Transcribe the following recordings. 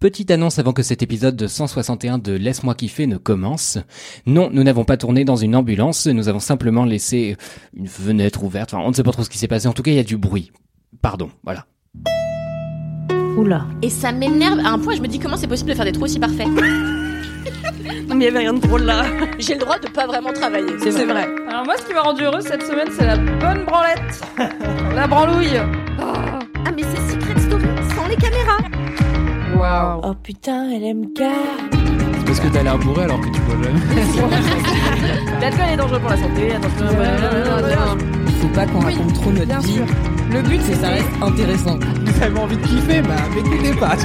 Petite annonce avant que cet épisode de 161 de Laisse-moi kiffer ne commence. Non, nous n'avons pas tourné dans une ambulance, nous avons simplement laissé une fenêtre ouverte. Enfin, on ne sait pas trop ce qui s'est passé. En tout cas, il y a du bruit. Pardon, voilà. Oula. Et ça m'énerve à un point, je me dis comment c'est possible de faire des trous aussi parfaits. Non, mais il y avait rien de drôle là. J'ai le droit de pas vraiment travailler. C'est vrai. Alors moi, ce qui m'a rendu heureuse cette semaine, c'est la bonne branlette. la branlouille. Ah, mais c'est Secret Story sans les caméras. Oh putain, LMK. C'est parce que t'as l'air bourré alors que tu bois jamais. L'alcool est dangereux pour la santé. Attention. Faut pas qu'on raconte trop notre Bien vie. sûr. Le but, C'est c'est ça reste intéressant. Vous avez envie de kiffer, bah m'écoutez pas.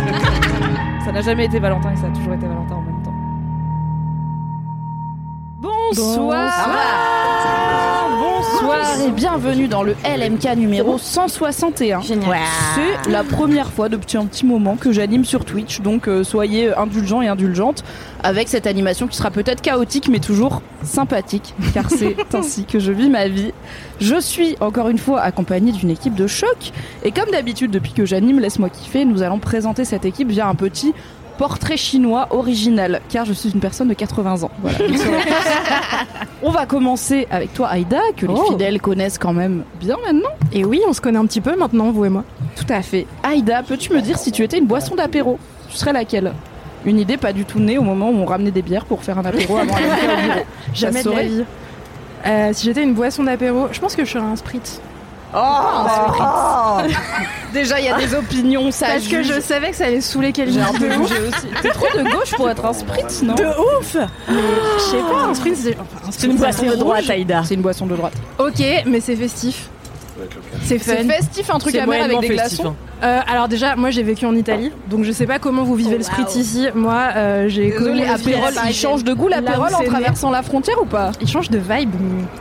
Ça n'a jamais été Valentin et ça a toujours été Valentin en même temps. Bonsoir Bonsoir et bienvenue dans le LMK numéro 161. Génial. C'est la première fois depuis un petit moment que j'anime sur Twitch, donc euh, soyez indulgents et indulgentes avec cette animation qui sera peut-être chaotique mais toujours sympathique, car c'est ainsi que je vis ma vie. Je suis encore une fois accompagnée d'une équipe de choc, et comme d'habitude depuis que j'anime Laisse-moi kiffer, nous allons présenter cette équipe via un petit portrait chinois original, car je suis une personne de 80 ans. Voilà. On va commencer avec toi Aïda, que les Oh. fidèles connaissent quand même bien maintenant. Et oui, on se connaît un petit peu maintenant, vous et moi. Tout à fait. Aïda, peux-tu me dire si tu étais une boisson d'apéro? Tu serais laquelle? Une idée pas du tout née au moment où on ramenait des bières pour faire un apéro avant bureau. Jamais de la vie. Euh, si j'étais une boisson d'apéro, je pense que je serais un spritz. Oh Déjà, il y a des opinions, ça Parce que je savais que ça allait saouler quelqu'un. J'ai un peu aussi. T'es trop de gauche pour être un spritz, non De ouf Je sais pas, un spritz, c'est enfin, une boisson de droite. Aïda. C'est une boisson de droite. Ok, mais c'est festif. C'est fun. C'est festif, un truc C'est à mettre avec moyennement des festif, glaçons. hein. Euh, alors déjà, moi j'ai vécu en Italie, donc je sais pas comment vous vivez Oh, le spritz wow. ici. Moi, euh, j'ai Désolé, connu le spritz apérol, il change de goût là où en c'est né. traversant la frontière ou pas? Il change de vibe.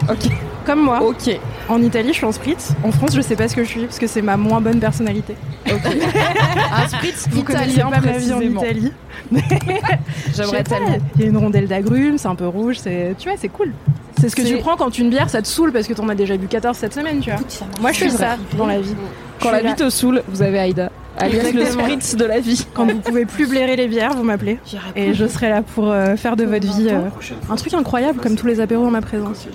Ok. Comme moi. Ok. En Italie, je suis en spritz. En France, je sais pas ce que je suis parce que c'est ma moins bonne personnalité. Un spritz Vous connaissez italien pas ma vie en précisément. Italie. J'aimerais Je sais pas, tellement. Il y a une rondelle d'agrumes, c'est un peu rouge, c'est tu vois, c'est cool. C'est ce que tu prends quand une bière, ça te saoule parce que t'en as déjà bu 14 cette semaine, tu vois. Moi, je vrai. ça dans la vie. Quand Je la vie te saoule, vous avez Aïda. Alias le spritz de la vie. Quand vous pouvez plus blairer les bières, vous m'appelez. Et je serai là pour euh, faire de votre vie euh, un truc incroyable comme tous les apéros en ma présence.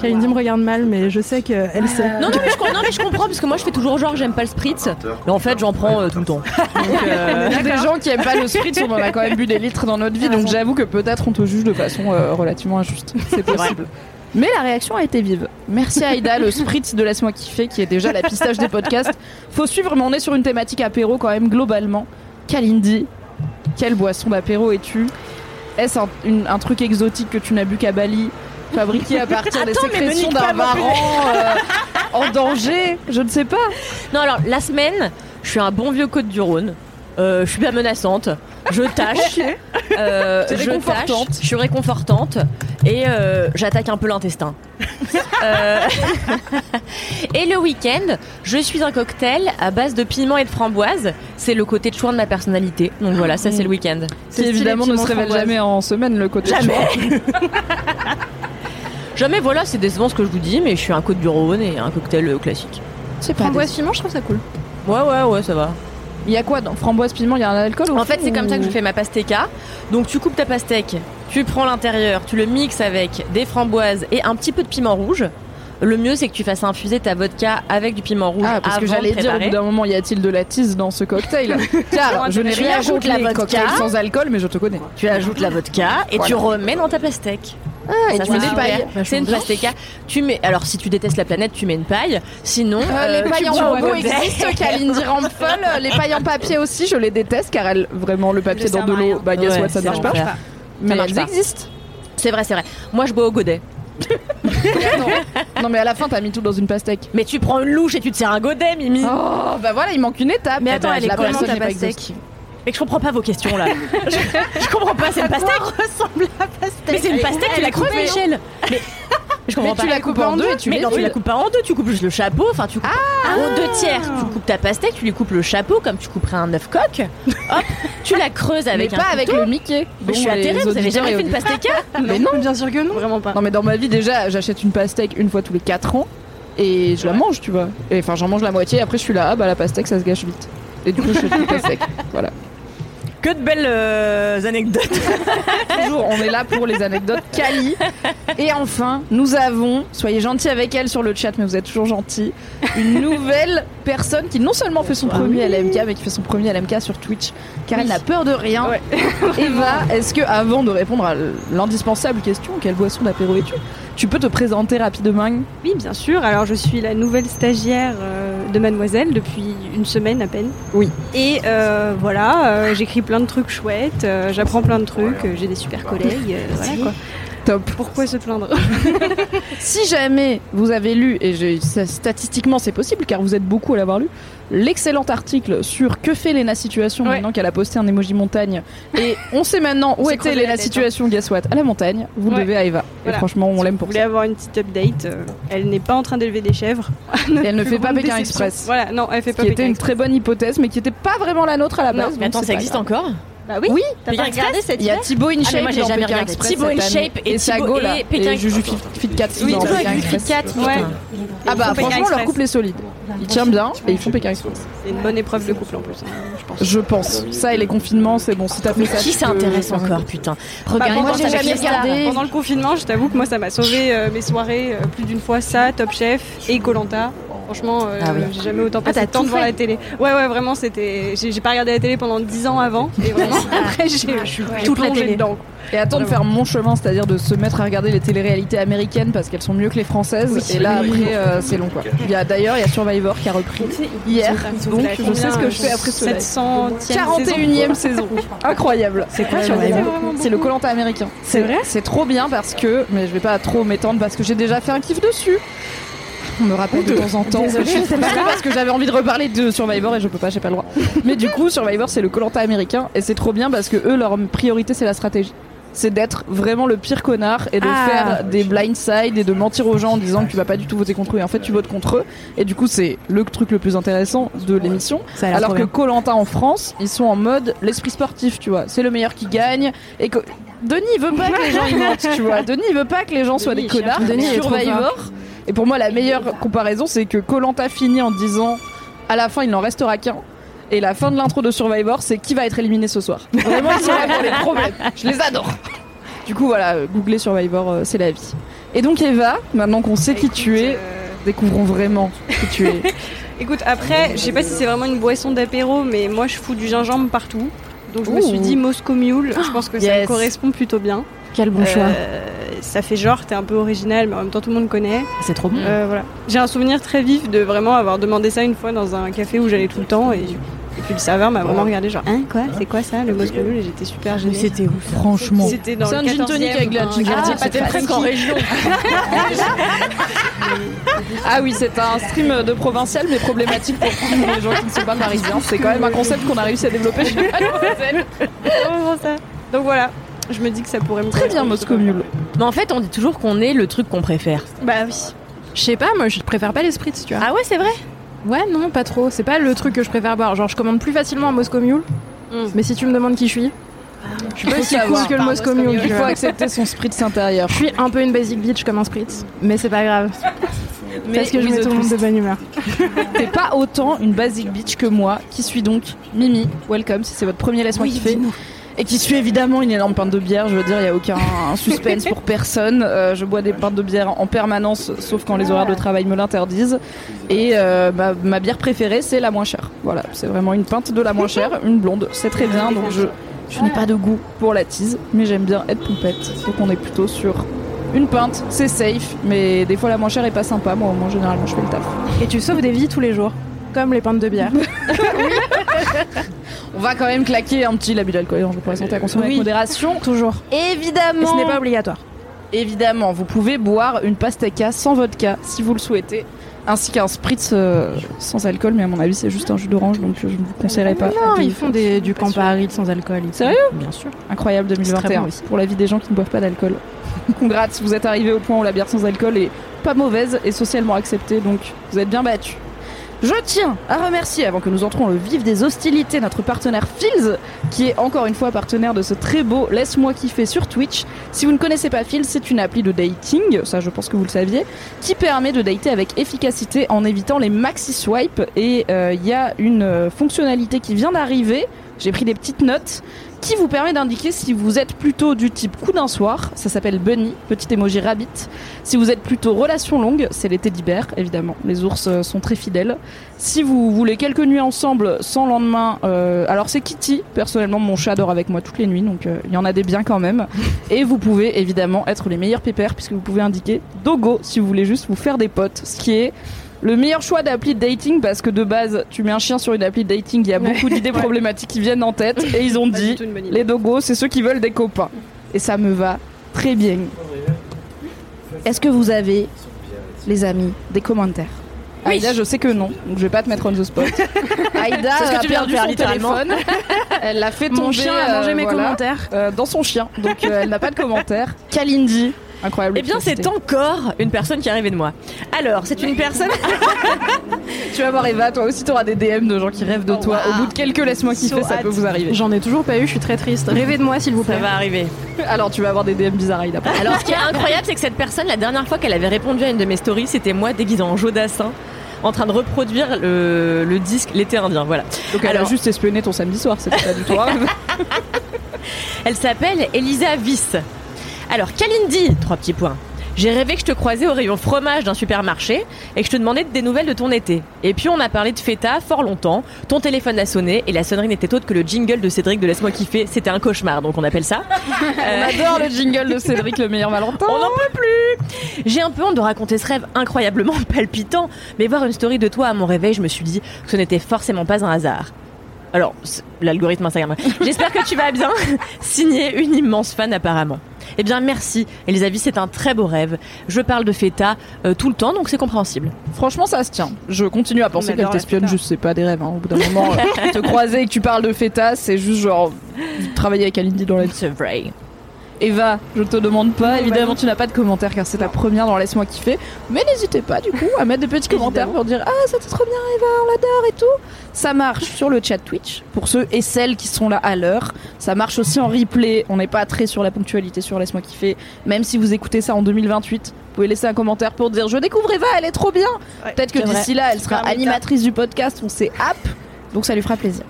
Kalindi me regarde mal, mais je sais qu'elle sait. Non, non, mais je, non, mais je comprends parce que moi je fais toujours genre j'aime pas le spritz. Mais en fait, j'en prends euh, tout le temps. Donc, euh, Il y a des gens qui aiment pas le spritz, on en a quand même bu des litres dans notre vie, donc j'avoue que peut-être on te juge de façon euh, relativement injuste. C'est possible. Mais la réaction a été vive. Merci à Aïda, le spritz de Laisse-moi kiffer, qui est déjà la pistage des podcasts. Faut suivre, mais on est sur une thématique apéro quand même globalement. Kalindi, quelle boisson d'apéro es-tu? Est-ce un, une- un truc exotique que tu n'as bu qu'à Bali? Fabriqué à partir des Attends, sécrétions d'un varan euh, en danger? Je ne sais pas. Non, alors la semaine, je suis un bon vieux côte du Rhône. Euh, je suis pas menaçante. Je tâche. Euh, je tâche, Je suis réconfortante. Et euh, j'attaque un peu l'intestin. Euh, et le week-end, je suis un cocktail à base de piment et de framboise. C'est le côté de choix de ma personnalité. Donc voilà, ça c'est le week-end. Qui évidemment ne se révèle jamais en semaine le côté Jamais. Jamais, voilà, c'est décevant ce que je vous dis, mais je suis un côte du Rhône et un cocktail classique. C'est pas Framboise piment, je trouve ça cool. Ouais, ouais, ouais, ça va. Il y a quoi dans framboise piment Il y a un alcool En fait, c'est comme ça que je fais ma pastèque. Donc, tu coupes ta pastèque, tu prends l'intérieur, tu le mixes avec des framboises et un petit peu de piment rouge. Le mieux, c'est que tu fasses infuser ta vodka avec du piment rouge. Ah, parce que j'allais dire, au bout d'un moment, y a-t il de la tease dans ce cocktail? Car je n'ai rien contre la vodka. sans alcool, mais je te connais. Tu ajoutes la vodka et tu remets dans ta pastèque. Ah, et Ça, tu mets c'est des pailles. C'est une pastèque. Tu mets. Alors, si tu détestes la planète, tu mets une paille. Sinon, Euh, euh, les pailles en robot existent, Kalindi Rampfel. Les pailles en papier aussi, je les déteste car elles, vraiment, le papier dans de l'eau, bah, guess Ouais, what, ça c'est marche pas. Mais marche elles existent. C'est vrai, c'est vrai. Moi, je bois au godet. Non mais à la fin t'as mis tout dans une pastèque. Mais tu prends une louche et tu te sers un godet, Mimi. Oh bah voilà, il manque une étape. Mais attends, elle est la comment, ta pastèque exhaustive. Mais je comprends pas vos questions là. je, je comprends pas, c'est une pastèque. ressemble à pastèque. Mais c'est une pastèque, tu la coupes, coupée, Michel. Mais je comprends Mais pas. tu la coupes en deux et tu mais non, tu la coupes pas en deux, tu coupes juste le chapeau, enfin tu coupes en deux tiers. Tu coupes ta pastèque, tu lui coupes le chapeau comme tu couperais un œuf coq. Hop, tu la creuses avec mais un pas avec le Mickey. Mais je suis atterrée, vous avez jamais et fait une pastèque Mais non. Bien sûr que non. Vraiment pas. Non mais dans ma vie déjà, j'achète une pastèque une fois tous les 4 ans et je la mange, tu vois. Et enfin j'en mange la moitié et après je suis là, ah bah la pastèque ça se gâche vite. Et du coup je fais une pastèque. Voilà. Que de belles euh, anecdotes. Toujours, on est là pour les anecdotes Cali. Et enfin, nous avons, soyez gentils avec elle sur le chat, mais vous êtes toujours gentils, une nouvelle personne qui non seulement fait son premier LMK, mais qui fait son premier LMK sur Twitch, car elle n'a peur de rien. Eva, est-ce que avant de répondre à l'indispensable question, quelle boisson d'apéro es-tu Tu peux te présenter rapidement? Oui, bien sûr. Alors, je suis la nouvelle stagiaire euh, de Mademoiselle depuis une semaine à peine. Oui. Et euh, voilà, euh, j'écris plein de trucs chouettes, euh, j'apprends plein de trucs, euh, j'ai des super collègues. euh, voilà quoi. Top. Pourquoi se plaindre Si jamais vous avez lu, et je- ça, statistiquement c'est possible car vous êtes beaucoup à l'avoir lu, l'excellent article sur que fait Lena Situation Ouais. maintenant qu'elle a posté un emoji montagne, et on sait maintenant où était Lena hein. Situation, guess what, à la montagne, vous le Ouais. devez à Eva. Voilà. Et franchement, on l'aime Je pour voulais ça. avoir une petite update. euh, elle n'est pas en train d'élever des chèvres. Et elle ne fait pas Pékin. Express. Voilà, non, elle fait Ce pas qui Pékin était une Express. très bonne hypothèse, mais qui n'était pas vraiment la nôtre à la Non, base. Mais donc attends, ça existe grave. encore? Bah oui, Oui, t'as pas regardé cette Il y a Thibaut InShape Ah, moi, j'ai jamais regardé. Express Thibaut InShape et et Thibaut Sago là et Pékin et Juju Fit, Fit Cat Oui, avec ouais. Ah bah Ils franchement leur couple est solide. Il tient bien et ils font Pékin Express. C'est une bonne épreuve de couple en plus, hein, je pense. Je pense. Ça et les confinements, c'est bon. Si t'as fait ça, Qui tu ça peux intéresse faire un encore, putain Bah, Regarde, moi, j'ai jamais regardé. Pendant le confinement, je t'avoue que moi, ça m'a sauvé euh, mes soirées euh, plus d'une fois. Ça, Top Chef et Colanta. Franchement, euh, Ah oui. j'ai jamais autant Ah, passé t'as de temps devant la télé. Ouais, ouais, vraiment, c'était. J'ai j'ai pas regardé la télé pendant 10 ans avant. Et vraiment, après, j'ai suis Toute la télé. dedans. Et attends de faire mon chemin, c'est-à-dire de se mettre à regarder les téléréalités américaines parce qu'elles sont mieux que les françaises. et là, après, euh, c'est long quoi. Il y a d'ailleurs, il y a Survivor qui a repris hier. Donc, je sais ce que je fais après ce live. 700 41ème saison. Incroyable. C'est quoi, Survivor C'est le Colanta américain. C'est vrai C'est trop bien parce que, mais je vais pas trop m'étendre parce que j'ai déjà fait un kiff dessus. On me rappelle de temps en temps. Désolée, je suis parce que j'avais envie de reparler de Survivor et je peux pas, j'ai pas le droit. Mais du coup, Survivor c'est le Colanta américain et c'est trop bien parce que eux leur priorité c'est la stratégie. C'est d'être vraiment le pire connard et de Ah. faire des blindsides et de mentir aux gens en disant que tu vas pas du tout voter contre eux et en fait tu votes contre eux. Et du coup, c'est le truc le plus intéressant de l'émission. Alors que. Colanta en France, ils sont en mode l'esprit sportif, tu vois. C'est le meilleur qui gagne. Et que... Denis veut pas que les gens y mentent, tu vois. Denis veut pas que les gens soient des connards. Denis est Survivor. Et pour moi, la meilleure comparaison, c'est que Colanta finit en disant à la fin, il n'en restera qu'un. Et la fin de l'intro de Survivor, c'est qui va être éliminé ce soir. Vraiment, ils sont là pour les problèmes. Je les adore. Du coup, voilà, euh, googlez Survivor, euh, c'est la vie. Et donc, Eva, maintenant qu'on sait qui tu es, Euh, découvrons vraiment qui tu es. Écoute, après, je sais pas si c'est vraiment une boisson d'apéro, mais moi, je fous du gingembre partout. Donc, je me suis dit Moscow Mule. Je pense que ça me correspond plutôt bien. Quel bon choix. Euh, ça fait genre, t'es un peu original, mais en même temps, tout le monde connaît. C'est trop bon. Euh, voilà. J'ai un souvenir très vif de vraiment avoir demandé ça une fois dans un café où j'allais tout le temps et, et puis le serveur m'a vraiment regardé genre hein quoi? C'est quoi ça le Moscow Mule et j'étais super gênée. C'était où Franchement. C'était dans C'est le un gin 14e, tonic avec de la Ah, très presque en région. Ah oui, c'est un stream de provincial mais problématique pour les gens qui ne sont pas parisiens. C'est quand même un concept qu'on a réussi à développer chez Mademoiselle. C'est vraiment ça? Donc voilà, je me dis que ça pourrait me Très bien, Moscow Mule. Mais en fait, on dit toujours qu'on est le truc qu'on préfère. Bah oui. Je sais pas, moi je préfère pas les spritz, tu vois. Ah ouais, c'est vrai Ouais, non, pas trop. C'est pas le truc que je préfère boire. Genre, je commande plus facilement un Moscow Mule. Mm. Mais si tu me demandes qui je suis, je suis pas aussi cool que le Moscow Mule. Il faut accepter son spritz intérieur. Je suis un peu une basic bitch comme un spritz, mais c'est pas grave. parce que je mets tout le monde de bonne humeur. T'es pas autant une basic bitch que moi, qui suis donc Mimi. Welcome, si c'est votre premier laisse-moi kiffer. Et qui suis évidemment une énorme pinte de bière, je veux dire, il n'y a aucun suspense pour personne. Euh, je bois des pintes de bière en permanence, sauf quand les horaires de travail me l'interdisent. Et euh, ma, ma bière préférée, c'est la moins chère. Voilà, c'est vraiment une pinte de la moins chère, une blonde, c'est très bien. Donc je, n'ai pas de goût pour la tease, mais j'aime bien être pompette. Donc on est plutôt sur une pinte, c'est safe, mais des fois la moins chère est pas sympa. Moi, au moins, généralement, je fais le taf. Et tu sauves des vies tous les jours, comme les pintes de bière. On va quand même claquer un petit l'abus d'alcool pour la santé à consommer Oui. avec modération. Toujours. Et Évidemment. ce n'est pas obligatoire. Évidemment, vous pouvez boire une pastèque sans vodka si vous le souhaitez, ainsi qu'un spritz euh, sans alcool, mais à mon avis c'est juste un jus d'orange donc je ne vous conseillerais pas. Non, ils font des, du Campari sans alcool. Sérieux? Bien sûr. Incroyable C'est très 2021 bon pour la vie des gens qui ne boivent pas d'alcool. Congrats, vous êtes arrivé au point où la bière sans alcool est pas mauvaise et socialement acceptée, donc vous êtes bien battus. Je tiens à remercier, avant que nous entrons le vif des hostilités, notre partenaire Fields, qui est encore une fois partenaire de ce très beau Laisse-moi kiffer sur Twitch. Si vous ne connaissez pas Fields, c'est une appli de dating, ça je pense que vous le saviez, qui permet de dater avec efficacité en évitant les maxi swipes. Et euh, il y a une euh, fonctionnalité qui vient d'arriver, j'ai pris des petites notes, qui vous permet d'indiquer si vous êtes plutôt du type coup d'un soir, ça s'appelle Bunny, petit emoji rabbit. Si vous êtes plutôt relation longue, c'est les teddybears, évidemment. Les ours euh, sont très fidèles. Si vous voulez quelques nuits ensemble sans lendemain, euh, alors c'est Kitty. Personnellement, mon chat dort avec moi toutes les nuits, donc euh, il y en a des biens quand même. Et vous pouvez évidemment être les meilleurs pépères, puisque vous pouvez indiquer Dogo si vous voulez juste vous faire des potes, ce qui est le meilleur choix d'appli de dating parce que de base, tu mets un chien sur une appli de dating, il y a beaucoup d'idées problématiques qui viennent en tête et ils ont dit les dogos, c'est ceux qui veulent des copains. Et ça me va très bien. Est-ce que vous avez, les amis, des commentaires? Aïda, je sais que non, donc je vais pas te mettre on the spot. Aïda C'est ce que a tu viens de perdu faire, téléphone. Elle l'a fait Mon tomber. chien a mangé euh, mes voilà, commentaires. euh, dans son chien, donc euh, elle n'a pas de commentaires. Kalindi, incroyable. Eh bien, c'est encore une personne qui est arrivée de moi. Alors, c'est une personne. Tu vas voir Eva, toi aussi t'auras des DM de gens qui rêvent de Oh, toi. wow. Au bout de quelques laisse-moi kiffer, So ça peut vous arriver. J'en ai toujours pas eu, je suis très triste. Rêvez de moi, s'il vous Ça plaît. va arriver. Alors tu vas avoir des DM bizarres Aïda. Alors, ce qui est incroyable, c'est que cette personne, la dernière fois qu'elle avait répondu à une de mes stories, c'était moi déguisée en Jodassin, en train de reproduire le, le disque L'été indien. Voilà. Donc elle a juste espionné ton samedi soir, c'était pas du tout grave. Elle s'appelle Elisa Viss. Alors, Kalindi, trois petits points. J'ai rêvé que je te croisais au rayon fromage d'un supermarché et que je te demandais des nouvelles de ton été. Et puis on a parlé de feta fort longtemps. Ton téléphone a sonné et la sonnerie n'était autre que le jingle de Cédric de Laisse-moi kiffer. C'était un cauchemar, donc on appelle ça. On adore le jingle de Cédric le meilleur Valentin. On n'en peut plus J'ai un peu honte de raconter ce rêve incroyablement palpitant, mais voir une story de toi à mon réveil, je me suis dit que ce n'était forcément pas un hasard. Alors, l'algorithme Instagram. J'espère que tu vas bien. Signé une immense fan apparemment. Eh bien, merci. Elisabeth, c'est un très beau rêve. Je parle de feta euh, tout le temps, donc c'est compréhensible. Franchement, ça se tient. Je continue à penser qu'elle t'espionne, juste c'est pas des rêves. hein. Au bout d'un moment, euh, te croiser et que tu parles de feta, c'est juste genre travailler avec Alindy dans la vie. C'est vrai. Eva, je te demande pas, évidemment tu n'as pas de commentaires car c'est ta première dans Laisse-moi kiffer. Mais n'hésitez pas du coup à mettre des petits commentaires pour dire Ah, c'était trop bien Eva, on l'adore et tout. Ça marche sur le chat Twitch pour ceux et celles qui sont là à l'heure. Ça marche aussi en replay. On n'est pas très sur la ponctualité sur Laisse-moi kiffer. Même si vous écoutez ça en 2028, vous pouvez laisser un commentaire pour dire Je découvre Eva, elle est trop bien. Peut-être que d'ici là, elle sera animatrice du podcast, on sait app. Donc ça lui fera plaisir.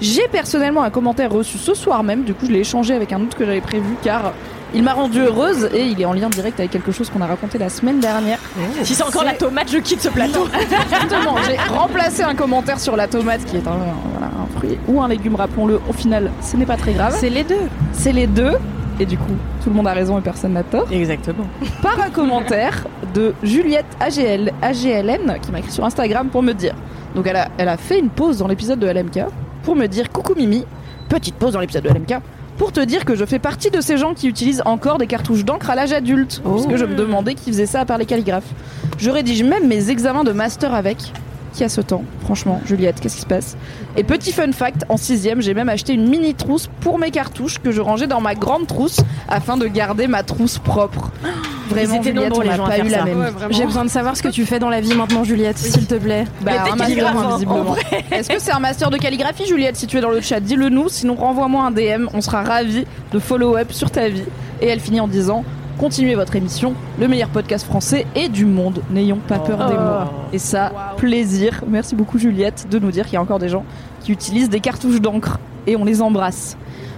J'ai personnellement un commentaire reçu ce soir même, du coup je l'ai échangé avec un autre que j'avais prévu car il m'a rendu heureuse et il est en lien direct avec quelque chose qu'on a raconté la semaine dernière. Si c'est encore la tomate, je quitte ce plateau. Exactement, j'ai remplacé un commentaire sur la tomate qui est un, voilà, un fruit ou un légume, rappelons-le, au final ce n'est pas très grave. C'est les deux. C'est les deux et du coup tout le monde a raison et personne n'a tort. Exactement. Par un commentaire de Juliette AGL, AGLN qui m'a écrit sur Instagram pour me dire. Donc elle a, elle a fait une pause dans l'épisode de LMK pour me dire coucou Mimi, petite pause dans l'épisode de LMK pour te dire que je fais partie de ces gens qui utilisent encore des cartouches d'encre à l'âge adulte. Parce que je me demandais qui faisait ça à part les calligraphes. Je rédige même mes examens de master avec. Qui a ce temps Franchement, Juliette, qu'est-ce qui se passe? Et petit fun fact, en sixième, j'ai même acheté une mini trousse pour mes cartouches que je rangeais dans ma grande trousse afin de garder ma trousse propre. Vraiment, Juliette, nombreux, on n'a pas eu la même. Ouais. J'ai besoin de savoir ce que tu fais dans la vie maintenant, Juliette, s'il te plaît. Bah, Mais t'es un master, calligraphe, hein, visiblement. en Est-ce que c'est un master de calligraphie, Juliette Si tu es dans le chat, dis-le nous. Sinon, renvoie-moi un DM. On sera ravis de follow-up sur ta vie. Et elle finit en disant Continuez votre émission, le meilleur podcast français et du monde. N'ayons pas peur des mots. Et ça, plaisir. Merci beaucoup, Juliette, de nous dire qu'il y a encore des gens qui utilisent des cartouches d'encre. Et on les embrasse.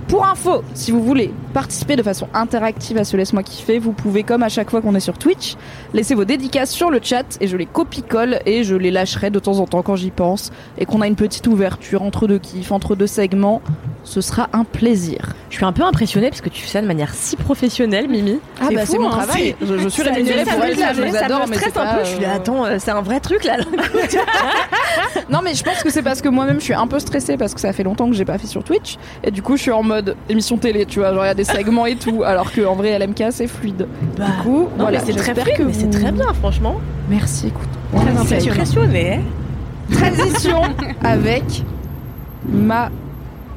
Pour info, si vous voulez participer de façon interactive à ce Laisse-moi kiffer, vous pouvez, comme à chaque fois qu'on est sur Twitch, laisser vos dédicaces sur le chat et je les copie-colle et je les lâcherai de temps en temps quand j'y pense et qu'on a une petite ouverture entre deux kiffs, entre deux segments. ce sera un plaisir. Je suis un peu impressionnée parce que tu fais ça de manière si professionnelle, Mimi. Ah bah c'est mon hein, travail. Je, je suis Ça rémunérée ça pour là, je les ça adore, me mais stresse un peu. Je suis là, euh, attends, euh, c'est un vrai truc là. Non mais je pense que c'est parce que moi-même je suis un peu stressée parce que ça fait longtemps que j'ai pas fait sur Twitch et du coup je suis en mode émission télé, tu vois, genre il y a des segments et tout, alors que en vrai LMK c'est fluide. du coup, Non, voilà, c'est très j'espère fluide, que mais c'est vous- très bien, franchement. Merci, écoute. Très On essaye. impressionnée. Transition avec ma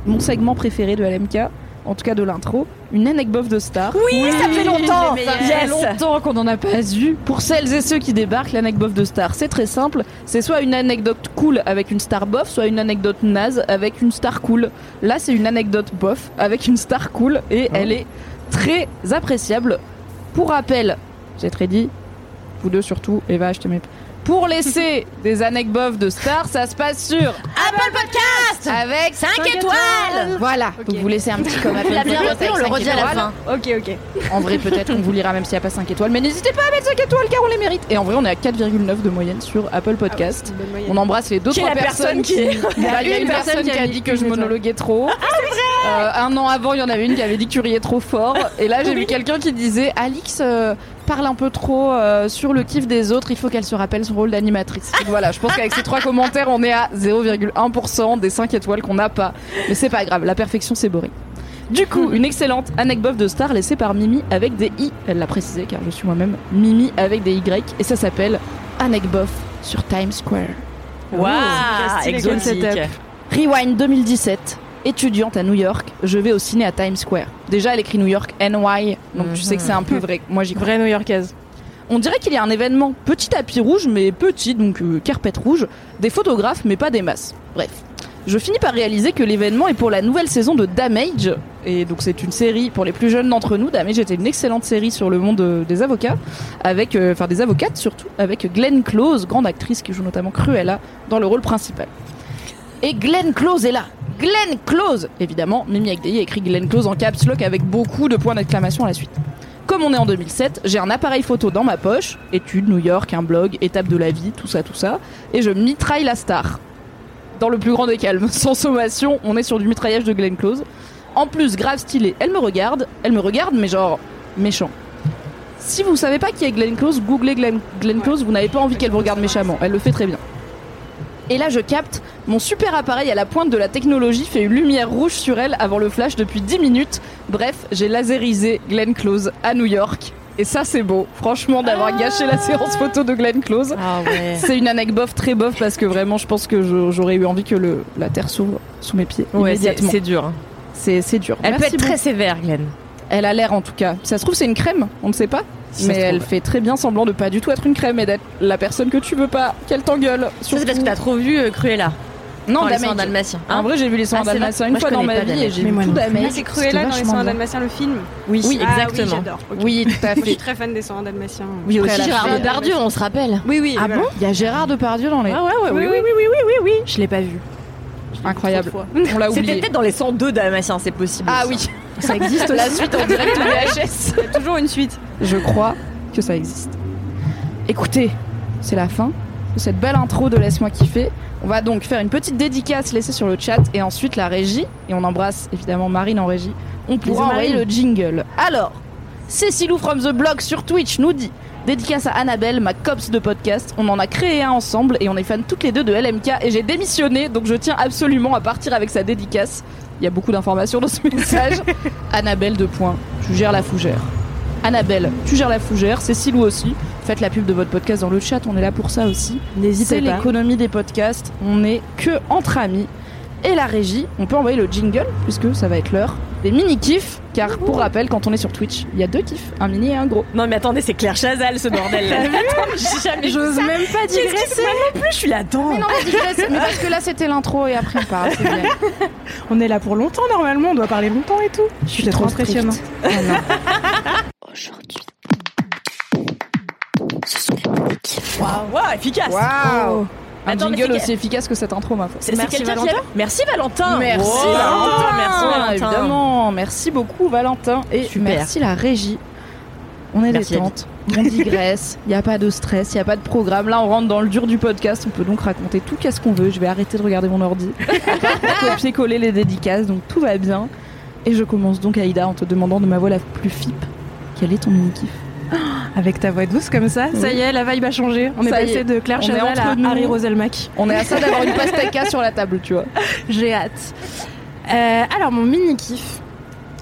mon segment préféré de LMK, en tout cas de l'intro, une anecdote de star. Oui, ça fait longtemps. Ça fait Yes. longtemps qu'on n'en a pas eu. Pour celles et ceux qui débarquent, l'anecdote de star, c'est très simple. C'est soit une anecdote cool avec une star bof, soit une anecdote naze avec une star cool. Là, c'est une anecdote bof avec une star cool et elle est très appréciable. Pour rappel, j'ai très dit, vous deux surtout, Eva, je te mets. Pour laisser des anecdotes de stars, ça se passe sur Apple Podcast avec 5 étoiles Voilà, donc vous laissez un petit comme Apple Il a bien on le redit à la fin. Ok, ok. En vrai, peut-être qu'on vous lira même s'il n'y a pas 5 étoiles, mais n'hésitez pas à mettre 5 étoiles car on les mérite. Et en vrai, on est à 4,9 de moyenne sur Apple Podcast. Moyenne. On embrasse les deux Qui est trois la personnes personne qui- Il y a, une personne qui a dit que je monologuais trop. Euh, un an avant, il y en avait une qui avait dit que tu riais trop fort. Et là, j'ai vu quelqu'un qui disait Alix euh, parle un peu trop euh, sur le kiff des autres. Il faut qu'elle se rappelle son rôle d'animatrice. Donc voilà, je pense qu'avec ces trois commentaires, on est à 0,1% des 5 étoiles qu'on n'a pas. Mais c'est pas grave, la perfection c'est boring. Du coup, une excellente anecdote de star laissée par Mimi avec des i. Elle l'a précisé car je suis moi-même Mimi avec des y et ça s'appelle Anecbof sur Times Square. Waouh, comme exotique. Rewind 2017. Étudiante à New York, je vais au ciné à Times Square. Déjà, elle écrit New York NY, donc tu sais que c'est un peu vrai. Moi, j'y crois. Vraie new-yorkaise. On dirait qu'il y a un événement petit tapis rouge, mais petit, donc euh, carpette rouge, des photographes, mais pas des masses. Bref. Je finis par réaliser que l'événement est pour la nouvelle saison de Damage, et donc c'est une série pour les plus jeunes d'entre nous. Damage était une excellente série sur le monde euh, des avocats, avec, euh, enfin des avocates surtout, avec Glenn Close, grande actrice qui joue notamment Cruella dans le rôle principal. Et Glenn Close est là. Glenn Close Évidemment, Mimi Agdei a écrit Glenn Close en caps lock avec beaucoup de points d'exclamation à la suite. Comme on est en 2007, j'ai un appareil photo dans ma poche, études, New York, un blog, étape de la vie, tout ça, tout ça, et je mitraille la star. Dans le plus grand des calmes, sans sommation, on est sur du mitraillage de Glenn Close. En plus, grave stylé, elle me regarde, elle me regarde, mais genre méchant. Si vous savez pas qui est Glenn Close, googlez Glenn, Glenn Close, vous n'avez pas envie qu'elle vous regarde méchamment, elle le fait très bien. Et là, je capte, mon super appareil à la pointe de la technologie fait une lumière rouge sur elle avant le flash depuis 10 minutes. Bref, j'ai laserisé Glenn Close à New York. Et ça, c'est beau. Franchement, d'avoir gâché la séance photo de Glenn Close. Ah ouais. C'est une anecdote très bof, parce que vraiment, je pense que j'aurais eu envie que le, la terre s'ouvre sous mes pieds Ouais, c'est immédiatement. c'est dur. hein. C'est dur. Elle peut être très sévère, Glenn. Elle a l'air, en tout cas. Ça se trouve, c'est une crème, on ne sait pas. Mais elle fait très bien semblant de pas du tout être une crème et d'être la personne que tu veux pas, qu'elle t'engueule. C'est parce que t'as trop vu euh, Cruella. Non, Dans les Damage. soins dalmatiens. En Hein vrai, j'ai vu les soins Ah, dalmatiens une Moi, fois dans ma pas vie et j'ai Mais vu tout. Damage. Ah, c'est Cruella dans les soins dalmatiens, le film. Oui, Oui, Ah oui, exactement. j'adore. Ok. Oui, tout à Moi, je suis fait. très fan des soins dalmatiens. Oui, Après, aussi elle a Gérard fait- Depardieu, on se rappelle. Oui, oui. Ah bon Il y a Gérard Depardieu dans les. Ah ouais, ouais, Oui, oui, oui, oui, oui, oui, oui, oui. Je l'ai pas vu. Incroyable. On l'a C'était oublié. peut-être dans les 102 dalmatiens, c'est possible. Ah oui, ça existe La suite en direct VHS. Il y a toujours une suite. Je crois que ça existe. Écoutez, c'est la fin de cette belle intro de Laisse-moi kiffer. On va donc faire une petite dédicace laissée sur le chat et ensuite la régie. Et on embrasse évidemment Marine en régie. On pourra envoyer Marine. le jingle. Alors, Cécilou from the blog sur Twitch nous dit Dédicace à Annabelle, ma cops de podcast. On en a créé un ensemble et on est fans toutes les deux de LMK et j'ai démissionné donc je tiens absolument à partir avec sa dédicace. Il y a beaucoup d'informations dans ce message. Annabelle, deux points. Tu gères la fougère. Annabelle, tu gères la fougère. Cécilou aussi. Faites la pub de votre podcast dans le chat, on est là pour ça aussi. C'est N'hésitez pas. l'économie des podcasts. On est que entre amis. Et la régie, on peut envoyer le jingle, puisque ça va être l'heure des mini-kifs. Car pour rappel, quand on est sur Twitch, il y a deux kiffs, un mini et un gros. Non mais attendez, c'est Claire Chazal ce bordel là. Attends, jamais J'ose ça. même pas digresser. Moi non plus, je suis là dedans. Mais non, mais digresse, mais parce que là c'était l'intro et après on parle, c'est bien. On est là pour longtemps normalement, on doit parler longtemps et tout. Je suis trop impressionnant. Waouh, waouh, efficace. Waouh Un Attends, jingle aussi efficace que cette intro, ma foi. C'est Merci, Valentin. a- Merci Valentin. Merci Wow. Valentin. Merci Valentin. Évidemment, merci beaucoup Valentin et Super. merci la régie. On est Merci, détente. on digresse, il n'y a pas de stress, il n'y a pas de programme. Là, on rentre dans le dur du podcast, on peut donc raconter tout qu'est-ce qu'on veut. Je vais arrêter de regarder mon ordi, copier-coller les dédicaces, donc tout va bien. Et je commence donc, Aïda, en te demandant de ma voix la plus fip, quel est ton mini-kiff? Avec ta voix douce comme ça, ça y est, la vibe a changé. On est Ça passé est. de Claire Chazal à nous. Harry Roselmack. On est à ça d'avoir une pastèque sur la table, tu vois. J'ai hâte. Euh, alors, mon mini-kiff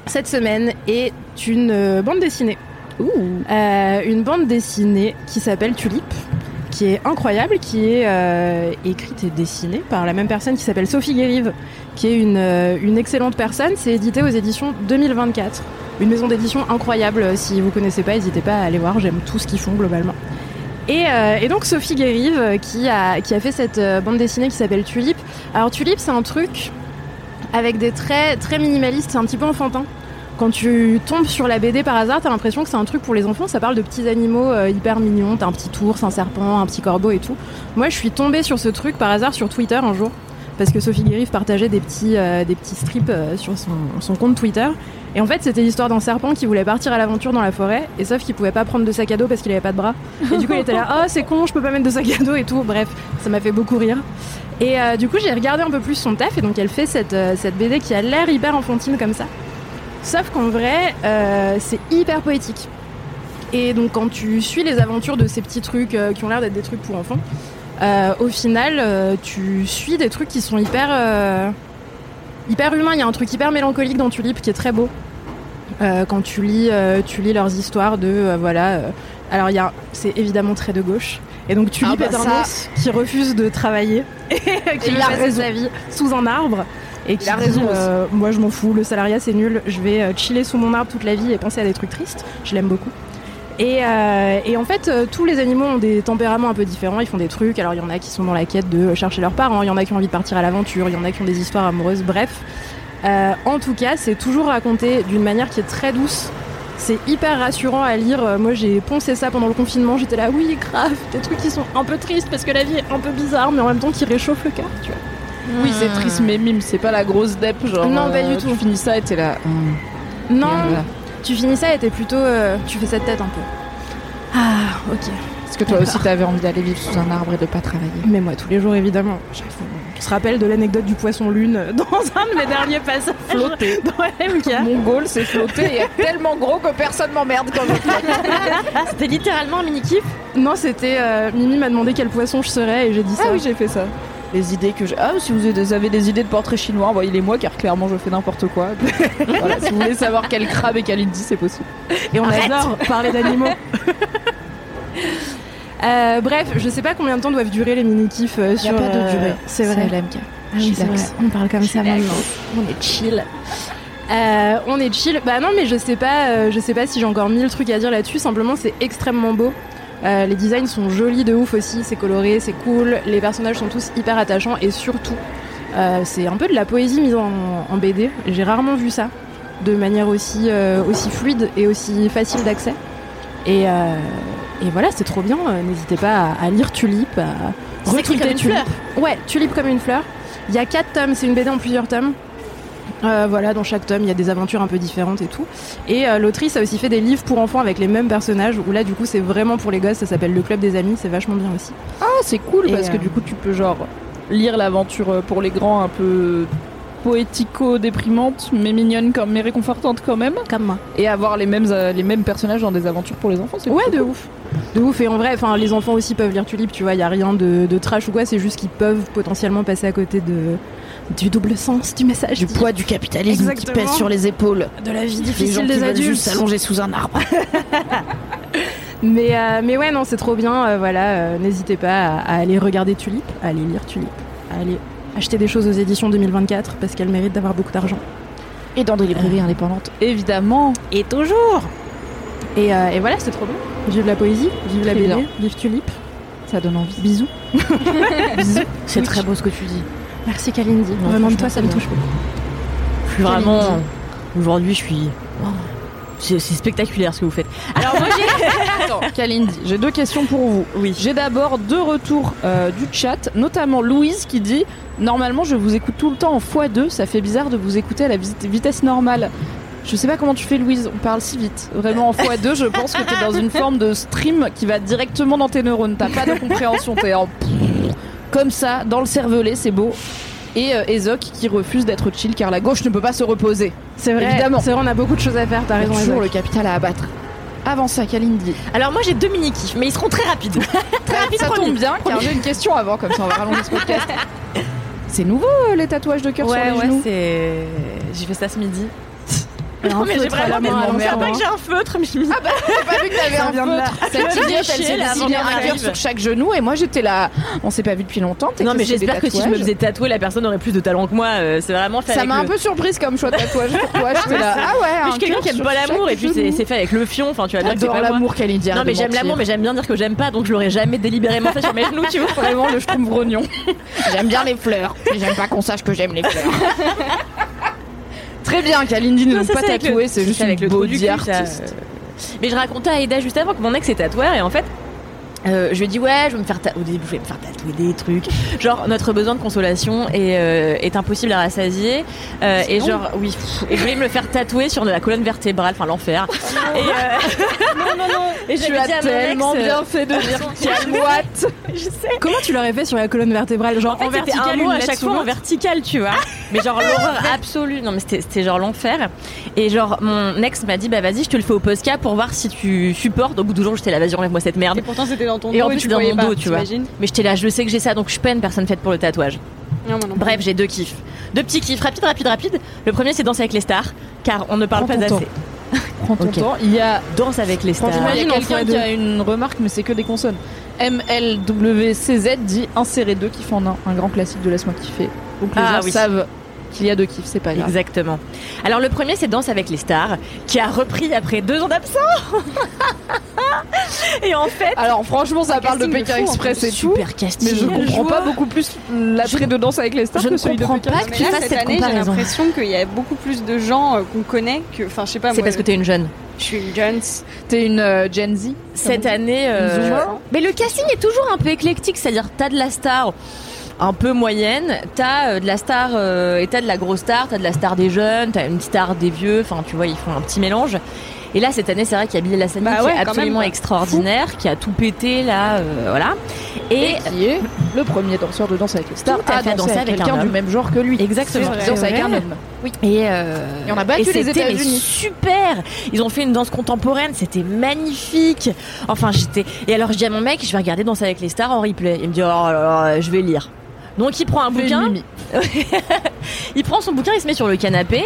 cette semaine est une euh, bande dessinée. Euh, une bande dessinée qui s'appelle Tulip, qui est incroyable, qui est euh, écrite et dessinée par la même personne qui s'appelle Sophie Guérive, qui est une, euh, une excellente personne. C'est édité aux éditions 2024. Une maison d'édition incroyable. Si vous connaissez pas, n'hésitez pas à aller voir. J'aime tout ce qu'ils font globalement. Et, euh, donc Sophie Guérive euh, qui a, fait cette euh, bande dessinée qui s'appelle Tulip. Alors Tulip c'est un truc avec des traits très minimalistes, c'est un petit peu enfantin. Quand tu tombes sur la BD par hasard, t'as l'impression que c'est un truc pour les enfants. Ça parle de petits animaux euh, hyper mignons. T'as un petit ours, un serpent, un petit corbeau et tout. Moi, je suis tombée sur ce truc par hasard sur Twitter un jour. Parce que Sophie Guérive partageait des petits, euh, des petits strips euh, sur son, son compte Twitter. Et en fait, c'était l'histoire d'un serpent qui voulait partir à l'aventure dans la forêt. Et sauf qu'il pouvait pas prendre de sac à dos parce qu'il avait pas de bras. Et du coup, il était là, oh, c'est con, je peux pas mettre de sac à dos et tout. Bref, ça m'a fait beaucoup rire. Et euh, du coup, j'ai regardé un peu plus son taf. Et donc, elle fait cette, cette BD qui a l'air hyper enfantine comme ça. Sauf qu'en vrai, c'est hyper poétique. Et donc, quand tu suis les aventures de ces petits trucs qui ont l'air d'être des trucs pour enfants, euh, au final, euh, tu suis des trucs qui sont hyper, euh, hyper humains. Il y a un truc hyper mélancolique dans Tulip qui est très beau. Quand tu lis, tu lis leurs histoires de voilà. alors, il y a, c'est évidemment très de gauche. Et donc, Tulip Ah bah est un ça. qui refuse de travailler et qui Il a raison. sa vie sous un arbre. Et qui a raison moi je m'en fous, le salariat c'est nul, je vais chiller sous mon arbre toute la vie et penser à des trucs tristes. Je l'aime beaucoup. Et, euh, et en fait, euh, tous les animaux ont des tempéraments un peu différents, ils font des trucs. Alors il y en a qui sont dans la quête de chercher leurs parents, il y en a qui ont envie de partir à l'aventure, il y en a qui ont des histoires amoureuses, bref. Euh, en tout cas, c'est toujours raconté d'une manière qui est très douce. C'est hyper rassurant à lire. Moi, j'ai poncé ça pendant le confinement. J'étais là, oui, grave, des trucs qui sont un peu tristes parce que la vie est un peu bizarre, mais en même temps qui réchauffent le cœur, tu vois. Oui, c'est triste, mais mime, c'est pas la grosse dep, genre. Non, pas du tout. Tu finis ça et t'es là. hum. Non. Tu finis ça et t'es plutôt. euh, tu fais cette tête un peu. Ah, ok. Est-ce que toi aussi t'avais envie d'aller vivre sous un arbre et de pas travailler Mais moi, tous les jours, évidemment. On se rappelle de l'anecdote du poisson lune dans un de mes derniers passages. Flotter. Dans MK. Mon goal, c'est flotter et être tellement gros que personne m'emmerde quand je flotte. C'était littéralement un mini kiff. Non, c'était. euh, Mimi m'a demandé quel poisson je serais et j'ai dit ça. Ah oui, j'ai fait ça. Les idées que j'ai. Ah, si vous avez des idées de portraits chinois, envoyez-les moi car clairement je fais n'importe quoi. voilà, si vous voulez savoir quel crabe et quel dit, c'est possible. Et on Arrête. adore parler d'animaux. Euh, bref, je sais pas combien de temps doivent durer les mini-kifs euh, Y a sur. pas de euh, durée. C'est vrai. LMK. Ah oui, c'est Chillax. vrai. On parle comme ça maintenant. On est chill. Euh, on est chill. Bah non, mais je sais pas, euh, je sais pas si j'ai encore mille trucs à dire là-dessus. Simplement, c'est extrêmement beau. Euh, les designs sont jolis de ouf aussi. C'est coloré, c'est cool. Les personnages sont tous hyper attachants et surtout, euh, c'est un peu de la poésie mise en, en BD. J'ai rarement vu ça de manière aussi euh, aussi fluide et aussi facile d'accès. Et et voilà, c'est trop bien. N'hésitez pas à, à lire Tulip, à une Tulip. fleur. Ouais, Tulip comme une fleur. Il y a quatre tomes, c'est une BD en plusieurs tomes. Euh, voilà, dans chaque tome, il y a des aventures un peu différentes et tout. Et euh, l'autrice a aussi fait des livres pour enfants avec les mêmes personnages, où là, du coup, c'est vraiment pour les gosses, ça s'appelle Le Club des Amis, c'est vachement bien aussi. Ah, c'est cool Et, parce que euh, du coup tu peux genre lire l'aventure pour les grands un peu poético-déprimante, mais mignonne, comme, mais réconfortante quand même. Comme moi. Et avoir les mêmes, les mêmes personnages dans des aventures pour les enfants, c'est Ouais, de cool. ouf. De ouf, et en vrai, enfin, les enfants aussi peuvent lire Tulip, tu vois, il y a rien de, de trash ou quoi, c'est juste qu'ils peuvent potentiellement passer à côté de du double sens du message. Du poids du capitalisme qui pèse sur les épaules. de la vie Des gens difficile qui des veulent adultes. juste s'allonger sous un arbre. Mais, euh, mais ouais, non, c'est trop bien. euh, voilà, euh, n'hésitez pas à, à aller regarder Tulip, à aller lire Tulip, à aller acheter des choses aux éditions 2024 parce qu'elles méritent d'avoir beaucoup d'argent. Et dans des librairies indépendantes, évidemment. Et toujours Et, euh, et voilà, c'est trop bien. Vive la poésie, vive la BD, bien. vive Tulip. Ça donne envie. Bisous. Bisous. C'est très beau ce que tu dis. Merci Kalindi. Non, Vraiment de toi, ça me touche beaucoup. Plus vraiment. Aujourd'hui, je suis. oh, C'est spectaculaire ce que vous faites. Alors moi j'ai... Attends, Kalindi, j'ai deux questions pour vous. Oui. J'ai d'abord deux retours euh, du chat, notamment Louise qui dit « Normalement je vous écoute tout le temps en x2, ça fait bizarre de vous écouter à la vit- vitesse normale. » Je sais pas comment tu fais, Louise. On parle si vite. Vraiment en x2, je pense que t'es dans une forme de stream qui va directement dans tes neurones. T'as pas de compréhension. T'es en comme ça, dans le cervelet, c'est beau. Et euh, Ezok qui refuse d'être chill car la gauche ne peut pas se reposer. C'est vrai, Évidemment. c'est vrai, on a beaucoup de choses à faire, t'as raison. toujours Isaac. le capital à abattre. Avant ça, Kalindi. Alors moi j'ai deux mini kiffs, mais ils seront très rapides. très rapides. Ça promis. tombe bien car j'ai une question avant, comme ça on va rallonger ce podcast. C'est nouveau euh, les tatouages de cœur Ouais, sur les ouais, genoux c'est. J'ai fait ça ce midi. Un Non, mais j'ai vraiment peur l'envers, que j'ai un feutre, mais je me Ah bah j'ai pas vu que t'avais Ça un vient de là. feutre. Cette idiote, elle s'est dessiné qu'on un sur chaque genou et moi j'étais là. On s'est pas vu depuis longtemps. Non, mais des j'espère que si je me faisais tatouer, la personne aurait plus de talent que moi. euh, C'est vraiment Ça m'a un peu surprise comme choix de tatouage pour toi. J'étais là. Ah ouais, je suis quelqu'un qui aime pas l'amour et puis c'est fait avec le fion. Enfin, tu vas dire que c'est pas l'amour, Kalindi. Non, arrête mais j'aime l'amour, mais j'aime bien dire que j'aime pas, donc je l'aurais jamais délibérément fait sur mes genoux, tu vois. Vraiment le schtroumpf grognon. J'aime bien les fleurs, mais j'aime pas qu'on sache que j'aime les fleurs. Très bien, Kalindi ne ça, pas tatouer, c'est juste avec une le body artiste. euh. Mais je racontais à Eda juste avant que mon ex est tatoueur et en fait. Euh, je lui ai dit ouais je vais me faire ta- au début je vais me faire tatouer des trucs genre notre besoin de consolation est, euh, est impossible à rassasier euh, et genre oui pff, et je voulais me le faire tatouer sur la colonne vertébrale enfin l'enfer et euh, non non non et Tu j'avais dit as tellement ex, bien fait de dire calmoite. je sais Comment tu l'aurais fait sur la colonne vertébrale Genre en fait, un vertical, mot une à chaque fois en vertical, tu vois. Mais genre l'horreur absolue. Non, mais c'était c'était genre l'enfer. Et genre, mon ex m'a dit, bah vas-y, je te le fais au Posca pour voir si tu supportes. Au bout de jours, j'étais là, vas-y, enlève-moi cette merde. Et pourtant c'était dans ton Et en plus, tu dans mon pas, dos, tu vois. Mais j'étais là, je sais que j'ai ça, donc je suis pas une personne faite pour le tatouage. Non, non. Bref, j'ai deux kiffs. Deux petits kiffs, rapide, rapide, rapide. Le premier, c'est danser avec les stars, car on ne parle Prends pas assez. Prends ton temps. Il y a Danse avec les stars. Franchement, il y a Imagine, on quelqu'un ferait qui a une remarque, mais c'est que des consonnes. MLWCZ dit insérer deux kiffs en un, un grand classique de Laisse-moi kiffer. Donc les Ah gens oui. savent qu'il y a deux kiffs, c'est pas grave. Exactement. Alors le premier c'est Danse avec les stars qui a repris après deux ans d'absence. et en fait, Alors franchement, ça parle de de Pékin fou, Express et tout. super casting. Mais je comprends pas beaucoup plus l'attrait de danse avec les stars je que celui de comprends Pékin pas Express. que tu Mais là, fasses cette année, j'ai l'impression qu'il y a beaucoup plus de gens euh, qu'on connaît que. Enfin, je sais pas. C'est parce que t'es une jeune. Je suis une Jones. T'es une euh, Gen Z Cette année, euh, mais le casting est toujours un peu éclectique, c'est-à-dire t'as de la star un peu moyenne, t'as euh, de la star euh, et t'as de la grosse star, t'as de la star des jeunes, t'as une star des vieux, enfin tu vois ils font un petit mélange. Et là cette année c'est vrai qu'il y a Billy Lassani Bah qui est absolument même, extraordinaire, qui a tout pété là, euh, voilà. Et Et qui est le premier danseur de danse avec les stars Tout à à danser danser avec avec quelqu'un un du même genre que lui. Exactement. C'est danse avec un homme. Oui. Et, euh, Et on a battu et les États-Unis. Super. Ils ont fait une danse contemporaine, c'était magnifique. Enfin, j'étais. Et alors, je dis à mon mec, je vais regarder Danse avec les stars en replay. Il me dit, oh là là, je vais lire. Donc il prend un bouquin, il prend son bouquin, il se met sur le canapé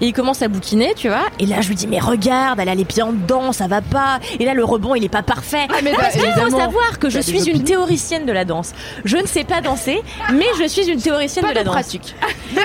et il commence à bouquiner, tu vois. Et là je lui dis mais regarde, elle a les pieds en dedans, ça va pas. Et là le rebond il est pas parfait. mais Parce qu'il faut savoir que je suis une théoricienne de la danse. Je ne sais pas danser, mais je suis une théoricienne Pas de la danse. pratique.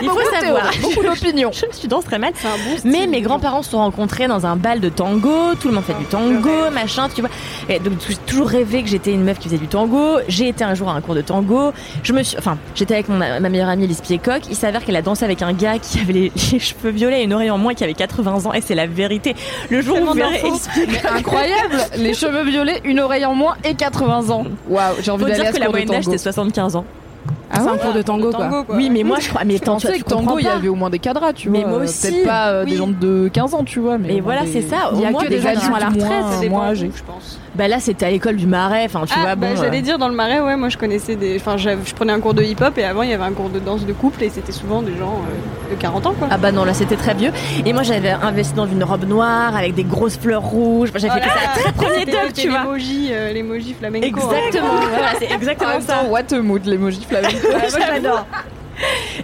Il faut savoir. beaucoup d'opinions. Je suis danse très mal. Bon. Mais mes grands-parents se sont rencontrés dans un bal de tango, tout le monde fait du tango, machin, tu vois. Et donc j'ai toujours rêvé que j'étais une meuf qui faisait du tango. J'ai été un jour à un cours de tango. Je me suis, enfin, j'étais avec mon, ma meilleure amie Lise Piecock. Il s'avère qu'elle a dansé avec un gars qui avait les, les cheveux violets et une oreille en moins, qui avait 80 ans. Et c'est la vérité. Le jour où vous verrez Piecock- incroyable Les cheveux violets, une oreille en moins et 80 ans. Waouh, j'ai envie d'aller dire à ce que la moyenne d'âge c'était 75 ans. Ah C'est ouais un cours de tango, quoi. Tango, quoi. Oui, mais moi je crois. Mais Je pensais tu que tango, il y avait au moins des cadras, tu Mais vois. moi euh, aussi. Peut-être pas euh, des gens de 15 ans, tu vois. Mais voilà, des- c'est ça. Il y a moins que des des gens adultes à la retraite. âgés. je pense. Bah là, c'était à l'école du Marais. Enfin, tu ah, vois, bah, bon. j'allais euh, dire dans le marais, ouais, moi je connaissais des. Enfin, j'avais- je prenais un cours de hip-hop et avant il y avait un cours de danse de couple et c'était souvent des gens euh, de 40 ans quoi. Ah bah non, là c'était très vieux. Et moi j'avais investi dans une robe noire avec des grosses fleurs rouges. J'avais fait Voilà. ça très premier C'était- top, c'était tu vois. l'emoji, flamenco. Exactement, voilà, c'est exactement ça. what a mood, l'emoji flamenco. Ouais, moi j'adore.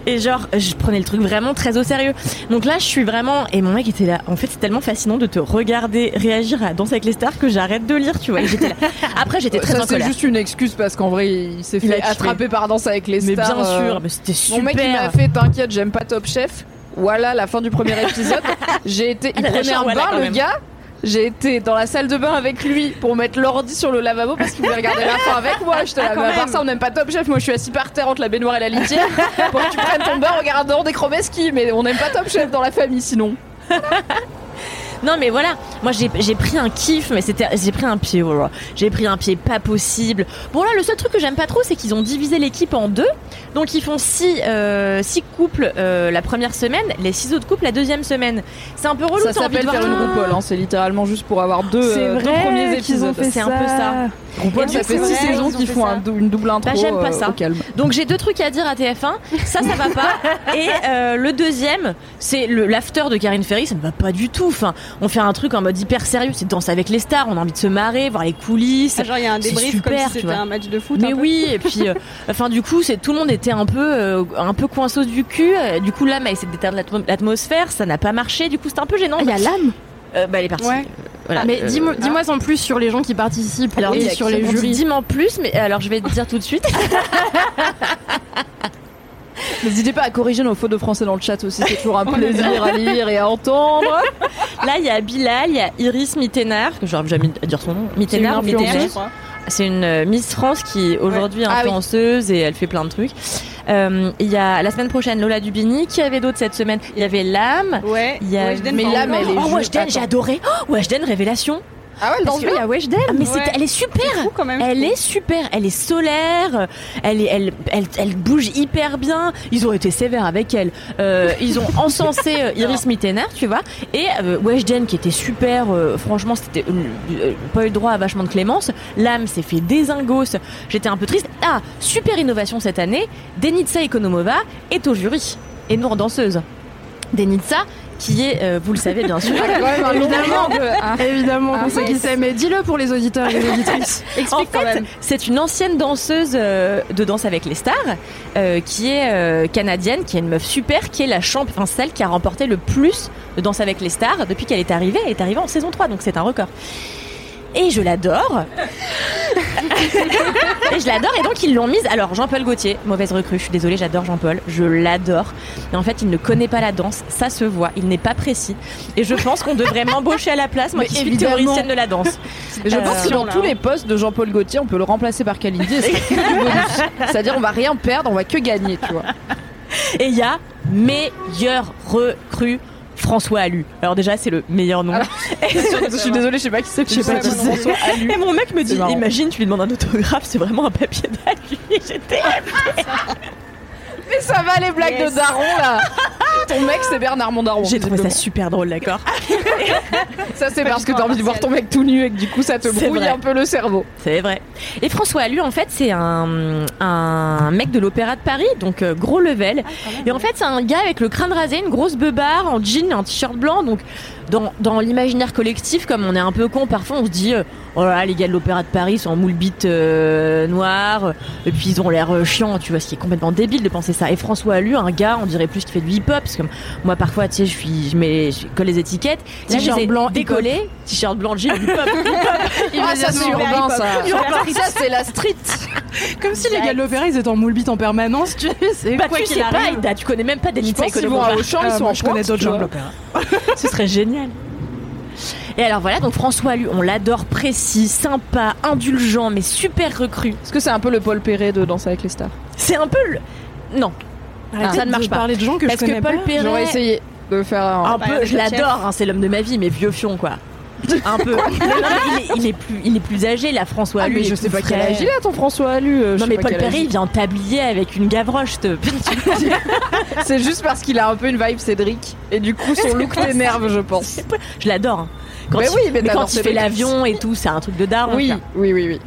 Et genre, je prenais le truc vraiment très au sérieux. Donc là, je suis vraiment. Et mon mec était là. En fait, c'est tellement fascinant de te regarder réagir à Danse avec les stars que j'arrête de lire, tu vois. Et j'étais là. Après, j'étais très Ça, en c'est juste une excuse parce qu'en vrai, il s'est fait attraper par danse avec les Mais stars. bien euh, sûr, mais c'était super. Mon mec, il m'a fait T'inquiète, j'aime pas Top Chef. Voilà la fin du premier épisode. J'ai été. Il Ah, prenait un bain, le gars. J'ai été dans la salle de bain avec lui pour mettre l'ordi sur le lavabo parce qu'il voulait regarder la fin avec moi. Je te Ah, la à part ça, on n'aime pas Top Chef. Moi, je suis assis par terre entre la baignoire et la litière pour que tu prennes ton bain en regardant des chromeski. Mais on n'aime pas Top Chef dans la famille sinon. Non mais voilà, moi j'ai pris un kiff, mais c'était j'ai pris un pied, voilà. J'ai pris un pied pas possible. Bon là, le seul truc que j'aime pas trop, c'est qu'ils ont divisé l'équipe en deux. Donc ils font six euh, six couples euh, la première semaine, les six autres couples la deuxième semaine. C'est un peu relou. Ça s'appelle faire une hein. c'est littéralement juste pour avoir deux, euh, deux premiers qu'ils épisodes. C'est un peu ça. Et ça fait six saisons ils ont qui fait font un dou- une double intro Bah, j'aime pas ça. au calme. Donc j'ai deux trucs à dire à TF1. Ça, ça va pas. Et le deuxième, c'est le l'after de Karine Ferry. Ça ne va pas du tout. Enfin, on fait un truc en mode hyper sérieux. C'est danse avec les stars. On a envie de se marrer, voir les coulisses. Ah, genre, il y a un C'est débrief comme super, si c'était un match de foot. Mais un peu. oui, et puis, euh, enfin, du coup, c'est tout le monde était un peu, euh, un peu coinceau du cul. Euh, Du coup, l'âme a essayé d'éteindre l'atmo- l'atmosphère, ça n'a pas marché. Du coup, c'était un peu gênant. Il y a l'âme. Euh, bah, elle est partie. Ouais. Voilà. Mais Euh, dis-moi dis-moi en plus sur les gens qui participent alors, et dis- sur les jurys. Dis-moi en plus, mais alors je vais te dire tout de suite. N'hésitez pas à corriger nos fautes de français dans le chat aussi, c'est toujours un plaisir à lire et à entendre. Là, il y a Bilal, il y a Iris Mittenard, que j'aurais jamais à dire son nom. Mittenard, C'est une influenceuse, Mittenard. C'est une euh, Miss France qui aujourd'hui est Ah oui. influenceuse et elle fait plein de trucs. Euh, Il y a la semaine prochaine Lola Dubini, qui avait d'autres cette semaine. Il y avait Lame. Ouais. Il y a Weshden mais. Lame, elle est Oh, juste- Weshden, j'ai adoré. Oh, Weshden, révélation. Ah ouais, que- Weshden. Ah, mais Ouais. elle est super. fou quand même. je Elle est super, elle est solaire, elle, est, elle, elle, elle bouge hyper bien. Ils ont été sévères avec elle. Euh, ils ont encensé euh, Iris Mittenard, tu vois. Et euh, Weshden qui était super, euh, franchement, c'était pas eu droit à vachement de clémence. L'âme s'est fait désingos. J'étais un peu triste. Ah, super innovation cette année. Denitsa Ekonomova est au jury et non danseuse. Denitsa qui est, euh, vous le savez bien sûr, Évidemment, évidemment Ah, sait ouais. qui c'est, mais dis-le pour les auditeurs et les auditrices. En fait, c'est une ancienne danseuse euh, de Danse avec les stars euh, qui est euh, canadienne, qui est une meuf super, qui est la championne, enfin celle qui a remporté le plus de Danse avec les stars depuis qu'elle est arrivée. Elle est arrivée en saison 3, donc c'est un record. Et je l'adore. et je l'adore. Et donc ils l'ont mise. Alors Jean-Paul Gaultier, mauvaise recrue. Je suis désolée, j'adore Jean-Paul. Je l'adore. Et en fait, il ne connaît pas la danse. Ça se voit. Il n'est pas précis. Et je pense qu'on devrait m'embaucher à la place, moi Mais qui suis évidemment. théoricienne de la danse. Mais je Euh, pense que dans là, tous hein. les postes de Jean-Paul Gaultier, on peut le remplacer par Kalindi. C'est-à-dire, on va rien perdre, on va que gagner, tu vois. Et il y a meilleur recrue François Alu. Alors déjà, c'est le meilleur nom. je suis désolée, je sais pas qui c'est. Je sais pas qui c'est. Et mon mec me dit, imagine, tu lui demandes un autographe, c'est vraiment un papier d'Alu. J'étais Mais ça va les blagues de Daron là Ton mec c'est Bernard Mondaron. J'ai trouvé ça super drôle, d'accord Ça c'est parce que t'as envie de voir ton mec tout nu et que du coup ça te brouille vrai. un peu le cerveau. C'est vrai. Et François Alu, en fait, c'est un, un mec de l'Opéra de Paris, donc euh, gros level. Et en fait, c'est un gars avec le crâne rasé, une grosse beubare, en jean, et en t-shirt blanc. Donc, dans, dans l'imaginaire collectif, comme on est un peu con, parfois on se dit, euh, oh là là, les gars de l'Opéra de Paris sont en moule bite euh, noire, et puis ils ont l'air euh, chiants, tu vois, ce qui est complètement débile de penser ça. Et François Alu, un gars, on dirait plus qu'il fait du hip-hop, parce que moi, parfois, tu sais, je suis, je mets, je colle les étiquettes, T-shirt t-shirt blanc, décollé, t-shirt blanc, jean, hip-hop, hip-hop. Ah, ça c'est urbain ça. Ça c'est la street. Comme si les gars de l'opéra ils étaient en moule bite en permanence, tu sais. Bah quoi tu sais pas. Ida, tu connais même pas Je Denitsa pense qu'ils vont à Auchan, ils Ah, sont en je connais d'autres gens de l'opéra. Ce serait génial. Et alors voilà, donc François Alu, on l'adore, précis, sympa, indulgent, mais super recru. Est-ce que c'est un peu le Paul Perret de Danse avec les stars? C'est un peu le... Non, Arrêtez ça ne marche de pas. parler de gens que Parce je que connais Paul pas. Perret, J'aurais essayé de faire un. un Bah, peu, je l'adore, hein, c'est l'homme de ma vie, mais vieux fion quoi. Un peu. Non, il, est, il est plus, il est plus âgé là, François Ah, Alu. mais je sais pas quel frais. âge il a ton François Alu. euh, Non mais pas Paul quel Perret, il vient en tablier avec une gavroche. te- C'est juste parce qu'il a un peu une vibe Cédric et du coup son look t'énerve, je pense. Je l'adore. hein. Quand Mais il, oui, mais mais quand il fait l'avion et tout, c'est un truc de daron. Oui, quoi. oui, oui, oui.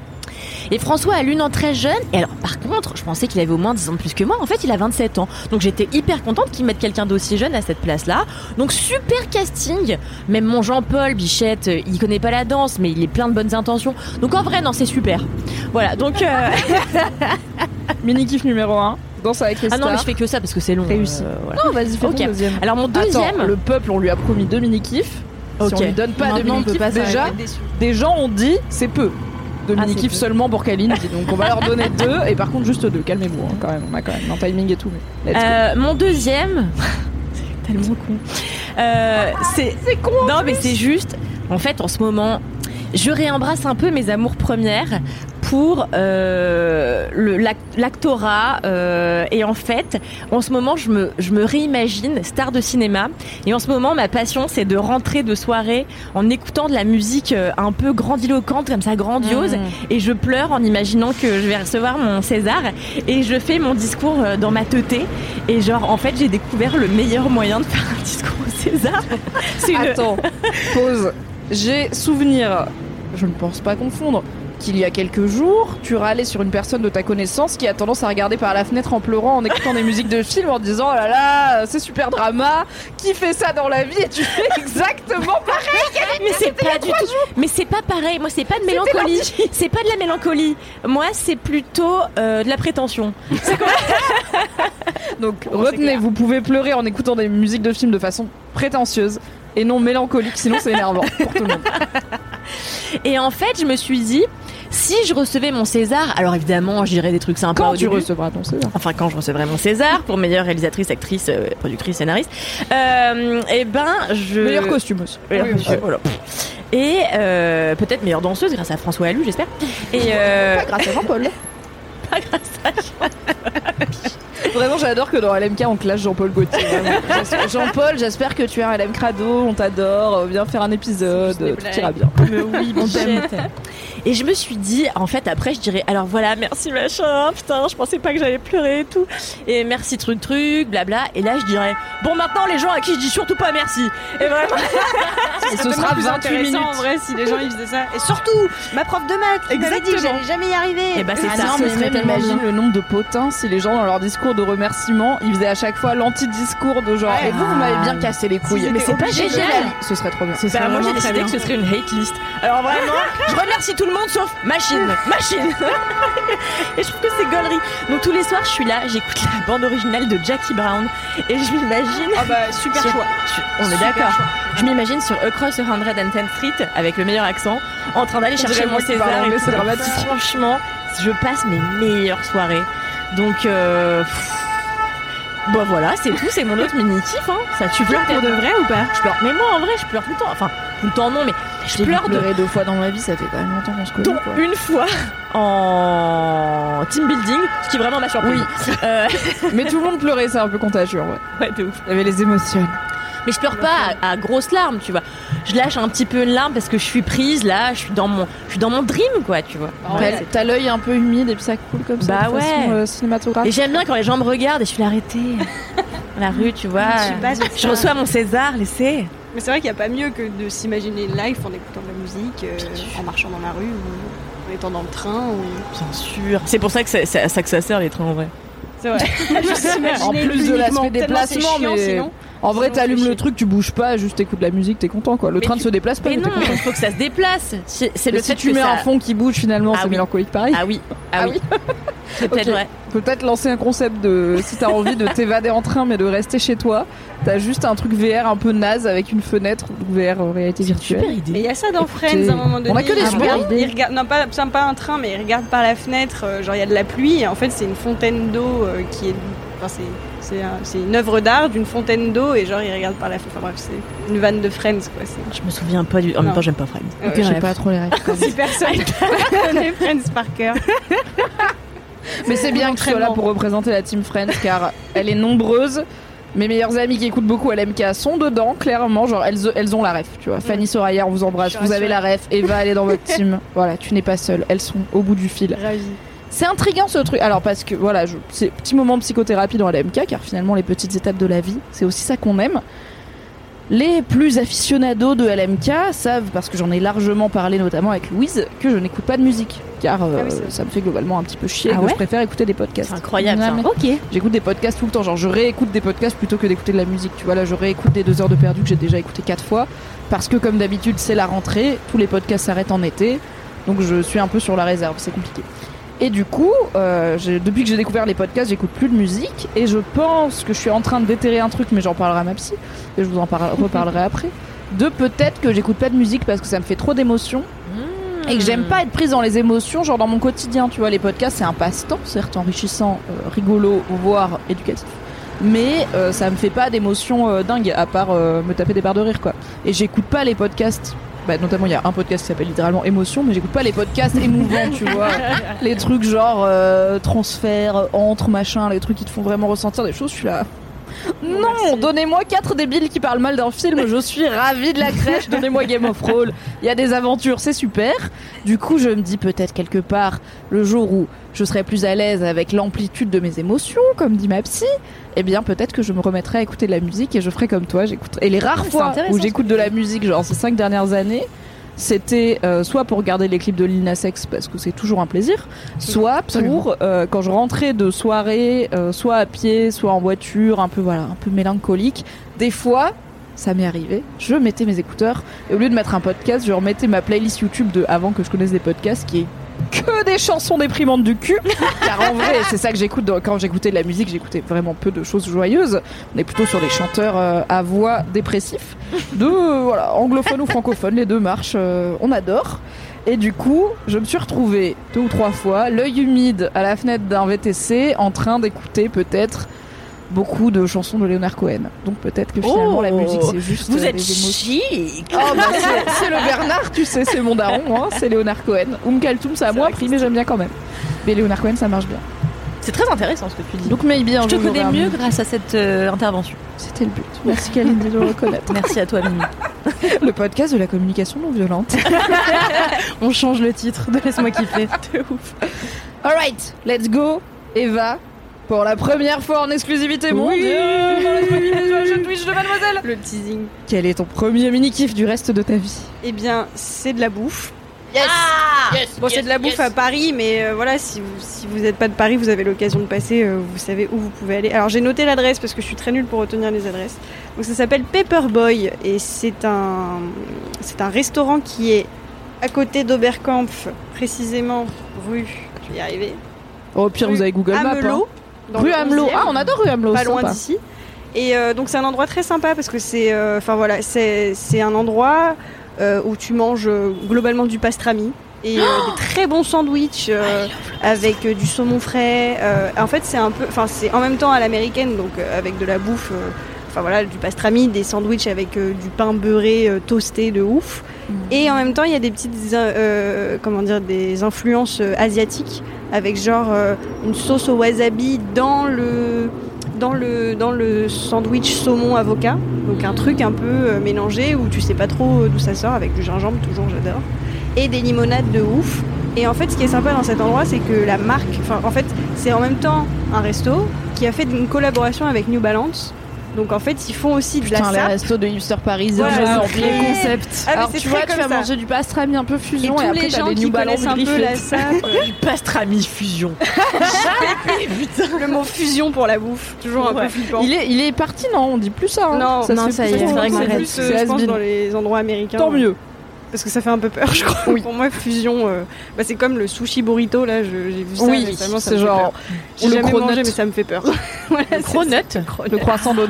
Et François a l'une en très jeune. Et alors, par contre, je pensais qu'il avait au moins 10 ans de plus que moi. En fait, il a 27 ans. Donc, j'étais hyper contente qu'il mette quelqu'un d'aussi jeune à cette place-là. Donc, super casting. Même mon Jean-Paul Bichette, euh, il connaît pas la danse, mais il est plein de bonnes intentions. Donc, en vrai, non, c'est super. Voilà. Donc, euh, Mini kiff numéro 1. Danse avec les ah non, mais je fais que ça parce que c'est long. Réussi. euh, voilà. Non, vas-y, fais Ok. ton deuxième. Alors, mon deuxième. Attends, le peuple, on lui a promis deux mini kiffs. Si Ok. on lui donne pas de Maintenant, on mini kiffs, déjà, des gens ont dit c'est peu. De Ah, mini seulement pour Kaline. Donc on va leur donner deux et par contre juste deux. Calmez-vous hein, quand même. On a quand même un timing et tout. Mais. Euh, mon deuxième, c'est tellement con. Euh, c'est con. Non, mais c'est juste. En fait, en ce moment, je réembrasse un peu mes amours premières pour euh, l'actorat. euh, et en fait, en ce moment, je me, je me réimagine star de cinéma. Et en ce moment, ma passion, c'est de rentrer de soirée en écoutant de la musique euh, un peu grandiloquente, comme ça, grandiose. Et je pleure en imaginant que je vais recevoir mon César. Et je fais mon discours euh, dans ma teuté. Et genre, en fait, j'ai découvert le meilleur moyen de faire un discours au César. C'est une- Attends, pause. J'ai souvenir, je ne pense pas confondre, qu'il y a quelques jours, tu râlais sur une personne de ta connaissance qui a tendance à regarder par la fenêtre en pleurant, en écoutant des musiques de film, en disant oh là là, c'est super drama, qui fait ça dans la vie? Et tu fais exactement pareil. Mais c'est pas du tout. Mais c'est pas pareil. Moi, c'est pas de mélancolie. C'est pas de la mélancolie. Moi, c'est plutôt euh, de la prétention. Donc retenez, vous pouvez pleurer en écoutant des musiques de film de façon prétentieuse et non mélancolique, sinon c'est énervant pour tout le monde. Et en fait, je me suis dit, si je recevais mon César, alors évidemment, je dirais des trucs sympas Quand au tu début. recevras ton César Enfin, quand je recevrai mon César pour meilleure réalisatrice, actrice, euh, productrice, scénariste, euh, et ben, je. Meilleur costume aussi. Meilleur Oui, costume, oui. voilà. Et euh, peut-être meilleure danseuse grâce à François Allu, j'espère. Et euh, Pas grâce à Jean-Paul. pas grâce à Vraiment, j'adore que dans LMK on clash Jean-Paul Gaultier. Jean-Paul, j'espère que tu es un LM Crado, on t'adore, euh, viens faire un épisode, tout ira bien. Mais oui. Et je me suis dit, en fait, après, je dirais, alors voilà, merci machin, putain, je pensais pas que j'allais pleurer et tout. Et merci truc truc, blabla. Et là, je dirais, bon, maintenant, les gens à qui je dis surtout pas merci. Et vraiment, Et ce sera plus 28 intéressant minutes. en vrai si les gens ils faisaient ça. Et surtout, ma prof de maths qui m'avait dit que Exactement. j'allais jamais y arriver. Et bah, c'est Ah ça. mais bien. le nombre de potins si les gens dans leur discours de remerciement, ils faisaient à chaque fois l'anti-discours de genre et vous vous m'avez bien cassé les couilles. Mais c'est pas génial. Ce serait trop bien. Bah, moi, j'ai décidé que ce serait une hate list. Alors vraiment, je remercie tout le monde sauf machine, machine. et je trouve que c'est gaulerie. Donc tous les soirs, je suis là, j'écoute la bande originale de Jackie Brown et je m'imagine. Ah bah super Sur- choix. On est d'accord. Je m'imagine sur Across 110th Street avec le meilleur accent, en train d'aller chercher mon César. c'est dramatique. Franchement, je passe mes meilleures soirées. Donc, euh, pff, bon voilà, c'est tout, c'est mon autre mini kiff. Hein. Ça, tu pleures Pour de vrai ou pas? Je pleure, mais moi en vrai, je pleure tout le temps. Enfin, tout le temps non, mais je pleure de deux fois dans ma vie, ça fait quand même longtemps qu'on se connaît. quoi. une fois en team building, ce qui vraiment m'a surpris. Euh, Mais tout le monde pleurait, c'est un peu contagieux. Ouais. ouais, de ouf. Il y avait les émotions. Mais je pleure pas à, à grosses larmes, tu vois. Je lâche un petit peu une larme parce que je suis prise là, je suis dans mon, je suis dans mon dream, quoi, tu vois. T'as- T'as l'œil un peu humide et puis ça coule comme ça. Bah de façon, ouais. euh, cinématographique. Et j'aime bien quand les gens me regardent et je suis. Dans la rue, tu vois. Je suis pas Je ça. reçois mon César, laissez. Mais c'est vrai qu'il n'y a pas mieux que de s'imaginer live en écoutant de la musique, euh, en marchant dans la rue ou en étant dans le train. Ou... Bien sûr. C'est pour ça que à ça que ça sert les trains en vrai. C'est vrai. Juste En plus de l'aspect déplacement, chiant, mais sinon. En vrai, t'allumes le truc, tu bouges pas, juste t'écoutes la musique, t'es content quoi. Le Mais train tu- ne se déplace pas, Mais non, t'es content. il faut que ça se déplace. Si- C'est le si fait tu que mets ça... un fond qui bouge, finalement, Ah c'est oui. mélancolique pareil. Ah oui, ah, Ah oui. C'est peut-être Ok. vrai. Peut-être lancer un concept de si t'as envie de t'évader en train mais de rester chez toi, t'as juste un truc VR un peu naze avec une fenêtre VR en réalité virtuelle. Super Et il idée. y a ça dans Écoutez, Friends à un moment donné. on a que des super idées. Regardent, non, pas, pas un train, mais ils regardent par la fenêtre. euh, genre, il y a de la pluie. Et en fait, c'est une fontaine d'eau euh, qui est. Enfin, c'est, c'est, un- c'est une œuvre d'art d'une fontaine d'eau. Et genre, ils regardent par la fenêtre. Enfin, bref, c'est une vanne de Friends, quoi. Je me souviens pas du. En même temps, j'aime pas Friends. Ouais, J'ai bref. pas trop les rêves. Si personne connaît Friends par cœur. Mais c'est bien que tu sois là pour représenter la team Friends car elle est nombreuse. Mes meilleures amies qui écoutent beaucoup LMK sont dedans, clairement. Genre, elles, elles ont la ref, tu vois. Fanny Soraya, on vous embrasse. Je Vous avez la ref. Eva, elle est dans votre team. Voilà, tu n'es pas seule. Elles sont au bout du fil. C'est intriguant ce truc. Alors, parce que, voilà, c'est petit moment de psychothérapie dans LMK car finalement, les petites étapes de la vie, c'est aussi ça qu'on aime. Les plus aficionados de LMK savent, parce que j'en ai largement parlé notamment avec Louise, que je n'écoute pas de musique. Car euh, Ah oui, ça me fait globalement un petit peu chier. Ah que ouais je préfère écouter des podcasts. C'est incroyable. Ouais, ça. mais- Ok. J'écoute des podcasts tout le temps, genre je réécoute des podcasts plutôt que d'écouter de la musique. Tu vois, là je réécoute des deux heures de perdu que j'ai déjà écouté quatre fois. Parce que comme d'habitude c'est la rentrée, tous les podcasts s'arrêtent en été. Donc je suis un peu sur la réserve, c'est compliqué. Et du coup, euh, depuis que j'ai découvert les podcasts, j'écoute plus de musique. Et je pense que je suis en train de déterrer un truc, mais j'en parlerai à ma psy. Et je vous en parle- reparlerai après. De peut-être que j'écoute pas de musique parce que ça me fait trop d'émotions. Et que j'aime pas être prise dans les émotions, genre dans mon quotidien, tu vois. Les podcasts, c'est un passe-temps, certes enrichissant, euh, rigolo, voire éducatif. Mais euh, ça me fait pas d'émotions euh, dingues, à part euh, me taper des barres de rire, quoi. Et j'écoute pas les podcasts bah, notamment il y a un podcast qui s'appelle littéralement Émotion, mais j'écoute pas les podcasts émouvants, tu vois. Les trucs genre euh, transfert, entre, machin, les trucs qui te font vraiment ressentir des choses, je suis là. Non, donnez-moi quatre débiles qui parlent mal d'un film, je suis ravie de la crèche, donnez-moi Game of Thrones, il y a des aventures, c'est super. Du coup, je me dis peut-être quelque part, le jour où je serai plus à l'aise avec l'amplitude de mes émotions, comme dit ma psy, eh bien peut-être que je me remettrai à écouter de la musique et je ferai comme toi, j'écouterai. Et les rares C'est fois où j'écoute de la musique, genre ces cinq dernières années, c'était euh, soit pour regarder les clips de Lil Nas X parce que c'est toujours un plaisir, soit pour euh, quand je rentrais de soirée, euh, soit à pied, soit en voiture, un peu voilà, un peu mélancolique. Des fois, ça m'est arrivé, je mettais mes écouteurs et au lieu de mettre un podcast, je remettais ma playlist YouTube de avant que je connaisse des podcasts qui est que des chansons déprimantes du cul. Car en vrai, c'est ça que j'écoute. Quand j'écoutais de la musique, j'écoutais vraiment peu de choses joyeuses. On est plutôt sur des chanteurs euh, à voix dépressifs. De, voilà, anglophone ou francophone, les deux marchent. euh, on adore. Et du coup, je me suis retrouvée deux ou trois fois, l'œil humide à la fenêtre d'un VTC, en train d'écouter peut-être beaucoup de chansons de Leonard Cohen. Donc peut-être que finalement la musique c'est juste Vous êtes chic Oh bah c'est- le Bernard, tu sais, c'est mon daron, hein, c'est Léonard Cohen. Oum Kaltoum, ça a moins pris, mais j'aime bien quand même. Mais Léonard Cohen, ça marche bien. C'est très intéressant ce que tu dis. Donc maybe un je te connais mieux grâce à cette euh, intervention. C'était le but. Merci Kalindi de le reconnaître. Merci à toi, Mimi. Le podcast de la communication non violente. On change le titre de Laisse-moi kiffer. De ouf. Alright, let's go, Eva. Pour la première fois en exclusivité dans sur la chaîne Twitch de Mademoiselle. Le teasing. Quel est ton premier mini-kiff du reste de ta vie? Eh bien, c'est de la bouffe. Yes Bon, c'est de la bouffe à Paris, mais euh, voilà, si vous si vous n'êtes pas de Paris, vous avez l'occasion de passer, euh, vous savez où vous pouvez aller. Alors, j'ai noté l'adresse parce que je suis très nulle pour retenir les adresses. Donc, ça s'appelle Paperboy et c'est un c'est un restaurant qui est à côté d'Oberkampf, précisément rue. Je vais y arriver. Au pire, Rue vous avez Google Maps. Hein. Dans Rue le Amelot. 11e. Ah, on adore rue Amelot. pas loin d'ici. Et euh, donc c'est un endroit très sympa parce que c'est, euh, enfin voilà, c'est c'est un endroit euh, où tu manges globalement du pastrami et des très bons sandwichs avec du saumon frais. En fait, c'est un peu, enfin c'est en même temps à l'américaine, donc avec de la bouffe. Enfin voilà, du pastrami, des sandwichs avec euh, du pain beurré euh, toasté de ouf. Et en même temps, il y a des petites, euh, comment dire, des influences asiatiques avec genre une sauce au wasabi dans le dans le dans le sandwich saumon avocat. Donc un truc un peu mélangé où tu sais pas trop d'où ça sort avec du gingembre toujours j'adore et des limonades de ouf. Et en fait, ce qui est sympa dans cet endroit, c'est que la marque, enfin en fait, c'est en même temps un resto qui a fait une collaboration avec New Balance. Donc en fait, ils font aussi de Putain, la les sape. restos de hipster parisien, Voilà, c'est les concepts. Ah, Alors tu vois, tu vas ça. manger du pastrami un peu Et fusion tous et, après les gens des qui connaissent un peu la sape, euh, Pastrami fusion. le mot fusion pour la bouffe, toujours un Ouais. peu flippant. Il est, il est parti, non On dit plus ça. hein. Non, ça non, y est, c'est vrai que c'est euh, dans les endroits américains. Tant mieux. Parce que ça fait un peu peur, je crois. Pour moi, fusion, euh, bah, c'est comme le sushi burrito, là, je- j'ai vu ça Oui, récemment, ça c'est me fait genre peur. J'ai le jamais cronut. mangé, mais ça me fait peur. voilà, Cronut. ça. le croissant donut.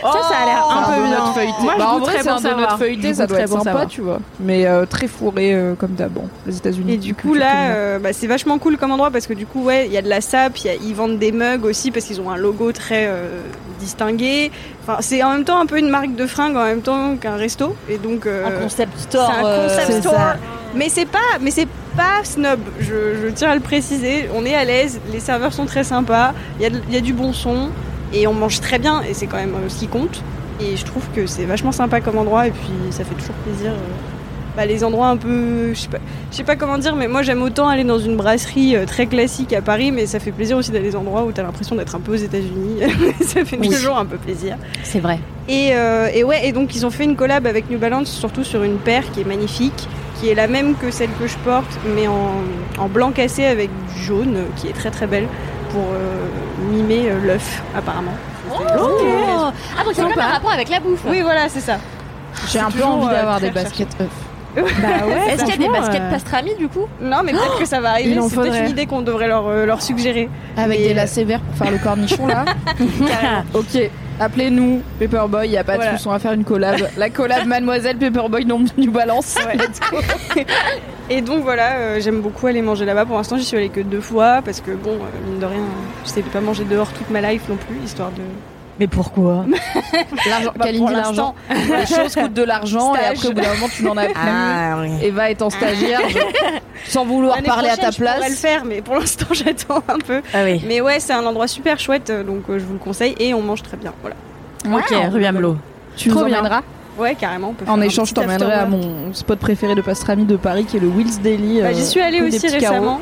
Ça, ça a l'air un peu donut bien. feuilleté. Moi, je bah, en goûterais vrai, c'est un donut feuilleté, ça doit être sympa, savoir. tu vois. Mais euh, très fourré euh, comme d'hab. Bon, les États-Unis. Et du coup, là, euh, bah, c'est vachement cool comme endroit parce que du coup, ouais, il y a de la sape, ils vendent des mugs aussi parce qu'ils ont un logo très distingué. Enfin, c'est en même temps un peu une marque de fringues en même temps qu'un resto. Et donc, euh, Un concept store. C'est un euh, concept c'est store. ça. Mais c'est pas, mais c'est pas snob. Je, je tiens à le préciser. On est à l'aise. Les serveurs sont très sympas. Il y, a y du bon son et on mange très bien. Et c'est quand même euh, ce qui compte. Et je trouve que c'est vachement sympa comme endroit. Et puis ça fait toujours plaisir. euh, bah, les endroits un peu, je sais pas, je sais pas comment dire, mais moi j'aime autant aller dans une brasserie euh, très classique à Paris, mais ça fait plaisir aussi d'aller dans des endroits où t'as l'impression d'être un peu aux États-Unis. ça fait Oui. toujours un peu plaisir. C'est vrai. Et, euh, et ouais, et donc ils ont fait une collab avec New Balance, surtout sur une paire qui est magnifique, qui est la même que celle que je porte, mais en, en blanc cassé avec du jaune, euh, qui est très très belle pour euh, mimer euh, l'œuf, apparemment. Oh Ah, donc c'est un rapport avec la bouffe. Oui, voilà, c'est ça. J'ai un peu envie d'avoir des baskets œufs. Bah ouais, Est-ce qu'il y a des baskets euh, pastrami du coup Non, mais peut-être que ça va arriver. il C'est peut-être une idée qu'on devrait leur, euh, leur suggérer. Avec Mais, des euh, lacets verts pour faire le cornichon là. ok, appelez-nous Paperboy, y a pas de Voilà. souci, on va faire une collab. La collab Mademoiselle Paperboy non New Balance. Ouais. Let's go. Et donc voilà, euh, j'aime beaucoup aller manger là-bas. Pour l'instant, j'y suis allée que deux fois parce que bon, euh, mine de rien, j'essaie de pas manger dehors toute ma life non plus, histoire de Mais pourquoi L'argent, Bah, pour l'argent. Les choses coûtent de l'argent et après, au bout d'un moment, tu n'en as plus. Ah oui. Eva est en stagiaire, je- sans vouloir L'année parler à ta Je pourrais le place. faire, mais pour l'instant, j'attends un peu. Ah oui. Mais ouais, c'est un endroit super chouette, euh, donc euh, je vous le conseille et on mange très bien. Voilà. Ok, rue Amelot. Tu nous Trop emmèneras Ouais, carrément. on peut En faire échange, je t'emmènerai à mon spot préféré de pastrami de Paris qui est le Will's Daily. Bah, euh, J'y suis allée aussi Carreaux.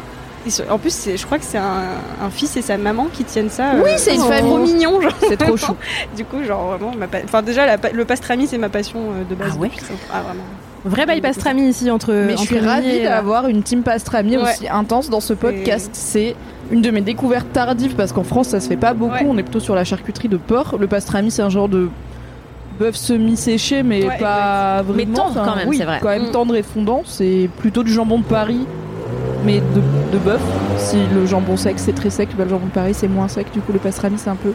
En plus, je crois que c'est un, un fils et sa maman qui tiennent ça. euh, Oui, c'est une famille. trop mignon, genre. C'est trop chou. Du coup, genre vraiment, ma pa- enfin déjà la le pastrami c'est ma passion euh, de base. Ah ouais. Ah vraiment. Vrai bail pastrami ici entre. Mais je suis ravie euh, d'avoir une team pastrami Ouais. aussi intense dans ce podcast. C'est une de mes découvertes tardives parce qu'en France ça se fait pas beaucoup. Ouais. On est plutôt sur la charcuterie de porc. Le pastrami c'est un genre de bœuf semi-séché mais Ouais, pas vraiment. Mais tendre Enfin, quand même, oui, c'est vrai. Quand même Mm. tendre et fondant. C'est plutôt du jambon de Paris mais de, de bœuf. Si le jambon sec c'est très sec, bah, le jambon de Paris c'est moins sec. Du coup le pastrami c'est un peu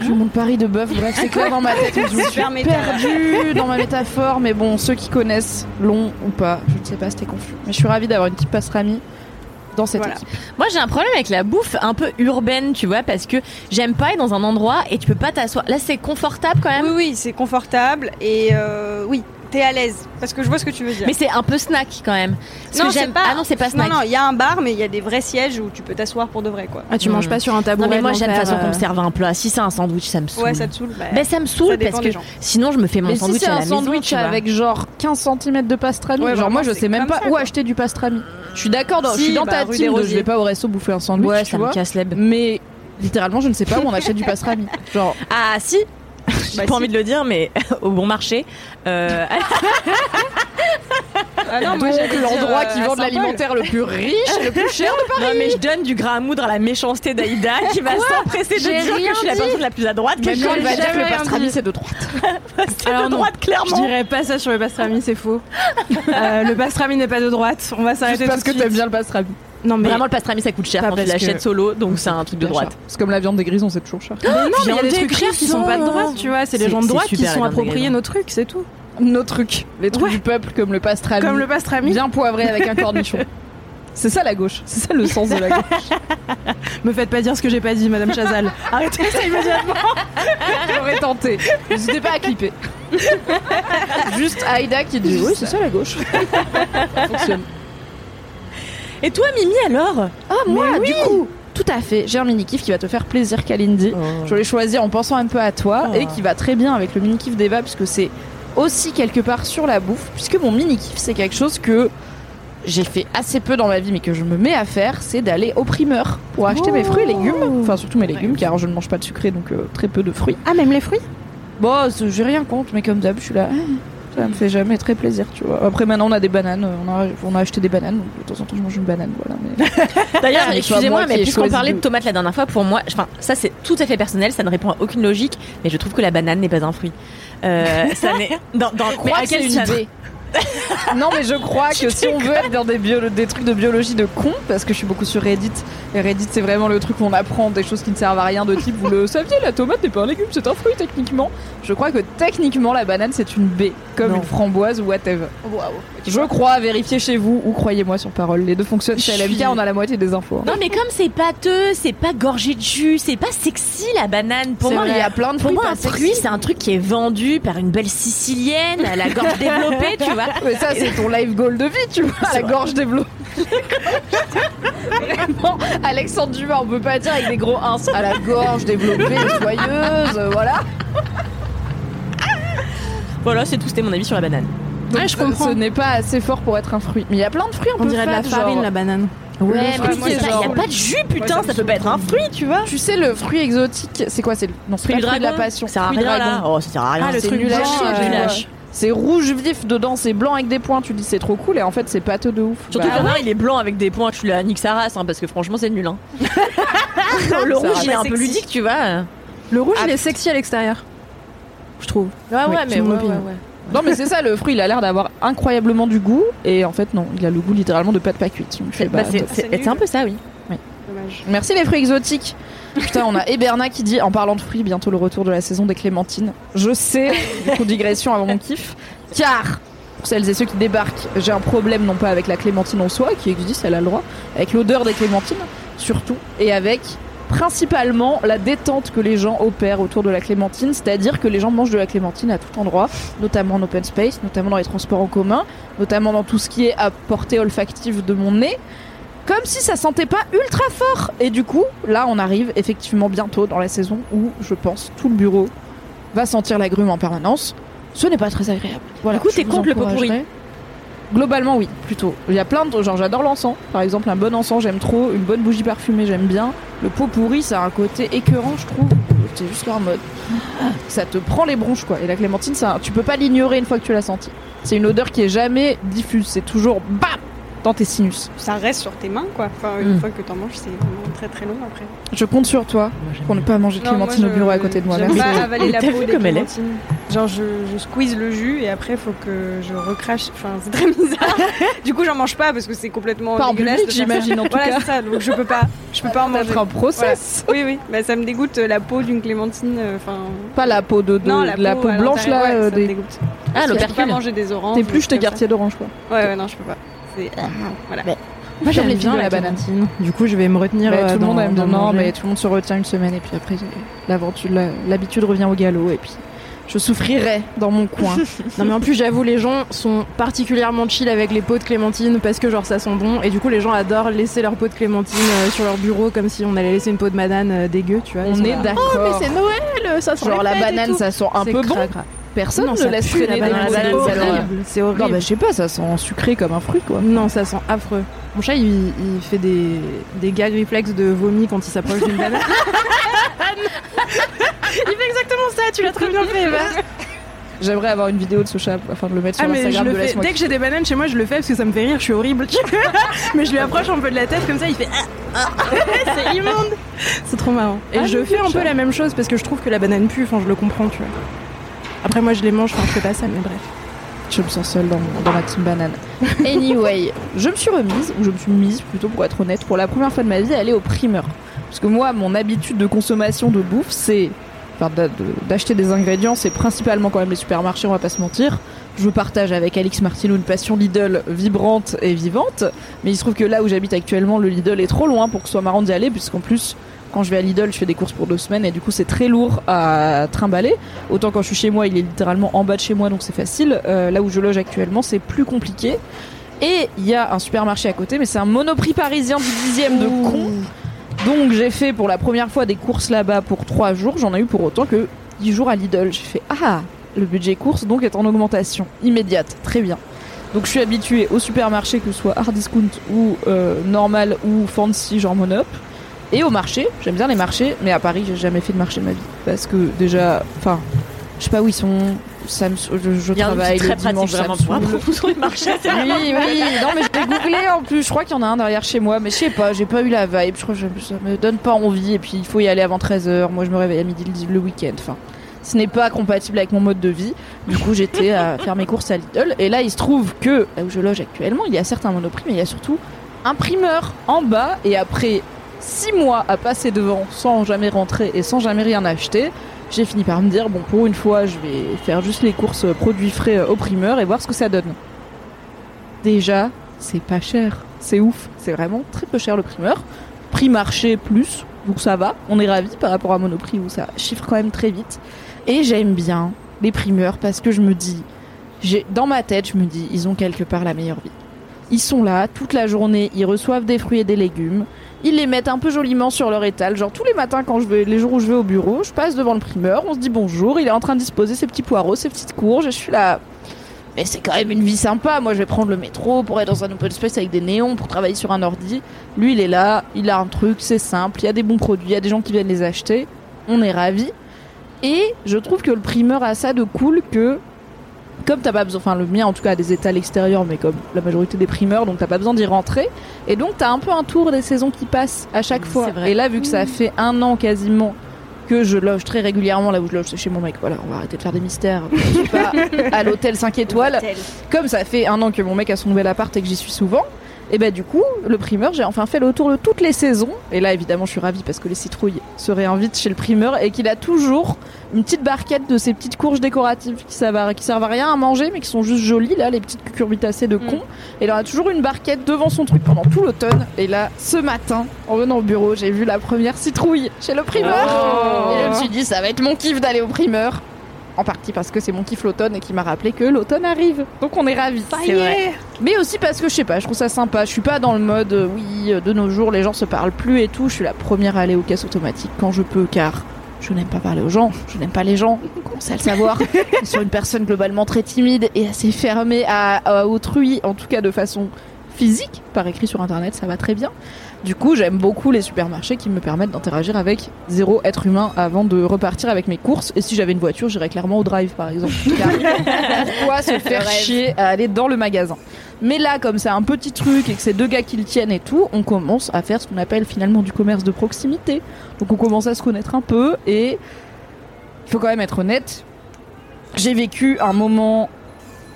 jambon de Paris de bœuf. Bref c'est clair dans ma tête. Je me suis perdue dans ma métaphore, mais bon, ceux qui connaissent l'ont ou pas, je ne sais pas, c'était confus. Mais je suis ravie d'avoir une petite pastrami dans cette Voilà. équipe. Moi, j'ai un problème avec la bouffe un peu urbaine, tu vois, parce que j'aime pas être dans un endroit et tu peux pas t'asseoir. Là, c'est confortable quand même? Oui oui, c'est confortable et euh, oui, t'es à l'aise parce que je vois ce que tu veux dire. Mais c'est un peu snack quand même. Parce non, que j'aime pas. Ah non, c'est pas snack. Non non, il y a un bar mais il y a des vrais sièges où tu peux t'asseoir pour de vrai quoi. Ah, tu manges pas sur un tabouret. Non, mais moi, j'aime de façon d'enfer, qu'on me euh, serve un plat. Si c'est un sandwich, ça me saoule. Ouais, ça te saoule. Bah, Ben, ça me saoule ça parce que sinon, je me fais mon Mais si sandwich à la un maison, sandwich avec genre 15 cm de pastrami, Ouais, genre moi je sais même pas ça, où acheter du pastrami. Je suis d'accord, dans- je Si, suis dans bah, ta rue team je vais pas au resto bouffer un sandwich, Ouais, ça me casse. Mais littéralement, je ne sais pas où on achète du pastrami. Genre, Ah, si J'ai Bah, pas si. envie de le dire, mais au bon marché. Euh, Ah non, moi donc l'endroit euh, qui vend de l'alimentaire le plus riche, le plus cher de non, mais je donne du grain à moudre à la méchanceté d'Aïda qui va s'empresser de dire que je suis la personne la plus à droite. que je va dire que le pastrami c'est de droite. c'est Alors de non. droite, Je clairement. dirais pas ça sur le pastrami, c'est faux. Euh, le pastrami n'est pas de droite. On va s'arrêter parce tout que t'aimes bien le pastrami. Non mais Vraiment, le pastrami ça coûte cher Pas quand tu parce que- solo, donc c'est un truc de droite. C'est comme la viande des grisons, c'est toujours cher. non, mais il y a des trucs chers qui sont pas de grisons. droite, tu vois. C'est les gens de droite qui sont appropriés nos trucs, c'est tout. Nos trucs, les trucs Ouais. du peuple comme le pastrami. Comme le pastrami. bien poivré avec un cornichon. C'est ça la gauche, c'est ça le sens de la gauche. Me faites pas dire ce que j'ai pas dit, Madame Chazal. Arrêtez ça immédiatement. J'aurais tenté. N'hésitez pas à clipper. Juste Aïda qui dit oui, c'est ça la gauche. Ça fonctionne. Et toi, Mimi, alors Ah moi, du coup, tout à fait. J'ai un mini kiff qui va te faire plaisir, Kalindi. Je l'ai choisi en pensant un peu à toi Oh. et qui va très bien avec le mini kiff d'Eva puisque c'est aussi quelque part sur la bouffe puisque mon mini kiff c'est quelque chose que j'ai fait assez peu dans ma vie mais que je me mets à faire c'est d'aller au primeur pour acheter mes fruits et légumes. Enfin surtout mes légumes car je ne mange pas de sucré donc euh, très peu de fruits. Ah, même les fruits? Bon c'est- j'ai rien contre mais comme d'hab je suis là. Ah, ça me fait jamais très plaisir tu vois après maintenant on a des bananes on a, on a acheté des bananes donc de temps en temps je mange une banane voilà mais D'ailleurs, excusez-moi, mais ai puisqu'on parlait de- de tomates la dernière fois, pour moi, enfin, ça c'est tout à fait personnel, ça ne répond à aucune logique, mais je trouve que la banane n'est pas un fruit. Euh, ça n'est dans, dans crois à quel une idée. non mais je crois que si on veut être dans des, bio- des trucs de biologie de con, parce que je suis beaucoup sur Reddit, et Reddit c'est vraiment le truc où on apprend des choses qui ne servent à rien de type vous le saviez la tomate n'est pas un légume c'est un fruit techniquement. Je crois que techniquement la banane c'est une baie comme Non. une framboise ou whatever. Je crois, vérifiez chez vous ou croyez-moi sur parole, les deux fonctionnent. Chez LMK suis- on a la moitié des infos. hein. Non, mais comme c'est pâteux, c'est pas gorgé de jus, c'est pas sexy la banane. Pour moi, il y a plein de pour moi, un fruit, c'est un truc qui est vendu par une belle sicilienne à la gorge développée, tu vois. Mais ça, c'est ton life goal de vie, tu vois, la vrai. gorge développée. Vraiment, Alexandre Dumas, on peut pas dire avec des gros ins. À la gorge développée, soyeuse, euh, voilà. Voilà, c'est tout, c'était mon avis sur la banane. Donc, Ouais, je comprends. Ce n'est pas assez fort pour être un fruit. Mais il y a plein de fruits un On peu dirait de la farine, genre- la banane. Ouais, mais il y a pas de jus, putain, ça peut pas être un fruit, tu vois. Tu sais, le fruit exotique, c'est quoi C'est le non, c'est Fruit le fruit de la passion. Ça sert à Fruit rien là. Oh, ça sert à rien. Ah, le c'est truc nul à chier, C'est rouge vif dedans, c'est blanc avec des points. Tu dis c'est trop cool et en fait c'est pâteux de ouf. Surtout Bah, un, il est blanc avec des points, tu la nique sa race, hein, parce que franchement, c'est nul. Hein. le rouge, il est un peu ludique, tu vois. Le rouge, Ah, il est sexy à l'extérieur. Je trouve. Ouais, ouais, mais mon ouais, opinion. ouais, ouais. Non mais c'est ça, le fruit il a l'air d'avoir incroyablement du goût et en fait non, il a le goût littéralement de pâte pas cuite. Bah, bah, c'est un peu ça, oui. Dommage. Merci les fruits exotiques. Putain, on a Eberna qui dit en parlant de fruits, bientôt le retour de la saison des clémentines. Je sais, du coup digression avant mon kiff, car pour celles et ceux qui débarquent, j'ai un problème non pas avec la clémentine en soi qui existe, elle a le droit, avec l'odeur des clémentines surtout et avec principalement la détente que les gens opèrent autour de la clémentine, c'est-à-dire que les gens mangent de la clémentine à tout endroit, notamment en open space, notamment dans les transports en commun, notamment dans tout ce qui est à portée olfactive de mon nez, comme si ça sentait pas ultra fort. Et du coup, là, on arrive effectivement bientôt dans la saison où, je pense, tout le bureau va sentir la grume en permanence. Ce n'est pas très agréable. Voilà, Du coup, t'es contre le pot pourri Globalement, oui, plutôt. Il y a plein de. Genre, j'adore l'encens. Par exemple, un bon encens, j'aime trop. Une bonne bougie parfumée, j'aime bien. Le pot pourri, ça a un côté écœurant, je trouve. C'est juste leur mode. Ça te prend les bronches, quoi. Et la clémentine, ça, tu peux pas l'ignorer une fois que tu l'as senti. C'est une odeur qui est jamais diffuse. C'est toujours bam dans tes sinus. Ça reste sur tes mains, quoi. Enfin, une Mm. fois que t'en manges, c'est vraiment très très long après. Je compte sur toi pour ne pas manger de Non, moi, clémentine au bureau à côté de moi. J'aime Merci. pas avaler la T'as peau des comme elle est clémentines. Genre, je, je squeeze le jus et après, faut que je recrache. Enfin, c'est très bizarre. du coup, j'en mange pas parce que c'est complètement Pas en dégueulasse j'imagine, en tout voilà, cas. c'est ça. Donc, je peux pas, je peux pas en manger. Un process. Voilà. Oui, oui. Bah, ça me dégoûte euh, la peau d'une clémentine. euh, Enfin. Pas la peau de, de- non, la, peau blanche là. ouais, euh, ça me dégoûte. Ah, Je peux pas l'opercule. manger des oranges. T'es plus tes quartiers d'orange quoi. Ouais, ouais, non, je peux pas. C'est. Voilà. Moi J'aime bien bien la la banane. Du coup, je vais me retenir. Euh, tout le dans- monde aime bien. Non, mais tout le monde se retient une semaine et puis après l'aventure, l'habitude revient au galop et puis je souffrirai dans mon coin. Non mais en plus j'avoue les gens sont particulièrement chill avec les pots de clémentine parce que genre ça sent bon et du coup les gens adorent laisser leur pot de clémentine euh, sur leur bureau comme si on allait laisser une peau de banane euh, dégueu tu vois. On est d'accord. Oh mais c'est Noël, ça sent Genre la banane ça sent un peu bon. Personne Non, ne laisse traîner la des banane, bouts c'est horrible. banane. C'est horrible. Non, bah je sais pas, ça sent sucré comme un fruit quoi. Non, ça sent affreux. Mon chat, il, il fait des, des gags réflexes de vomi quand il s'approche d'une banane. il fait exactement ça, tu l'as très bien fait, Eva. J'aimerais avoir une vidéo de ce chat afin de le mettre sur Ah, mais je l'Instagram le de fais. Dès que j'ai des bananes chez moi, je le fais parce que ça me fait rire, je suis horrible. mais je lui approche un peu de la tête comme ça, il fait. Ah, ah. c'est immonde C'est trop marrant. Et Ah, je fais un peu la même chose parce que je trouve que la banane pue, enfin, je le comprends, tu vois. Après, moi, je les mange, enfin, je fais pas ça, mais bref. Je me sens seule dans, dans ma team banane. Anyway, je me suis remise, ou je me suis mise plutôt pour être honnête, pour la première fois de ma vie, à aller au primeur. Parce que moi, mon habitude de consommation de bouffe, c'est. Enfin, d'a- de- d'acheter des ingrédients, c'est principalement quand même les supermarchés, on va pas se mentir. Je partage avec Alix Martineau une passion Lidl vibrante et vivante. Mais il se trouve que là où j'habite actuellement, le Lidl est trop loin pour que ce soit marrant d'y aller, puisqu'en plus, quand je vais à Lidl, je fais des courses pour deux semaines et du coup, c'est très lourd à trimballer. Autant quand je suis chez moi, il est littéralement en bas de chez moi, donc c'est facile. Euh, là où je loge actuellement, c'est plus compliqué. Et il y a un supermarché à côté, mais c'est un monoprix parisien du dixième de con. Donc j'ai fait pour la première fois des courses là-bas pour trois jours. J'en ai eu pour autant que 10 jours à Lidl. J'ai fait ah, le budget course donc est en augmentation immédiate. Très bien. Donc je suis habituée au supermarché, que ce soit hard discount ou euh, normal ou fancy, genre monop. Et au marché, j'aime bien les marchés, mais à Paris, j'ai jamais fait de marché de ma vie. Parce que déjà, enfin, je sais pas où ils sont. Ça me, je, je Il y a un travaille le très pratique dimanche, ça vraiment me pour sur les marchés. Oui, oui, non mais je l'ai googlé en plus, je crois qu'il y en a un derrière chez moi, mais je sais pas, j'ai pas eu la vibe, je crois que ça me donne pas envie, et puis il faut y aller avant 13h, moi je me réveille à midi le, le week-end, enfin, ce n'est pas compatible avec mon mode de vie, du coup j'étais à faire mes courses à Lidl, et là il se trouve que, là où je loge actuellement, il y a certains monoprix, mais il y a surtout un primeur en bas, et après 6 mois à passer devant sans jamais rentrer et sans jamais rien acheter, j'ai fini par me dire, bon pour une fois je vais faire juste les courses produits frais euh, au primeur et voir ce que ça donne déjà, c'est pas cher. C'est ouf. C'est vraiment très peu cher le primeur. Prix marché plus, donc ça va. On est ravis par rapport à Monoprix où ça chiffre quand même très vite. Et j'aime bien les primeurs parce que je me dis, dans ma tête, je me dis, ils ont quelque part la meilleure vie. Ils sont là toute la journée, ils reçoivent des fruits et des légumes. Ils les mettent un peu joliment sur leur étal. Genre tous les matins quand je vais, les jours où je vais au bureau, je passe devant le primeur, on se dit bonjour, il est en train de disposer ses petits poireaux, ses petites courges, et je suis là. Mais c'est quand même une vie sympa. Moi, je vais prendre le métro pour être dans un open space avec des néons pour travailler sur un ordi. Lui, il est là, il a un truc, c'est simple. Il y a des bons produits, il y a des gens qui viennent les acheter. On est ravis. Et je trouve que le primeur a ça de cool que, comme t'as pas besoin, enfin le mien en tout cas a des étals extérieurs, mais comme la majorité des primeurs, donc t'as pas besoin d'y rentrer. Et donc t'as un peu un tour des saisons qui passent à chaque fois. Et là, vu que ça fait un an quasiment que je loge très régulièrement là où je loge, c'est chez mon mec. Voilà, on va arrêter de faire des mystères. Je suis pas à l'hôtel 5 étoiles. Comme ça fait un an que mon mec a son nouvel appart et que j'y suis souvent, Et bah du coup, le primeur, j'ai enfin fait le tour de toutes les saisons. Et là, évidemment, je suis ravie parce que les citrouilles se réinvitent chez le primeur et qu'il a toujours une petite barquette de ces petites courges décoratives qui servent, à, qui servent à rien à manger, mais qui sont juste jolies, là, les petites cucurbitacées de con. Et il en a toujours une barquette devant son truc pendant tout l'automne. Et là, ce matin, en venant au bureau, j'ai vu la première citrouille chez le primeur. Et je me suis dit, ça va être mon kiff d'aller au primeur. En partie parce que c'est mon kiff l'automne et qui m'a rappelé que l'automne arrive. Donc on est ravis. C'est vrai. Mais aussi parce que je sais pas, je trouve ça sympa. Je suis pas dans le mode euh, oui, euh, de nos jours les gens se parlent plus et tout. Je suis la première à aller aux caisses automatiques quand je peux car je n'aime pas parler aux gens, je n'aime pas les gens, commencez à le savoir. je suis une personne globalement très timide et assez fermée à, à autrui, en tout cas de façon physique, par écrit sur internet, ça va très bien. Du coup, j'aime beaucoup les supermarchés qui me permettent d'interagir avec zéro être humain avant de repartir avec mes courses. Et si j'avais une voiture, j'irais clairement au drive, par exemple. Pourquoi se faire chier à aller dans le magasin? Mais là, comme c'est un petit truc et que c'est deux gars qui le tiennent et tout, on commence à faire ce qu'on appelle finalement du commerce de proximité. Donc on commence à se connaître un peu et il faut quand même être honnête. J'ai vécu un moment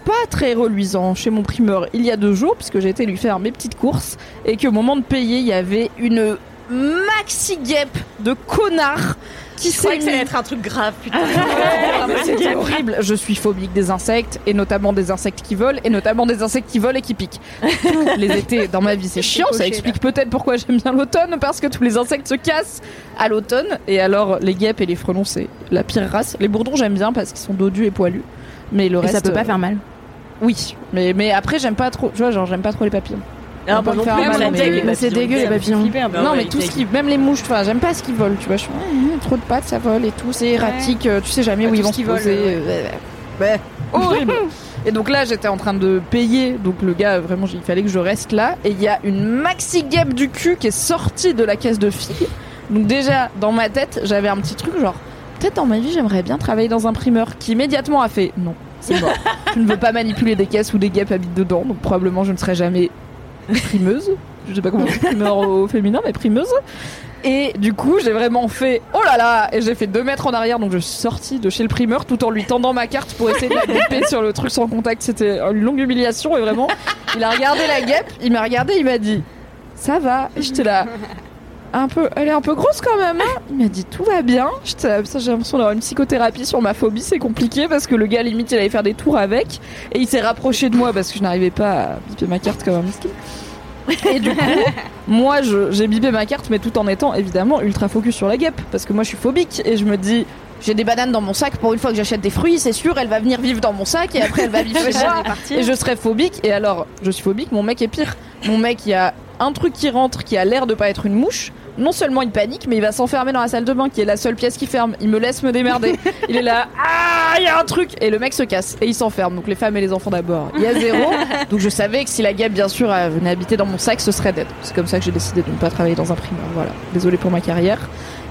pas très reluisant chez mon primeur il y a deux jours, puisque j'ai été lui faire mes petites courses, et qu'au moment de payer, il y avait une maxi guêpe de connards qui Je croyais que ça allait être un truc grave, putain. C'était horrible. Je suis phobique des insectes, et notamment des insectes qui volent, et notamment des insectes qui volent et qui piquent. Tous les étés dans ma vie, c'est chiant. Ça explique peut-être pourquoi j'aime bien l'automne, parce que tous les insectes se cassent à l'automne. Et alors, les guêpes et les frelons, c'est la pire race. Les bourdons, j'aime bien parce qu'ils sont dodus et poilus. Mais le Et reste. ça peut pas euh, faire mal. Oui, mais, mais après, j'aime pas trop. Tu vois, genre, j'aime pas trop les papillons. Non plus, mal, mais- c'est dégueu, les papillons. flipper non, Ouais, mais tout ce qui. Même les mouches, enfin, j'aime pas ce qu'ils volent. Tu vois, je suis. trop de pattes, ça vole et tout. C'est erratique. euh, Tu sais jamais Bah, où ils vont se poser. euh, ouais. horrible. Et donc là, j'étais en train de payer. Donc le gars, vraiment, il fallait que je reste là. Et il y a une maxi guêpe du cul qui est sortie de la caisse de filles. Donc déjà, dans ma tête, j'avais un petit truc genre. Peut-être dans ma vie, j'aimerais bien travailler dans un primeur qui immédiatement a fait non, c'est mort. je ne veux pas manipuler des caisses où des guêpes habitent dedans, donc probablement je ne serai jamais primeuse. Je sais pas comment on dit primeur au féminin, mais primeuse. Et du coup, j'ai vraiment fait oh là là Et j'ai fait deux mètres en arrière, donc je suis sortie de chez le primeur tout en lui tendant ma carte pour essayer de la biper sur le truc sans contact. C'était une longue humiliation et vraiment, il a regardé la guêpe, il m'a regardé, il m'a dit ça va. Et j'étais là. Un peu, elle est un peu grosse quand même. Hein il m'a dit tout va bien. J'ai l'impression d'avoir une psychothérapie sur ma phobie, c'est compliqué parce que le gars limite il allait faire des tours avec et il s'est rapproché de moi parce que je n'arrivais pas à biper ma carte comme un miskin. Et du coup, moi j'ai bipé ma carte mais tout en étant évidemment ultra focus sur la guêpe parce que moi je suis phobique et je me dis j'ai des bananes dans mon sac pour une fois que j'achète des fruits, c'est sûr, elle va venir vivre dans mon sac et après elle va vivre chez moi. Et je serais phobique. Et alors, je suis phobique, mon mec est pire. Mon mec, il y a un truc qui rentre qui a l'air de pas être une mouche. Non seulement il panique, mais il va s'enfermer dans la salle de bain qui est la seule pièce qui ferme. Il me laisse me démerder. Il est là, ah, il y a un truc. Et le mec se casse et il s'enferme. Donc les femmes et les enfants d'abord. Il y a zéro. Donc je savais que si la guêpe, bien sûr, venait habiter dans mon sac, ce serait dead. C'est comme ça que j'ai décidé de ne pas travailler dans un primeur. Voilà. Désolé pour ma carrière.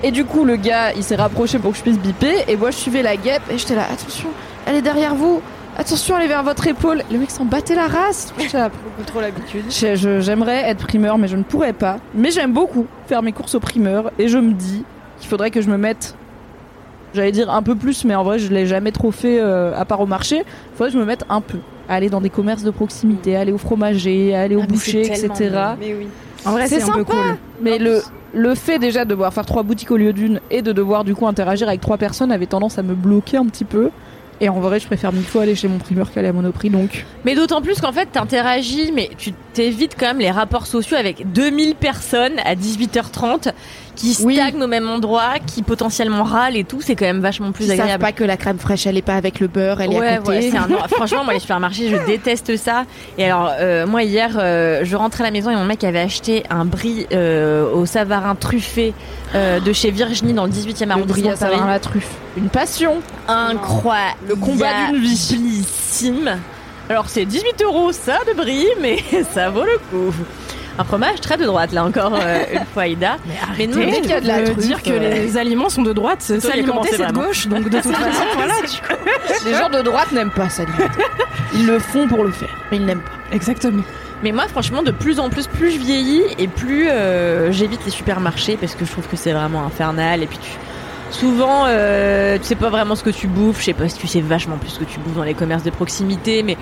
Et du coup, le gars, il s'est rapproché pour que je puisse biper. Et moi, je suivais la guêpe et j'étais là, attention, elle est derrière vous. Attention, elle est vers votre épaule. Le mec s'en battait la race. Trop l'habitude. J'aimerais être primeur, mais je ne pourrais pas. Mais j'aime beaucoup faire mes courses au primeur. Et je me dis qu'il faudrait que je me mette, j'allais dire un peu plus, mais en vrai, je l'ai jamais trop fait euh, à part au marché. Il faudrait que je me mette un peu. Aller dans des commerces de proximité, aller au fromager, aller au Ah, boucher, etc. Mais oui. En vrai, C'est un peu sympa. cool. Mais le, le fait déjà de devoir faire trois boutiques au lieu d'une et de devoir du coup interagir avec trois personnes avait tendance à me bloquer un petit peu. Et en vrai, je préfère mille fois aller chez mon primeur qu'aller à Monoprix. Donc, Mais d'autant plus qu'en fait, t'interagis, mais tu t'évites quand même les rapports sociaux avec 2000 personnes à 18h30 qui Oui. stagnent au même endroit, qui potentiellement râlent et tout. C'est quand même vachement plus ils savent agréable. pas que la crème fraîche, elle est pas avec le beurre, elle est à côté. ouais, un... franchement, moi, les supermarchés, je déteste ça. Et alors, euh, moi, hier, euh, je rentrais à la maison et mon mec avait acheté un brie euh, au savarin truffé de chez Virginie dans le 18e Le arrondissement brie Paris. Savarin la truffe. Une passion. Incroyable. Le combat d'une vie. Alors, c'est 18 euros, ça, de brie, mais ça vaut le coup. Un fromage très de droite, là encore, euh, une fois, Ida. Mais, non, dès qu'il y a de la veut truffe, dire que euh, les aliments sont de droite, s'alimenter c'est de gauche, donc de toute façon, voilà. Les gens de droite n'aiment pas ça. Ils le font pour le faire, mais ils n'aiment pas. Exactement. Mais moi, franchement, de plus en plus, plus je vieillis et plus euh, j'évite les supermarchés parce que je trouve que c'est vraiment infernal. Et puis, tu... souvent, euh, tu sais pas vraiment ce que tu bouffes. Je sais pas si tu sais vachement plus ce que tu bouffes dans les commerces de proximité, mais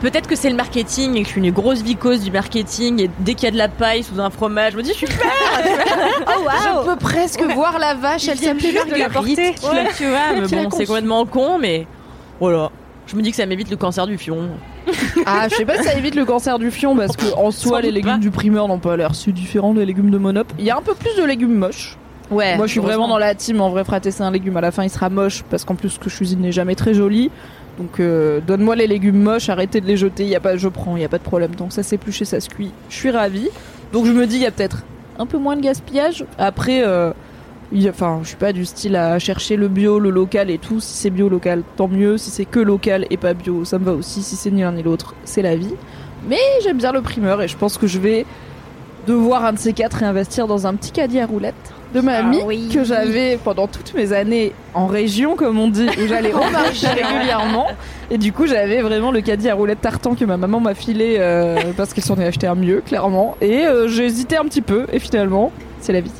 peut-être que c'est le marketing et que je suis une grosse vicose du marketing. Et dès qu'il y a de la paille sous un fromage, je me dis super. oh Je peux presque voir la vache, elle s'appelait Marguerite. L'a- tu vois, mais bon, c'est complètement con, mais voilà. Je me dis que ça m'évite le cancer du fion. Ah, je sais pas si ça évite le cancer du fion parce que en soi, Sans les légumes pas. du primeur n'ont pas l'air si différents des légumes de Monop. Il y a un peu plus de légumes moches. Ouais. Moi, je suis vraiment dans la team. En vrai, fraté, c'est un légume. À la fin, il sera moche parce qu'en plus, ce que je cuisine n'est jamais très joli. Donc, euh, donne-moi les légumes moches, arrêtez de les jeter. Y a pas, je prends, y a pas de problème. Donc, ça s'épluche et ça se cuit. Je suis ravie. Donc, je me dis, il y a peut-être un peu moins de gaspillage. Après, euh, il y a- enfin, je suis pas du style à chercher le bio, le local et tout. Si c'est bio local, tant mieux. Si c'est que local et pas bio, ça me va aussi. Si c'est ni l'un ni l'autre, c'est la vie. Mais j'aime bien le primeur et je pense que je vais devoir un de ces quatre réinvestir dans un petit caddie à roulettes de mamie oui. que j'avais pendant toutes mes années en région, comme on dit, où j'allais au marché régulièrement. Et du coup, j'avais vraiment le caddie à roulettes tartan que ma maman m'a filé euh, parce qu'elle s'en est acheté un mieux, clairement. Et euh, j'ai hésité un petit peu, et finalement, c'est la vie.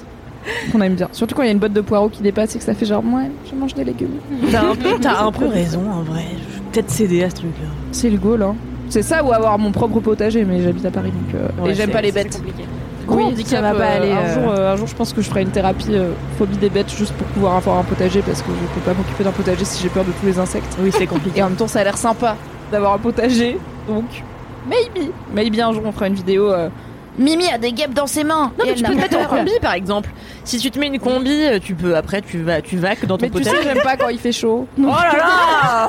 Qu'on aime bien. Surtout quand il y a une botte de poireaux qui dépasse et que ça fait genre, ouais, je mange des légumes. T'as un peu, t'as un peu raison en vrai. Je vais peut-être céder à ce truc-là. C'est le goal, hein. C'est ça ou avoir mon propre potager, mais j'habite à Paris donc. euh, Ouais, et j'aime pas les c'est bêtes. compliqué. Oui, handicap, ça va pas euh, aller, Un, euh. jour, euh, un jour, je pense que je ferai une thérapie phobie des bêtes juste pour pouvoir avoir un potager parce que je peux pas m'occuper d'un potager si j'ai peur de tous les insectes. Oui, c'est compliqué. Et en même temps, ça a l'air sympa d'avoir un potager. Donc, maybe. Maybe un jour, on fera une vidéo. Mimi a des guêpes dans ses mains. Non, et mais tu peux te mettre en combi par exemple. Si tu te mets une combi, tu peux après tu vas tu vaques dans ton Mais tu sais, potager. j'aime pas quand il fait chaud. Oh là là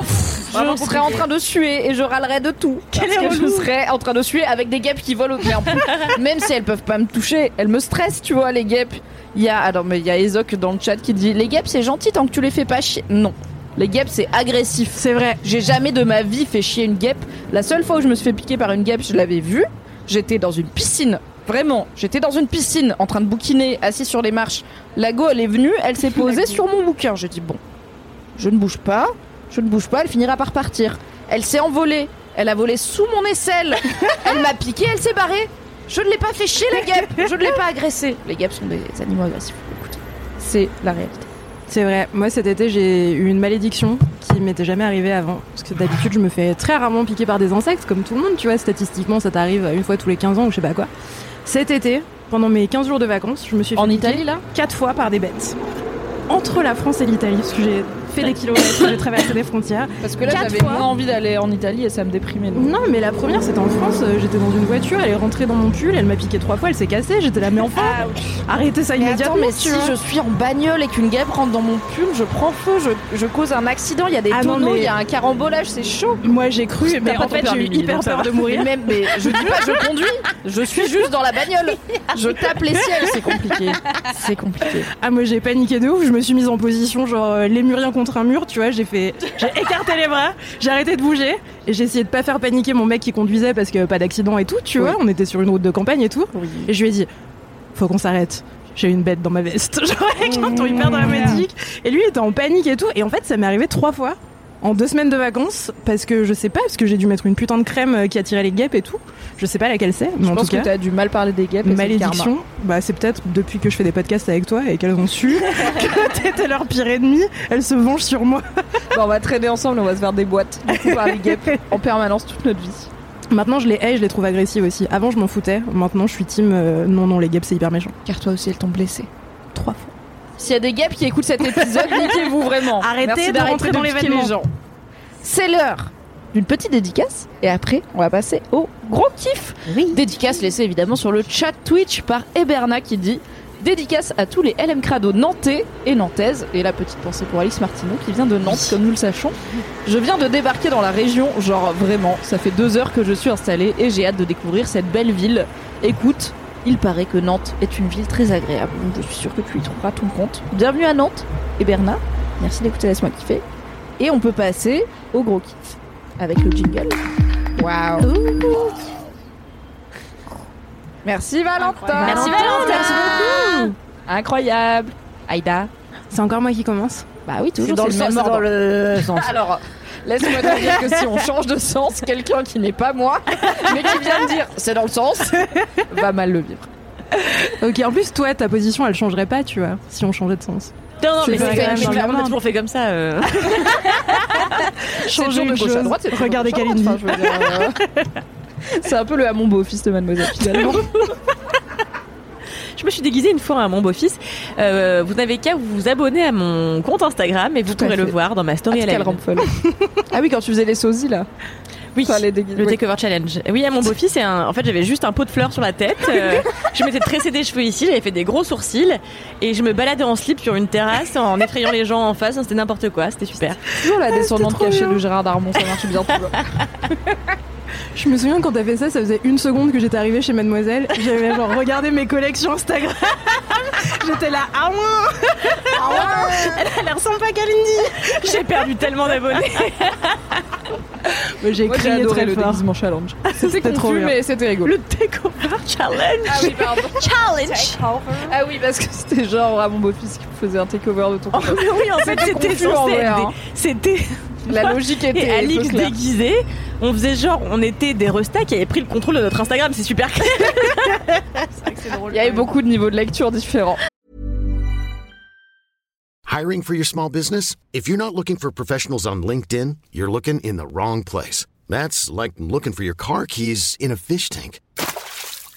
Je serais en train de suer et je râlerais de tout. Parce que je serais en train de suer avec des guêpes qui volent au plus, Même si elles peuvent pas me toucher, elles me stressent, tu vois, les guêpes. Il y a, ah non, mais il y a Ezok dans le chat qui dit Les guêpes, c'est gentil tant que tu les fais pas chier. Non. Les guêpes, c'est agressif. C'est vrai. J'ai jamais de ma vie fait chier une guêpe. La seule fois où je me suis fait piquer par une guêpe, je l'avais vue. J'étais dans une piscine. Vraiment, j'étais dans une piscine en train de bouquiner, assis sur les marches. La go, elle est venue, elle s'est posée sur mon bouquin. J'ai dit bon, je ne bouge pas, je ne bouge pas, elle finira par partir. Elle s'est envolée, elle a volé sous mon aisselle. elle m'a piqué, elle s'est barrée. Je ne l'ai pas fait chier la guêpe, je ne l'ai pas agressée. Les guêpes sont des animaux agressifs. Écoute, c'est la réalité. C'est vrai. Moi, cet été, j'ai eu une malédiction qui m'était jamais arrivée avant. Parce que d'habitude, je me fais très rarement piquer par des insectes, comme tout le monde, tu vois. Statistiquement, ça t'arrive une fois tous les 15 ans ou je sais pas quoi. Cet été, pendant mes 15 jours de vacances, je me suis fait En Italie, là? quatre fois par des bêtes. Entre la France et l'Italie, parce que j'ai fait des kilomètres, j'ai traversé des frontières. Parce que là, j'avais moins envie d'aller en Italie et ça me déprimait. donc. Non, mais la première, c'était en France. euh, J'étais dans une voiture, elle est rentrée dans mon pull, elle m'a piqué trois fois, elle s'est cassée. J'étais là, mais enfin, arrêtez ça Mais immédiatement. attends, mais si je suis en bagnole et qu'une guêpe rentre dans mon pull, je prends feu, je, je cause un accident, il y a des Ah tonneaux, il mais- y a un carambolage, c'est chaud. Moi, j'ai cru, mais en fait, j'ai eu hyper peur de mourir. Mais même, mais je dis pas je conduis, je suis juste dans la bagnole. Je tape les ciels, c'est compliqué. C'est compliqué. Ah moi j'ai paniqué de ouf, je me suis mise en position genre euh, lémurien contre un mur, tu vois, j'ai fait j'ai écarté les bras, j'ai arrêté de bouger et j'ai essayé de pas faire paniquer mon mec qui conduisait parce que pas d'accident et tout, tu Oui. vois, on était sur une route de campagne et tout. Et je lui ai dit faut qu'on s'arrête. J'ai une bête dans ma veste. Genre avec un ton hyper dramatique. Et lui il était en panique et tout et en fait ça m'est arrivé trois fois en deux semaines de vacances parce que je sais pas parce que j'ai dû mettre une putain de crème euh, qui attirait les guêpes et tout. Je sais pas laquelle c'est, mais Je en pense tout cas que t'as du mal parler des guêpes. et. Malédiction, bah c'est peut-être depuis que je fais des podcasts avec toi et qu'elles ont su que t'étais leur pire ennemi, elles se vengent sur moi. Bon, on va traîner ensemble, on va se faire des boîtes du coup, par les guêpes en permanence toute notre vie. Maintenant je les hais, je les trouve agressives aussi. Avant je m'en foutais, maintenant je suis team euh, non non les guêpes c'est hyper méchant. Car toi aussi, elles t'ont blessé. Trois fois. S'il y a des guêpes qui écoutent cet épisode, niquez-vous vraiment. Arrêtez Merci de rentrer dans l'événement. les gens. C'est l'heure d'une petite dédicace. Et après, on va passer au gros kiff. Dédicace laissée évidemment sur le chat Twitch par Eberna qui dit Dédicace à tous les LM Crado nantais et nantaises. Et la petite pensée pour Alice Martineau qui vient de Nantes, comme nous le sachons. Je viens de débarquer dans la région, genre vraiment, ça fait deux heures que je suis installée et j'ai hâte de découvrir cette belle ville. Écoute, il paraît que Nantes est une ville très agréable, donc je suis sûre que tu y trouveras ton compte. Bienvenue à Nantes, et Bernard, merci d'écouter Laisse-moi kiffer. Et on peut passer au gros kiff avec le jingle. Waouh! Merci Valentin! Merci, Valentin. Merci beaucoup! Incroyable! Aïda? C'est encore moi qui commence. Bah oui, toujours dans le même dans le sens. Alors, laisse-moi te dire que si on change de sens, quelqu'un qui n'est pas moi, mais qui vient de dire c'est dans le sens, va mal le vivre. Ok, en plus toi ta position elle changerait pas tu vois si on changeait de sens. Non, non, mais c'est dans on a toujours fait comme ça. euh. Changer de à droite, c'est Regardez Kalindi. enfin, dire, euh, C'est un peu le Hamon beau-fils de Mademoiselle finalement. Je me suis déguisée une fois à mon beau-fils. Euh, vous n'avez qu'à vous abonner à mon compte Instagram et vous pourrez le voir dans ma story Ah, à la ah oui, quand tu faisais les sosies là. Oui, Enfin, les déguis- le oui. takeover challenge. Oui, à mon beau-fils, un... en fait, j'avais juste un pot de fleurs sur la tête. euh, je m'étais tressé des cheveux ici, j'avais fait des gros sourcils et je me baladais en slip sur une terrasse en effrayant les gens en face. C'était n'importe quoi, c'était super. Toujours la descendante trop cachée de Gérard Darmon, ça marche bien toujours. Je me souviens quand t'as fait ça, ça faisait une seconde que j'étais arrivée chez Mademoiselle. J'avais genre regardé mes collections Instagram. J'étais là, ah ouais, ah ouais, elle, ressemble pas à Kalindi. J'ai perdu tellement d'abonnés. Mais J'ai crié adoré très le fort. déguisement challenge. C'était trop bien. mais c'était rigolo. Le takeover challenge. Ah oui, pardon. Challenge. Ah oui, parce que c'était genre à mon beau-fils qui faisait un takeover de ton Oh, mais oui, en fait, C'était censé hein. C'était La logique était et Alix déguisée. On faisait genre, on était des restas qui avaient pris le contrôle de notre Instagram. C'est super clair. Il y avait beaucoup de niveaux de lecture différents. Hiring for your small business? If you're not looking for professionals on LinkedIn, you're looking in the wrong place. That's like looking for your car keys in a fish tank.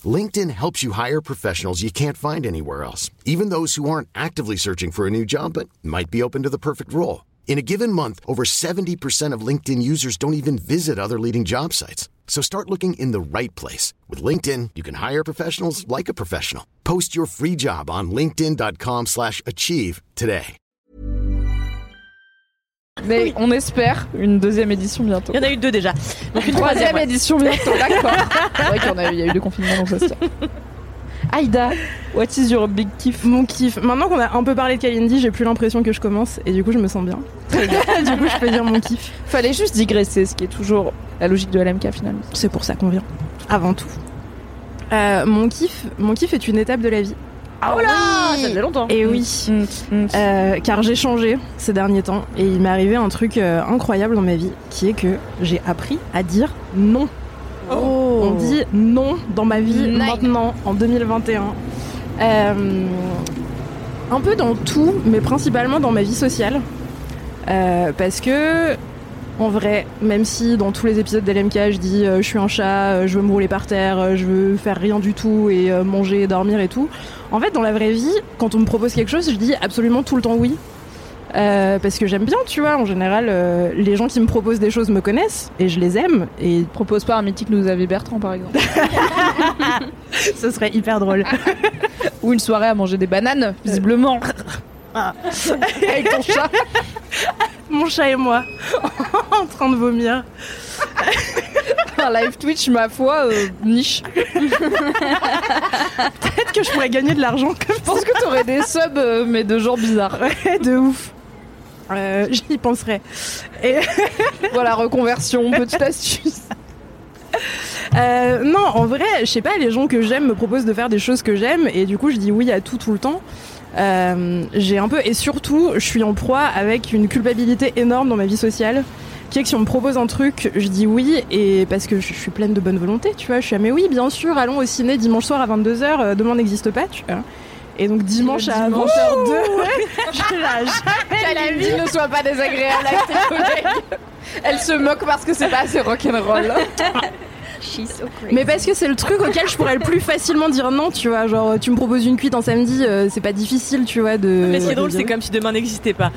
LinkedIn helps you hire professionals you can't find anywhere else, even those who aren't actively searching for a new job but might be open to the perfect role. In a given month, over 70% of LinkedIn users don't even visit other leading job sites. So start looking in the right place. With LinkedIn, you can hire professionals like a professional. Post your free job on linkedin.com slash achieve today. Mais on espère une deuxième édition bientôt. Il y en a eu deux déjà. Donc une Troisième troisième. édition bientôt, d'accord. C'est vrai qu'il y eu, il y a eu deux confinements donc ça se tient. Aïda, what is your big kiff? Mon kiff. Maintenant qu'on a un peu parlé de Kalindi, j'ai plus l'impression que je commence et du coup je me sens bien. du coup je peux dire mon kiff. Fallait juste digresser, ce qui est toujours la logique de LMK finalement. C'est pour ça qu'on vient. Avant tout. Euh, mon kiff, mon kiff est une étape de la vie. Ah oh là, ça faisait longtemps. Et oui. Euh, car j'ai changé ces derniers temps et il m'est arrivé un truc euh, incroyable dans ma vie qui est que j'ai appris à dire non. On dit non dans ma vie Nine. maintenant en 2021. Euh, un peu dans tout, mais principalement dans ma vie sociale. Euh, parce que, en vrai, même si dans tous les épisodes d'LMK je dis euh, je suis un chat, je veux me rouler par terre, je veux faire rien du tout et manger, dormir et tout, en fait, dans la vraie vie, quand on me propose quelque chose, je dis absolument tout le temps oui. Euh, parce que j'aime bien, tu vois, en général, euh, les gens qui me proposent des choses me connaissent et je les aime et Propose pas un mythique nous avait Bertrand par exemple. ce serait hyper drôle. Ou une soirée à manger des bananes, visiblement. Avec ton chat. Mon chat et moi, en train de vomir. Un live Twitch, ma foi, euh, niche. Peut-être que je pourrais gagner de l'argent comme Je pense que t'aurais des subs, euh, mais de gens bizarres. Ouais, de ouf. Euh, J'y penserai. Et Voilà, reconversion, petite astuce. euh, non, en vrai, je sais pas, les gens que j'aime me proposent de faire des choses que j'aime et du coup, je dis oui à tout tout le temps. Euh, j'ai un peu et surtout, je suis en proie avec une culpabilité énorme dans ma vie sociale. Qui est que si on me propose un truc, je dis oui et parce que je suis pleine de bonne volonté, tu vois. Je suis ah mais oui, bien sûr, allons au ciné dimanche soir à 22h. euh, demain n'existe pas, tu vois. Et donc dimanche à 20h02, je la La vie ne soit pas désagréable avec tes collègues. Elle se moque parce que c'est pas assez rock'n'roll. Mais parce que c'est le truc auquel je pourrais le plus facilement dire non, tu vois. Genre, tu me proposes une cuite en samedi, euh, c'est pas difficile, tu vois. De, Mais ce qui est drôle, c'est comme si demain n'existait pas.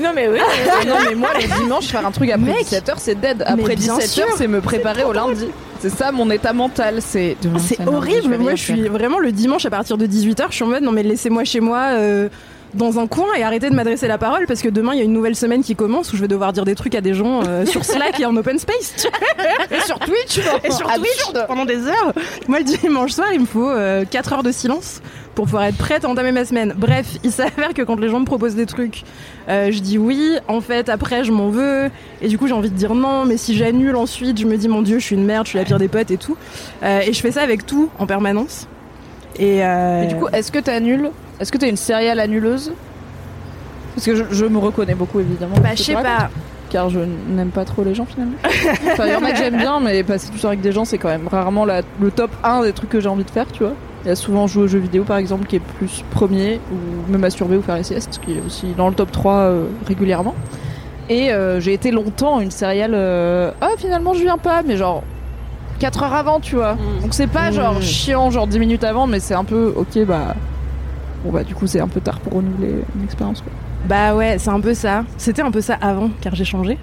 Non mais oui. non, mais moi, le dimanche, faire un truc après Mec, 17h, c'est dead. Après bien 17h, sûr. c'est me préparer au lundi. C'est ça mon état mental. C'est lundi, horrible. Moi, je suis vraiment le dimanche à partir de 18h, je suis en mode non, mais laissez-moi chez moi. euh, dans un coin et arrêtez de m'adresser la parole parce que demain il y a une nouvelle semaine qui commence où je vais devoir dire des trucs à des gens euh, sur Slack et en open space tu. Et sur Twitch, et sur Twitch pendant des heures. Moi le dimanche soir il me faut 4 heures de silence pour pouvoir être prête à entamer ma semaine. Bref, il s'avère que quand les gens me proposent des trucs, euh, je dis oui. En fait, après, je m'en veux. Et du coup, j'ai envie de dire non. Mais si j'annule ensuite, je me dis mon Dieu, je suis une merde, je suis la pire des potes et tout. Euh, et je fais ça avec tout en permanence. Et, euh, Et du coup, est-ce que t'annules Est-ce que t'es une serial annuleuse Parce que je, je me reconnais beaucoup évidemment. bah, je sais pas. Car je n'aime pas trop les gens finalement. Enfin, il y en a que j'aime bien, mais passer du temps avec des gens, c'est quand même rarement la- le top 1 des trucs que j'ai envie de faire, tu vois. Il y a souvent jouer aux jeux vidéo par exemple qui est plus premier, ou me masturber ou faire les siestes, qui est aussi dans le top 3 euh, régulièrement. Et euh, j'ai été longtemps une céréale. euh, Ah, finalement, je viens pas, mais genre 4 heures avant, tu vois. Mm. Donc c'est pas genre Mm. chiant, genre 10 minutes avant, mais c'est un peu ok, bah. Bon, bah, du coup, c'est un peu tard pour renouveler une expérience, quoi. Bah ouais, c'est un peu ça. C'était un peu ça avant, car j'ai changé.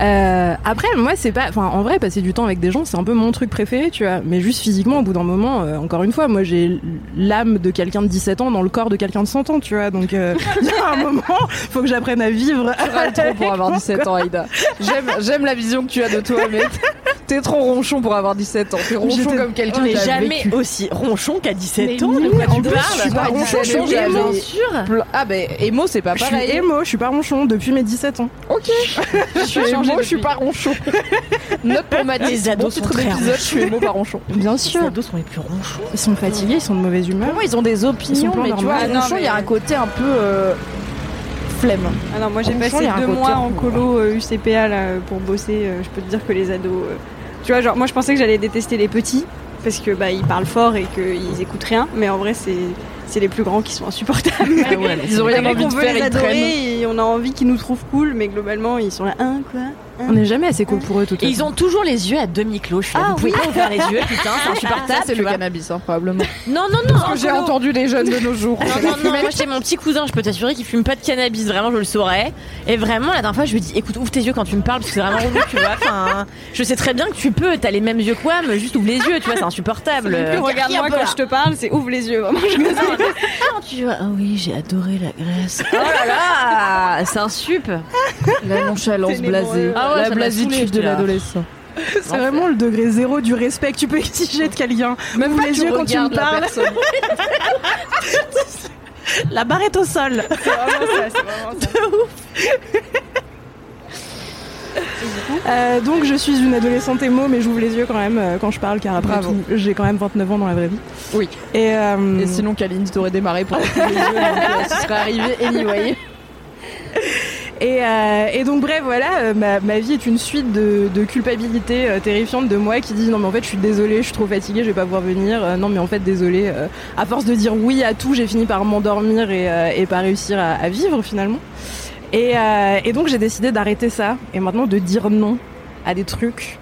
Euh, après, moi, c'est pas. Enfin, en vrai, passer du temps avec des gens, c'est un peu mon truc préféré, tu vois. Mais juste physiquement, au bout d'un moment, euh, encore une fois, moi, j'ai l'âme de quelqu'un de 17 ans dans le corps de quelqu'un de 100 ans, tu vois. Donc, euh, il y a un moment, faut que j'apprenne à vivre. Tu trop pour avoir 17 ans, Aïda. J'aime, j'aime la vision que tu as de toi, mais t'es trop ronchon pour avoir 17 ans. T'es ronchon J'étais- comme quelqu'un On n'est qui a jamais vécu. aussi ronchon qu'à 17 Mais ans. de quoi tu parles je suis pas ronchon, je suis Mais émo. Ah, ben, émo, c'est pas Je pareil. suis émo, je suis pas ronchon depuis mes 17 ans. Ok. Je suis émo, je suis pas ronchon. Note pour ma Les ados sont très je suis émo, pas ronchon. Bien Les sûr. ados sont les plus ronchons. Ils sont fatigués, ils sont de mauvaise humeur. Pour moi, ils ont des Ils sont opinions, mais tu vois. Ah ronchon, il y a mais- un côté un peu euh, flemme. Ah non, moi j'ai passé il y a un deux mois en colo euh, UCPA là, euh, pour bosser. euh, je peux te dire que les ados. euh, Tu vois, genre moi je pensais que j'allais détester les petits parce que bah ils parlent fort et qu'ils écoutent rien, mais en vrai c'est c'est les plus grands qui sont insupportables. Ils ont rien Malgré envie qu'on de veut faire, les ils et on a envie qu'ils nous trouvent cool, mais globalement ils sont là, hein quoi? On n'est jamais assez cool pour eux, tout Et ils ont toujours les yeux à demi-clos. Je suis là, Ah vous pouvez oui. pas ouvrir les yeux, putain, c'est insupportable. C'est tu le vois. cannabis, hein, probablement. Non, non, non. Que j'ai entendu des jeunes de nos jours. Non, non, non, moi j'ai mon petit cousin, je peux t'assurer qu'il fume pas de cannabis, vraiment je le saurais. Et vraiment, la dernière fois, je lui dis écoute, ouvre tes yeux quand tu me parles, parce que c'est vraiment relou, tu vois. Enfin, je sais très bien que tu peux, t'as les mêmes yeux que moi, mais juste ouvre les yeux, tu vois, c'est insupportable. Regarde-moi quand je te parle, c'est ouvre les yeux, vraiment. Je me Ah, tu vois, ah oui, j'ai adoré la Grèce. Oh là là, c'est un sup. La nonchalance les blasée. mots, Ah ouais, la blasitude de l'adolescent. C'est vraiment le degré zéro du respect que tu peux exiger de quelqu'un. Même Ouvre pas les tu yeux quand tu me la parles. La barre est au sol. C'est vraiment ça, c'est vraiment ça. Euh, donc je suis une adolescente émo, mais j'ouvre les yeux quand même euh, quand je parle, car après tout, j'ai quand même 29 ans dans la vraie vie. Oui. Et, euh, Et sinon, Kaline t'aurait démarré pour les yeux, donc euh, ce serait arrivé anyway. Et, euh, et donc bref voilà, euh, ma, ma vie est une suite de, de culpabilité euh, terrifiante de moi qui dit non mais en fait je suis désolée, je suis trop fatiguée, je vais pas pouvoir venir. Non mais en fait désolée. à force de dire oui à tout, j'ai fini par m'endormir et, et pas réussir à, à vivre finalement. Et, euh, et donc j'ai décidé d'arrêter ça et maintenant de dire non à des trucs.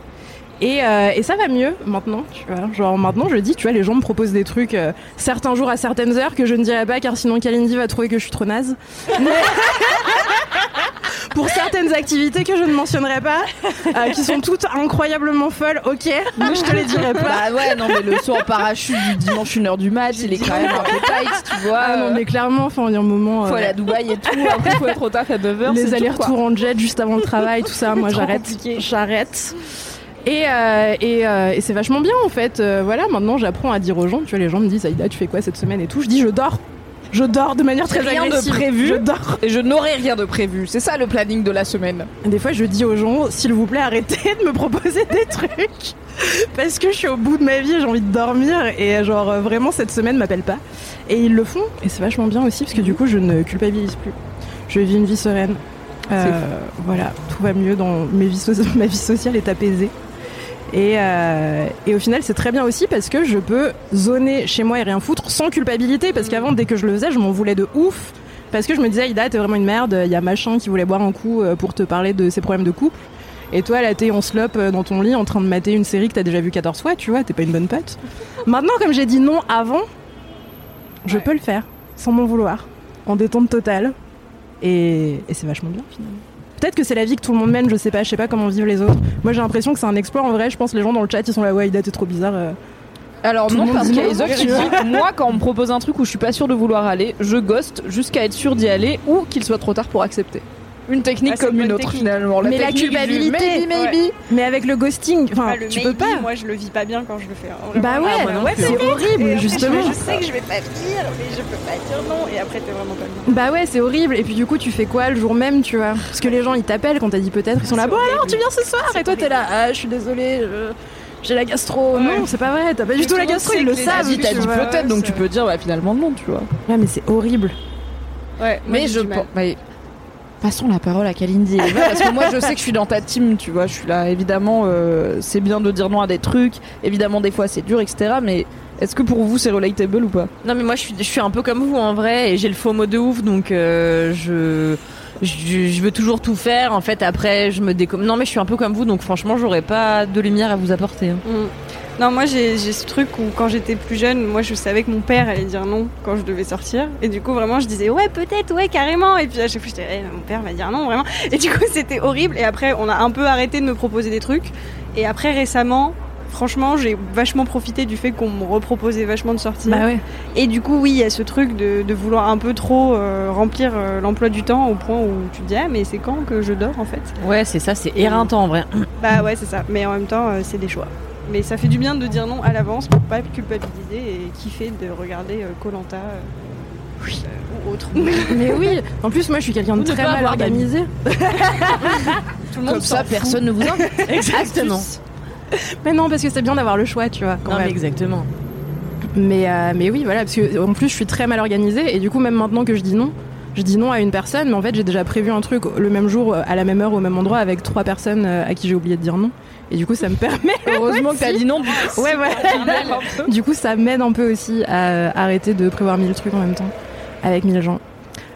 Et, euh, et ça va mieux maintenant, tu vois. Genre maintenant je dis, tu vois, les gens me proposent des trucs euh, certains jours à certaines heures que je ne dirai pas car sinon Kalindi va trouver que je suis trop naze. pour certaines activités que je ne mentionnerai pas, euh, qui sont toutes incroyablement folles, ok, mais je te les dirai pas. Bah ouais, non, mais le saut en parachute du dimanche 1h du mat, il est quand même un peu tight, tu vois. Ah non, mais clairement, enfin, il y a un moment. Faut euh, aller à Dubaï et tout, après faut être au taf à 9h. les allers-retours en jet juste avant le travail, tout ça, moi j'arrête. J'arrête. Et, euh, et, euh, et c'est vachement bien en fait. Euh, voilà, maintenant j'apprends à dire aux gens, tu vois, les gens me disent Aïda, tu fais quoi cette semaine et tout. Je dis je dors. Je dors de manière très Rien de prévu. Je dors. Et je n'aurai rien de prévu. C'est ça le planning de la semaine. Des fois, je dis aux gens, s'il vous plaît, arrêtez de me proposer des trucs. Parce que je suis au bout de ma vie, j'ai envie de dormir. Et genre, euh, vraiment, cette semaine m'appelle pas. Et ils le font. Et c'est vachement bien aussi, parce que du coup, je ne culpabilise plus. Je vis une vie sereine. Euh, voilà, tout va mieux dans mes vies so- ma vie sociale est apaisée. Et, euh, et au final, c'est très bien aussi parce que je peux zoner chez moi et rien foutre sans culpabilité. Parce qu'avant, dès que je le faisais, je m'en voulais de ouf. Parce que je me disais, Ida, t'es vraiment une merde. Il y a machin qui voulait boire un coup euh, pour te parler de ses problèmes de couple. Et toi, là, t'es en slop euh, dans ton lit en train de mater une série que t'as déjà vue 14 fois, tu vois, t'es pas une bonne pote. Maintenant, comme j'ai dit non avant, je peux le faire sans m'en vouloir, en détente totale. Et, et c'est vachement bien finalement. Peut-être que c'est la vie que tout le monde mène, je sais pas, je sais pas comment vivent les autres. Moi j'ai l'impression que c'est un exploit en vrai, je pense que les gens dans le chat ils sont là, ouais, Ida, t'es trop bizarre. euh. Alors Tout le non, monde parce dit qu'il y a non, Iso qui tu dit Moi, quand on me propose un truc où je suis pas sûre de vouloir aller, je ghost jusqu'à être sûre d'y aller ou qu'il soit trop tard pour accepter. Une technique Ah, comme une autre technique. finalement. Mais la du culpabilité, maybe, maybe. Mais avec le ghosting, enfin, Ah, le tu peux pas. Moi, je le vis pas bien quand je le fais. hein, Bah ouais, Ah, c'est horrible, Et après, justement. Je, je sais que je vais pas dire, mais je peux pas dire non. Et après, t'es vraiment pas bien. Bah ouais, c'est horrible. Et puis du coup, tu fais quoi le jour même, tu vois? Parce que les gens ils t'appellent quand t'as dit peut-être, ils sont là, bon alors horrible. tu viens ce soir? Et toi t'es là, ah je suis désolée, je- j'ai la gastro. Ouais. Non, c'est pas vrai, t'as pas du tout la gastro, ils le savent. T'as dit peut-être, donc tu peux dire bah, finalement non, tu vois. Ouais, mais c'est horrible. Ouais, moi, Mais je du pense. mais Passons la parole à Kalindi parce que moi je sais que je suis dans ta team, tu vois, je suis là, évidemment, euh, c'est bien de dire non à des trucs, évidemment des fois c'est dur, etc. Mais est-ce que pour vous c'est relatable ou pas? Non mais moi je suis, je suis un peu comme vous en vrai et j'ai le faux mot de ouf donc euh, je, je je veux toujours tout faire en fait après je me décomme. Non mais je suis un peu comme vous donc franchement j'aurais pas de lumière à vous apporter. hein. Mm. Non, moi j'ai ce truc où quand j'étais plus jeune, moi je savais que mon père allait dire non quand je devais sortir. Et du coup, vraiment, je disais ouais, peut-être, ouais, carrément. Et puis à chaque fois, j'étais, Eh, mon père va dire non, vraiment. Et du coup, c'était horrible. Et après, on a un peu arrêté de me proposer des trucs. Et après, récemment, franchement, j'ai vachement profité du fait qu'on me reproposait vachement de sortir. Bah ouais. Et du coup, oui, il y a ce truc de, de vouloir un peu trop euh, remplir euh, l'emploi du temps au point où tu te dis ah, mais c'est quand que je dors en fait? Ouais c'est ça c'est éreintant en vrai. bah ouais, c'est ça. Mais en même temps, euh, c'est des choix. Mais ça fait du bien de dire non à l'avance pour pas culpabiliser et kiffer de regarder Colanta ou autre. Mais oui, en plus moi je suis quelqu'un de très mal organisé. Tout le monde Comme ça, personne ne vous invite. Exactement. Mais non, parce que c'est bien d'avoir le choix, tu vois. Quand Non mais même. exactement. Mais, euh, mais oui, voilà, parce que en plus je suis très mal organisée et du coup même maintenant que je dis non, je dis non à une personne, mais en fait j'ai déjà prévu un truc le même jour, à la même heure, au même endroit avec trois personnes euh, à qui j'ai oublié de dire non. Et du coup ça me permet. Heureusement que t'as dit non. ouais, voilà. Du coup ça m'aide un peu aussi à arrêter de prévoir mille trucs en même temps avec mille gens.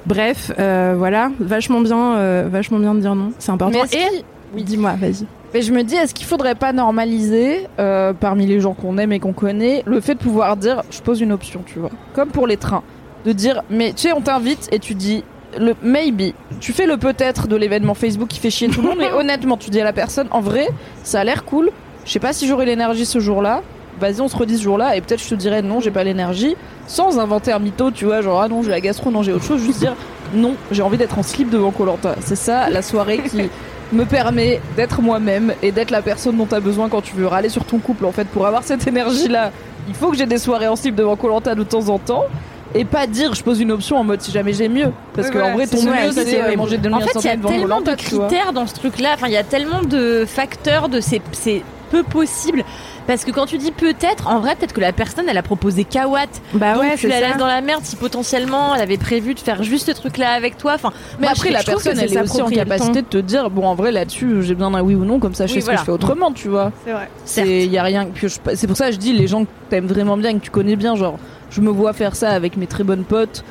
Bref, euh, voilà, vachement bien, euh, vachement bien de dire non, c'est important. Mais Et oui, dis-moi, vas-y. Mais je me dis, est-ce qu'il faudrait pas normaliser, euh, parmi les gens qu'on aime et qu'on connaît, le fait de pouvoir dire, je pose une option, tu vois, comme pour les trains, de dire, mais tu sais, on t'invite et tu dis le maybe. Tu fais le peut-être de l'événement Facebook qui fait chier tout le monde, mais honnêtement, tu dis à la personne, en vrai, ça a l'air cool. Je sais pas si j'aurai l'énergie ce jour-là. Vas-y, on se redit ce jour-là, et peut-être je te dirais non, j'ai pas l'énergie, sans inventer un mytho, tu vois, genre ah non, j'ai la gastro, non, j'ai autre chose, juste dire non, j'ai envie d'être en slip devant Colanta. C'est ça la soirée qui me permet d'être moi-même et d'être la personne dont tu as besoin quand tu veux râler sur ton couple en fait pour avoir cette énergie là il faut que j'ai des soirées en slip devant Colanta de temps en temps et pas dire je pose une option en mode si jamais j'ai mieux parce Oui, que voilà, en vrai ton mieux c'est euh, manger de En fait, il y a tellement de critères dans ce truc-là. Enfin, il y a tellement de facteurs de c'est c'est peu possible. Parce que quand tu dis peut-être, en vrai, peut-être que la personne, elle a proposé Kawat. Bah donc ouais, tu la laisses dans la merde si potentiellement elle avait prévu de faire juste ce truc-là avec toi. Enfin, mais moi, après je- la je que personne elle est aussi en capacité de te dire bon en vrai là-dessus j'ai besoin d'un oui ou non comme ça je Oui, sais ce voilà. que je fais autrement tu vois C'est vrai. C'est y a rien puis je- c'est pour ça que je dis les gens que t'aimes vraiment bien que tu connais bien genre je me vois faire ça avec mes très bonnes potes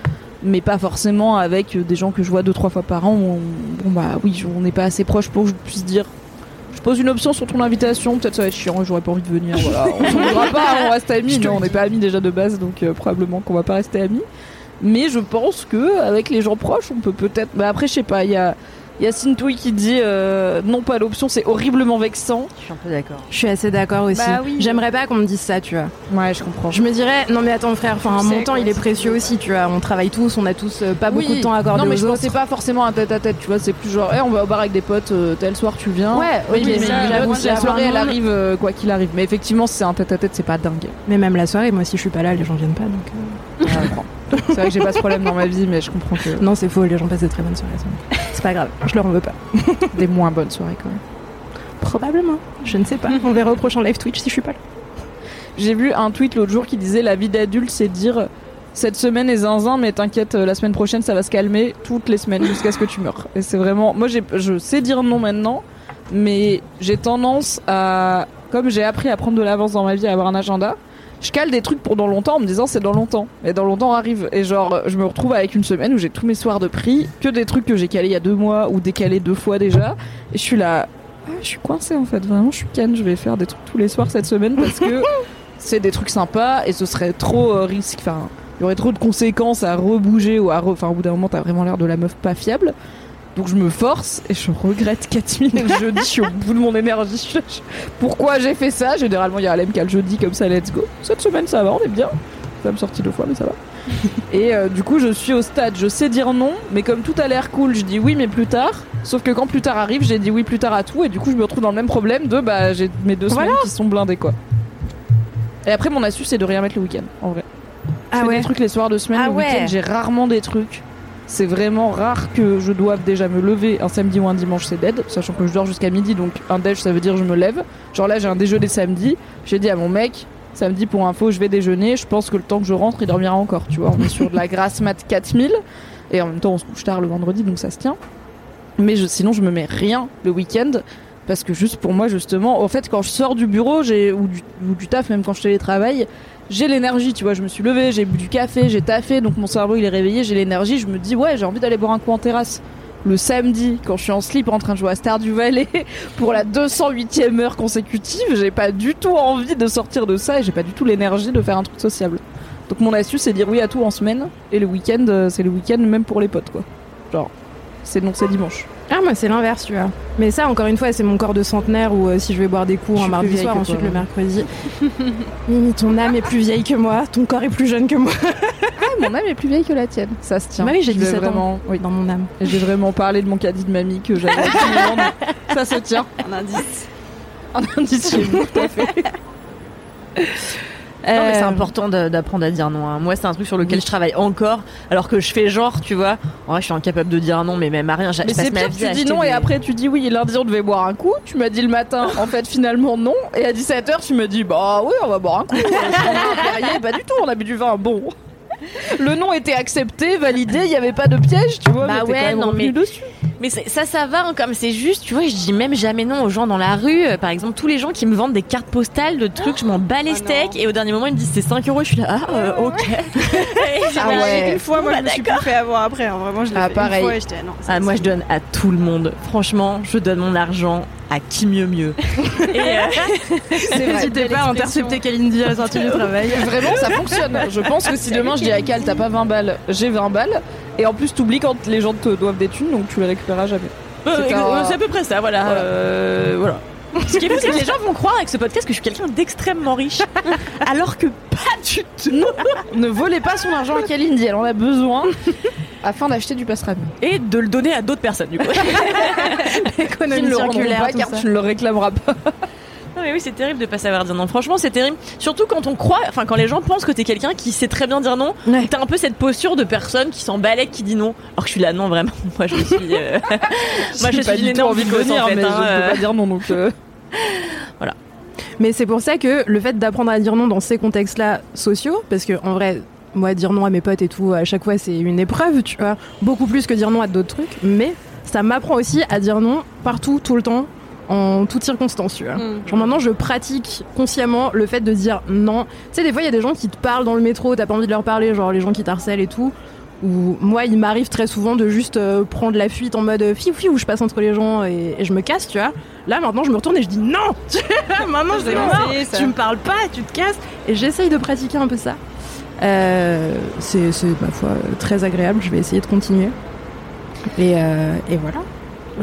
mais pas forcément avec des gens que je vois deux trois fois par an. On- bon bah oui on n'est pas assez proche pour que je puisse dire je pose une option sur ton invitation peut-être ça va être chiant j'aurais pas envie de venir voilà. On s'en voudra pas on reste amis non on n'est pas amis déjà de base donc euh, probablement qu'on va pas rester amis. Mais je pense que avec les gens proches on peut peut-être bah après je sais pas il y a Yacine Touy qui dit euh, non pas l'option c'est horriblement vexant Je suis un peu d'accord. Je suis assez d'accord aussi. Bah oui. J'aimerais pas qu'on me dise ça, tu vois. ouais je comprends Je me dirais, non mais attends frère, enfin mon temps il est précieux aussi, tu vois. On travaille tous, on a tous euh, pas beaucoup de temps à accorder Non, mais aux je pensais pas forcément un tête à tête, tu vois. C'est plus genre, eh, on va au bar avec des potes, euh, tel soir tu viens. Ouais, oui, mais, mais mais la, j'avoue, la si soirée elle arrive euh, quoi qu'il arrive. Mais effectivement, si c'est un tête à tête, c'est pas dingue. Mais même la soirée, moi si je suis pas là, les gens viennent pas donc. C'est vrai que j'ai pas ce problème dans ma vie, mais je comprends que Non, c'est faux, les gens passent de très bonnes soirées. C'est pas grave, je leur en veux pas. des moins bonnes soirées quand même. Probablement, je ne sais pas. On verra au prochain live Twitch si je suis pas là. J'ai vu un tweet l'autre jour qui disait la vie d'adulte, c'est dire cette semaine est zinzin, mais t'inquiète, euh, la semaine prochaine ça va se calmer toutes les semaines jusqu'à ce que tu meurs. Et c'est vraiment, moi je sais dire non maintenant, mais j'ai tendance à, comme j'ai appris à prendre de l'avance dans ma vie, à avoir un agenda. Je cale des trucs pour dans longtemps en me disant c'est dans longtemps. Et dans longtemps arrive. Et genre, je me retrouve avec une semaine où j'ai tous mes soirs de prix, que des trucs que j'ai calés il y a deux mois ou décalés deux fois déjà. Et je suis là, ah, je suis coincée en fait. Vraiment, je suis canne. Je vais faire des trucs tous les soirs cette semaine parce que c'est des trucs sympas et ce serait trop euh, risque. Enfin, il y aurait trop de conséquences à rebouger ou à. re- Enfin, au bout d'un moment, t'as vraiment l'air de la meuf pas fiable. Donc je me force et je regrette 4000 le jeudi, je suis au bout de mon énergie. Je- je- Pourquoi j'ai fait ça? Généralement, il y a Alem qui a le jeudi comme ça, let's go. Cette semaine, ça va, on est bien. Ça me sortit deux fois, mais ça va. et euh, du coup, je suis au stade, je sais dire non, mais comme tout a l'air cool, je dis oui, mais plus tard. Sauf que quand plus tard arrive, j'ai dit oui plus tard à tout, et du coup, je me retrouve dans le même problème de bah, j'ai mes deux semaines qui sont blindées, quoi. Et après, mon astuce, c'est de rien mettre le week-end, en vrai. Je Ah fais ouais. des trucs les soirs de semaine, Ah le week-end, ouais. j'ai rarement des trucs. C'est vraiment rare que je doive déjà me lever un samedi ou un dimanche, c'est dead, sachant que je dors jusqu'à midi, donc un déj, ça veut dire je me lève. Genre là, j'ai un déjeuner samedi, j'ai dit à mon mec, samedi pour info, je vais déjeuner, je pense que le temps que je rentre, il dormira encore, tu vois. On est sur de la grasse mat 4000, et en même temps, on se couche tard le vendredi, donc ça se tient. Mais sinon, je me mets rien le week-end. Parce que juste pour moi, justement, en fait, quand je sors du bureau j'ai ou, du, ou du taf, même quand je télétravaille, j'ai l'énergie, tu vois. Je me suis levée, j'ai bu du café, j'ai taffé, donc mon cerveau il est réveillé, j'ai l'énergie. Je me dis, ouais, j'ai envie d'aller boire un coup en terrasse. Le samedi, quand je suis en slip en train de jouer à Star du Valais pour la 208e heure consécutive, j'ai pas du tout envie de sortir de ça et j'ai pas du tout l'énergie de faire un truc sociable. Donc mon astuce, c'est dire oui à tout en semaine et le week-end, euh, c'est le week-end même pour les potes, quoi. Genre, c'est non, c'est dimanche. Ah, moi, c'est l'inverse, tu vois. Mais ça, encore une fois, c'est mon corps de centenaire où euh, si je vais boire des coups Je un mardi soir, ensuite toi, le mercredi. Mimi, ton âme est plus vieille que moi, ton corps est plus jeune que moi. Ah, mon âme est plus vieille que la tienne, ça se tient. Bah oui, j'ai 17 ans. vraiment, oui. Dans mon âme. J'ai vraiment parlé de mon caddie de mamie que j'avais à 10 ans, donc ça se tient. Un indice. Un indice chez vous, tout à fait. Non, mais c'est Euh, important d'apprendre à dire non. hein. Moi, c'est un truc sur lequel je travaille encore, alors que je fais genre, tu vois. En vrai, je suis incapable de dire non, mais même à rien. Mais c'est ma pire, vie tu dis non et après tu dis oui, lundi on devait boire un coup. Tu m'as dit le matin, en fait finalement non. Et à 17h tu me dis bah oui, on va boire un coup. Pas du tout, on a bu du vin. Bon. Le nom était accepté, validé, il n'y avait pas de piège, tu vois. Bah mais ouais, quand même non, mais- dessus. Mais ça, ça va, hein, comme c'est juste, tu vois, je dis même jamais non aux gens dans la rue. Euh, Par exemple, tous les gens qui me vendent des cartes postales de trucs, je m'en bats les Ah steaks, et au dernier moment, ils me disent c'est 5 euros, je suis là, ah, euh, ok. Et j'ai Ah ouais. Une fois, moi, Bah, je me suis plus fait avoir après. hein. Vraiment, je l'ai Ah, fait pareil. une fois et j'étais non. Ah, moi, je donne à tout le monde. Franchement, je donne mon argent à qui mieux mieux. et, euh, C'est. N'hésitez pas à intercepter Kalindi à la sortie du travail. Vraiment, ça fonctionne. Je pense que si demain je dis à Cal, t'as pas 20 balles, j'ai 20 balles. Et en plus, t'oublies quand les gens te doivent des thunes, donc tu les récupéreras jamais. euh, C'est un- euh, c'est à peu près ça, voilà. Voilà. Euh, voilà. Ce qui est fou, c'est que les gens vont croire avec ce podcast que je suis quelqu'un d'extrêmement riche, alors que pas du tout. Ne volez pas son argent à Kalindi, elle en a besoin afin d'acheter du pastrami. Et de le donner à d'autres personnes, du coup. Qui Économie ne le rendront circulaire, pas car ça. tu ne le réclameras pas. Mais oui, c'est terrible de pas savoir dire non. Franchement, c'est terrible. Surtout quand on croit, enfin quand les gens pensent que t'es quelqu'un qui sait très bien dire non. Ouais. T'as un peu cette posture de personne qui s'en balèque, qui dit non. Alors que je suis là, non vraiment. Moi je suis. euh, Moi je suis du une tout énorme envie de venir, en fait. mais hein, je ne euh. peux pas dire non donc. euh, Mais c'est pour ça que le fait d'apprendre à dire non dans ces contextes-là sociaux, parce que en vrai, moi dire non à mes potes et tout, à chaque fois c'est une épreuve, tu vois, beaucoup plus que dire non à d'autres trucs, mais ça m'apprend aussi à dire non partout, tout le temps, en toutes circonstances, tu vois. Mm. Genre maintenant je pratique consciemment le fait de dire non. Tu sais, des fois il y a des gens qui te parlent dans le métro, t'as pas envie de leur parler, genre les gens qui t'harcèlent et tout. Ou moi, il m'arrive très souvent de juste euh, prendre la fuite en mode fiou fiou, je passe entre les gens et, et je me casse, tu vois. Là maintenant, je me retourne et je dis non. Maintenant, C'est ça. Tu me parles pas, tu te casses. Et j'essaye de pratiquer un peu ça. Euh, c'est, ma foi, euh, très agréable. Je vais essayer de continuer. Et, euh, et voilà.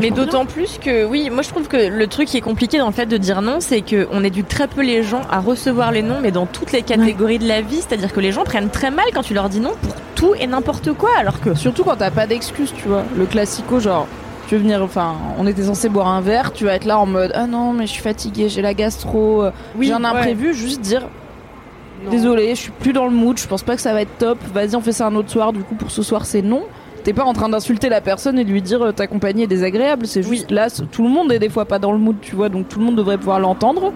Mais d'autant plus que, oui, moi je trouve que le truc qui est compliqué dans le fait de dire non, c'est qu'on éduque très peu les gens à recevoir les noms, mais dans toutes les catégories de la vie. C'est-à-dire que les gens prennent très mal quand tu leur dis non pour tout et n'importe quoi, alors que. Surtout quand t'as pas d'excuse, tu vois. Le classico, genre, tu veux venir, enfin, on était censé boire un verre, tu vas être là en mode, ah non, mais je suis fatiguée, j'ai la gastro, Oui, j'ai un ouais. imprévu, juste dire, Non. désolé, je suis plus dans le mood, je pense pas que ça va être top, vas-y, on fait ça un autre soir, du coup, pour ce soir, c'est non. T'es pas en train d'insulter la personne et de lui dire euh, ta compagnie est désagréable, c'est juste là, c- tout le monde est des fois pas dans le mood, tu vois, donc tout le monde devrait pouvoir l'entendre,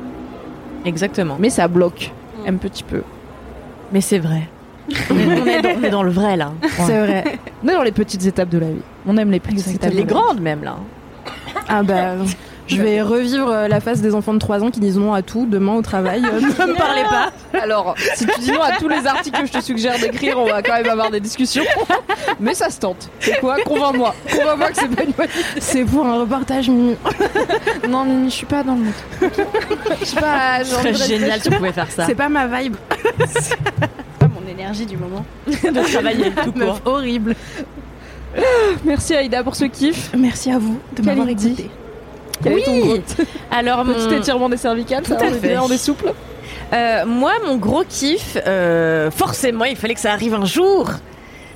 Exactement. mais ça bloque un petit peu. Mais c'est vrai. on, est, on est dans, on est dans le vrai là. C'est vrai. On est dans les petites étapes de la vie. On aime les petites Exactement. étapes. Les grandes même là. Ah bah. Je vais revivre euh, la phase des enfants de 3 ans qui disent non à tout demain au travail. Euh, ne me parlez pas. Alors, si tu dis non à tous les articles que je te suggère d'écrire, on va quand même avoir des discussions. Mais ça se tente. C'est quoi? Convainc-moi. Convainc-moi que c'est pas une bonne idée. C'est pour un reportage. Mimi. Non, Mimi, je suis pas dans le mood. Je suis pas. Ce génial si on pouvait faire ça. C'est pas ma vibe. pas mon énergie du moment. de travailler tout court. Meuf horrible. Merci Aïda pour ce kiff. Merci à vous de m'avoir écouté. Quel est ton gros Alors mon... petit étirement des cervicales ça Tout à on est on est souple. Euh, moi, mon gros kiff, euh, forcément, il fallait que ça arrive un jour.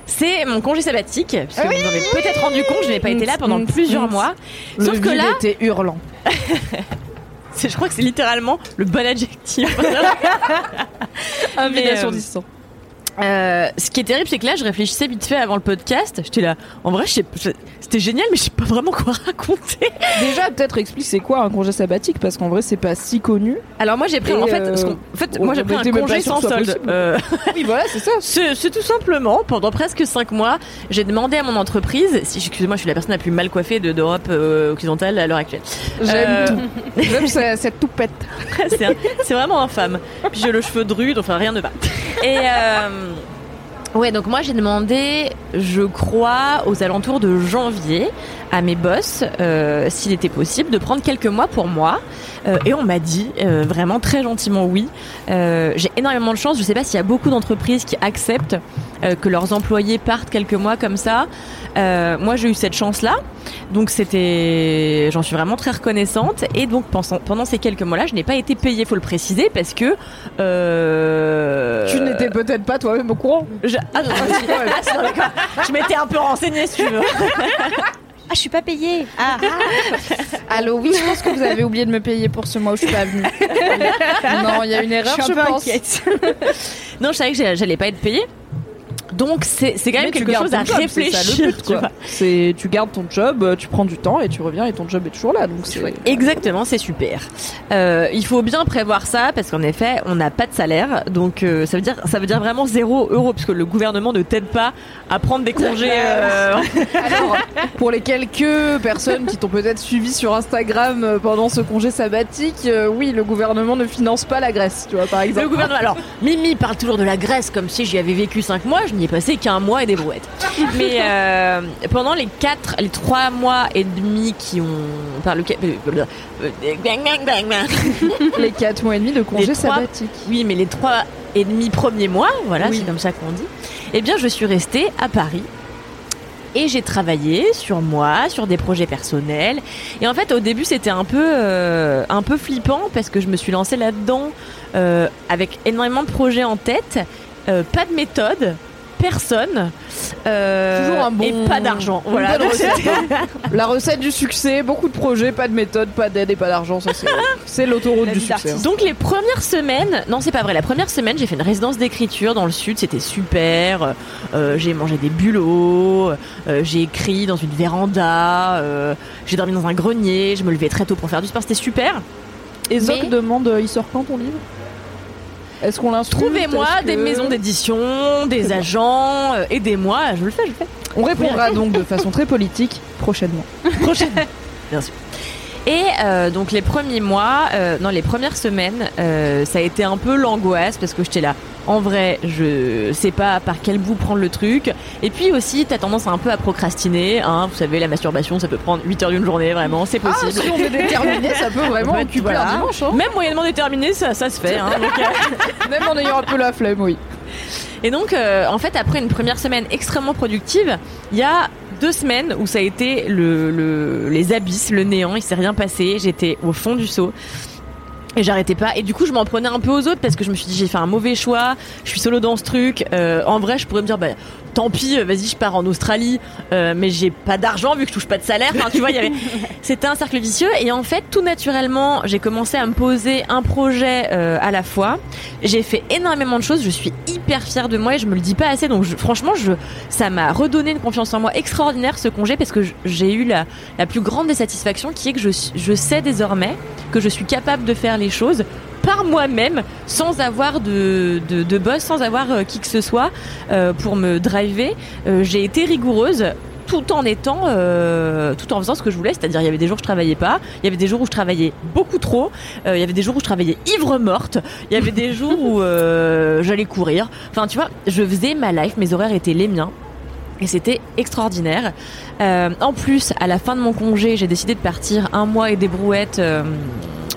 C'est mon congé sabbatique, puisque vous en avez peut-être rendu compte, je n'ai pas été là pendant Mm, plusieurs mm. mois. Le Sauf que là, était hurlant. je crois que c'est littéralement le bon adjectif. Mais, vide euh. Euh, ce qui est terrible, c'est que là, je réfléchissais vite fait avant le podcast. J'étais là, en vrai, c'était génial, mais je sais pas vraiment quoi raconter. Déjà, peut-être explique c'est quoi un congé sabbatique? Parce qu'en vrai, c'est pas si connu. Alors moi, j'ai pris, en fait, euh, en fait, moi, j'ai pris un congé sans solde. Euh, Oui, voilà, c'est ça. C'est tout simplement, pendant presque 5 mois, j'ai demandé à mon entreprise, si, excusez-moi, je suis la personne la plus mal coiffée de- d'Europe occidentale à l'heure actuelle. J'aime tout. J'aime ce- cette toupette. c'est vraiment infâme. Puis j'ai le cheveu drude, enfin rien ne va. Et ouais, donc moi j'ai demandé, je crois, aux alentours de janvier, à mes boss, euh, s'il était possible de prendre quelques mois pour moi. Euh, et on m'a dit euh, vraiment très gentiment oui. Euh, j'ai énormément de chance. Je sais pas s'il y a beaucoup d'entreprises qui acceptent euh, que leurs employés partent quelques mois comme ça. Euh, moi, j'ai eu cette chance-là. Donc c'était, j'en suis vraiment très reconnaissante. Et donc pendant, pendant ces quelques mois-là, je n'ai pas été payée, faut le préciser, parce que euh, Tu n'étais peut-être pas toi-même au courant. je... Ah, non. Je m'étais un peu renseignée, si tu veux. Ah, je suis pas payée. Ah. Allô, oui, je pense que vous avez oublié de me payer pour ce mois où je suis pas venue. non, il y a une erreur, Je je, suis un peu pense. inquiète. Non, je savais que j'allais pas être payée. Donc c'est quand même Mais quelque chose à job, réfléchir. C'est tu gardes ton job, euh, tu prends du temps et tu reviens et ton job est toujours là. Donc c'est Exactement, c'est super. Euh, il faut bien prévoir ça parce qu'en effet, on n'a pas de salaire, donc euh, ça veut dire ça veut dire vraiment zéro euro puisque le gouvernement ne t'aide pas à prendre des congés. euh, Alors, pour les quelques personnes qui t'ont peut-être suivi sur Instagram pendant ce congé sabbatique, oui, le gouvernement ne finance pas la Grèce, tu vois, par exemple. Le gouvernement. Alors, Mimi parle toujours de la Grèce comme si j'y avais vécu 5 mois. Je n'y ai passé qu'un mois et des brouettes. Mais euh, pendant les 4, les 3 mois et demi qui ont. Par le. Les 4 mois et demi de congé Les trois- sabbatique. Oui, mais les 3 et demi premiers mois, voilà, Oui. c'est comme ça qu'on dit. Eh bien, je suis restée à Paris. Et j'ai travaillé sur moi, sur des projets personnels. Et en fait, au début, c'était un peu, euh, un peu flippant parce que je me suis lancée là-dedans euh, avec énormément de projets en tête, euh, pas de méthode, personne, euh, Toujours un bon- et pas d'argent. Voilà. recette. La recette du succès, beaucoup de projets, pas de méthode, pas d'aide et pas d'argent, ça c'est c'est l'autoroute La du succès. hein. Donc les premières semaines, non c'est pas vrai, la première semaine j'ai fait une résidence d'écriture dans le sud, c'était super, Euh, j'ai mangé des bulots, euh, j'ai écrit dans une véranda, euh, j'ai dormi dans un grenier, je me levais très tôt pour faire du sport, c'était super. Et Zoc Mais- demande, il sort quand ton livre? Est-ce qu'on l'insulte Trouvez-moi des maisons d'édition, des agents, euh, aidez-moi, je le fais, je le fais. On répondra donc de façon très politique prochainement. prochainement. Bien sûr. Et euh, donc les premiers mois, euh, non les premières semaines, euh, ça a été un peu l'angoisse parce que j'étais là. En vrai, je sais pas par quel bout prendre le truc. Et puis aussi, t'as tendance un peu à procrastiner. Hein, vous savez, la masturbation, ça peut prendre 8 heures d'une journée, vraiment, c'est Ah, possible. si on est déterminé, ça peut vraiment occuper voilà. dimanche. hein. Même moyennement déterminé, ça, ça se fait. Hein, donc, euh, Même en ayant un peu la flemme, oui. Et donc, euh, en fait, après une première semaine extrêmement productive, il y a deux semaines où ça a été le, le- les abysses, le néant, il s'est rien passé, j'étais au fond du seau. Et j'arrêtais pas. Et du coup, je m'en prenais un peu aux autres parce que je me suis dit, j'ai fait un mauvais choix. Je suis solo dans ce truc. Euh, en vrai, je pourrais me dire, bah, tant pis, euh, vas-y, je pars en Australie. Euh, mais j'ai pas d'argent vu que je touche pas de salaire. Enfin, tu vois, il y avait, c'était un cercle vicieux. Et en fait, tout naturellement, j'ai commencé à me poser un projet euh, à la fois. J'ai fait énormément de choses. Je suis hyper fière de moi et je me le dis pas assez. Donc, je- franchement, je, ça m'a redonné une confiance en moi extraordinaire ce congé parce que j'ai eu la, la plus grande des satisfactions qui est que je, je sais désormais que je suis capable de faire les choses par moi-même sans avoir de, de, boss, sans avoir euh, qui que ce soit euh, pour me driver. Euh, j'ai été rigoureuse tout en étant tout en faisant ce que je voulais c'est-à-dire il y avait des jours où je travaillais pas il y avait des jours où je travaillais beaucoup trop il y avait des jours où je travaillais ivre morte il y avait des jours où j'allais courir enfin tu vois je faisais ma life mes horaires étaient les miens et c'était extraordinaire. En plus, à la fin de mon congé, j'ai décidé de partir un mois et des brouettes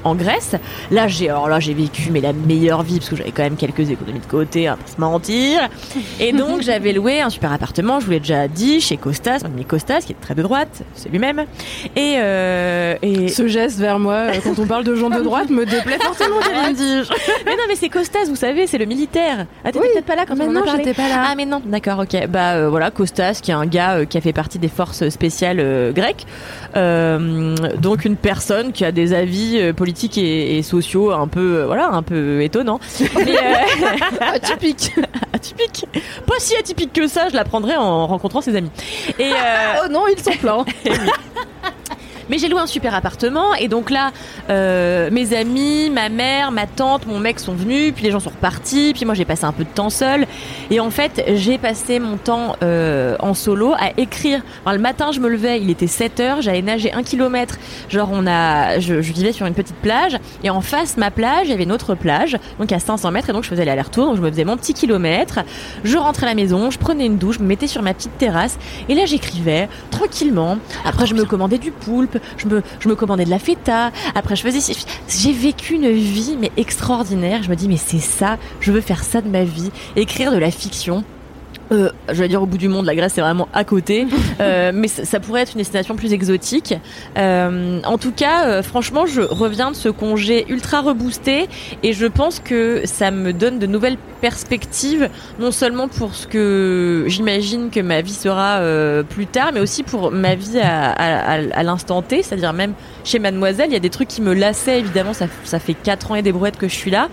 en Grèce. Là, j'ai alors là j'ai vécu mais la meilleure vie parce que j'avais quand même quelques économies de côté, à pas se mentir. Et donc j'avais loué un super appartement. Je vous l'ai déjà dit chez Costas, mon ami Costas qui est très de droite, c'est lui-même. Et euh, et Ce geste vers moi, euh, quand on parle de gens de droite, me déplaît fortement, Kalindi. mais non mais c'est Costas, vous savez, c'est le militaire. Ah t'étais peut-être pas là quand Mais on en a non, parlé. j'étais pas là. Ah mais non, d'accord, ok. Bah euh, voilà, Costas, qui est un gars euh, qui a fait partie des forces spéciales grecques, donc une personne qui a des avis euh, politiques et, et sociaux un peu, euh, voilà, un peu étonnants. Mais, euh, Atypique. atypique. Pas si atypique que ça, je l'apprendrai en rencontrant ses amis. Et euh, Oh non, ils sont pleins. Mais j'ai loué un super appartement et donc là, euh, mes amis, ma mère, ma tante, mon mec sont venus, puis les gens sont repartis, puis moi j'ai passé un peu de temps seule. Et en fait, j'ai passé mon temps euh, en solo à écrire. Alors, le matin, je me levais, il était 7 heures, j'allais nager un kilomètre. Genre, on a, je, je vivais sur une petite plage et en face ma plage, il y avait une autre plage, donc à 500 mètres, et donc je faisais l'aller-retour, donc je me faisais mon petit kilomètre. Je rentrais à la maison, je prenais une douche, je me mettais sur ma petite terrasse et là j'écrivais tranquillement. Après, je me commandais du poulpe, je me, je commandais de la feta. Après, je faisais. J'ai vécu une vie mais extraordinaire. Je me dis mais c'est ça, je veux faire ça de ma vie, écrire de la fiction. Euh, je vais dire au bout du monde, la Grèce c'est vraiment à côté, euh, mais ça, ça pourrait être une destination plus exotique. Euh, en tout cas, euh, franchement, je reviens de ce congé ultra reboosté et je pense que ça me donne de nouvelles perspectives, non seulement pour ce que j'imagine que ma vie sera euh, plus tard, mais aussi pour ma vie à, à, à- à l'instant T, c'est-à-dire même chez Mademoiselle, il y a des trucs qui me lassaient, évidemment, ça, fait 4 ans et des brouettes que je suis là.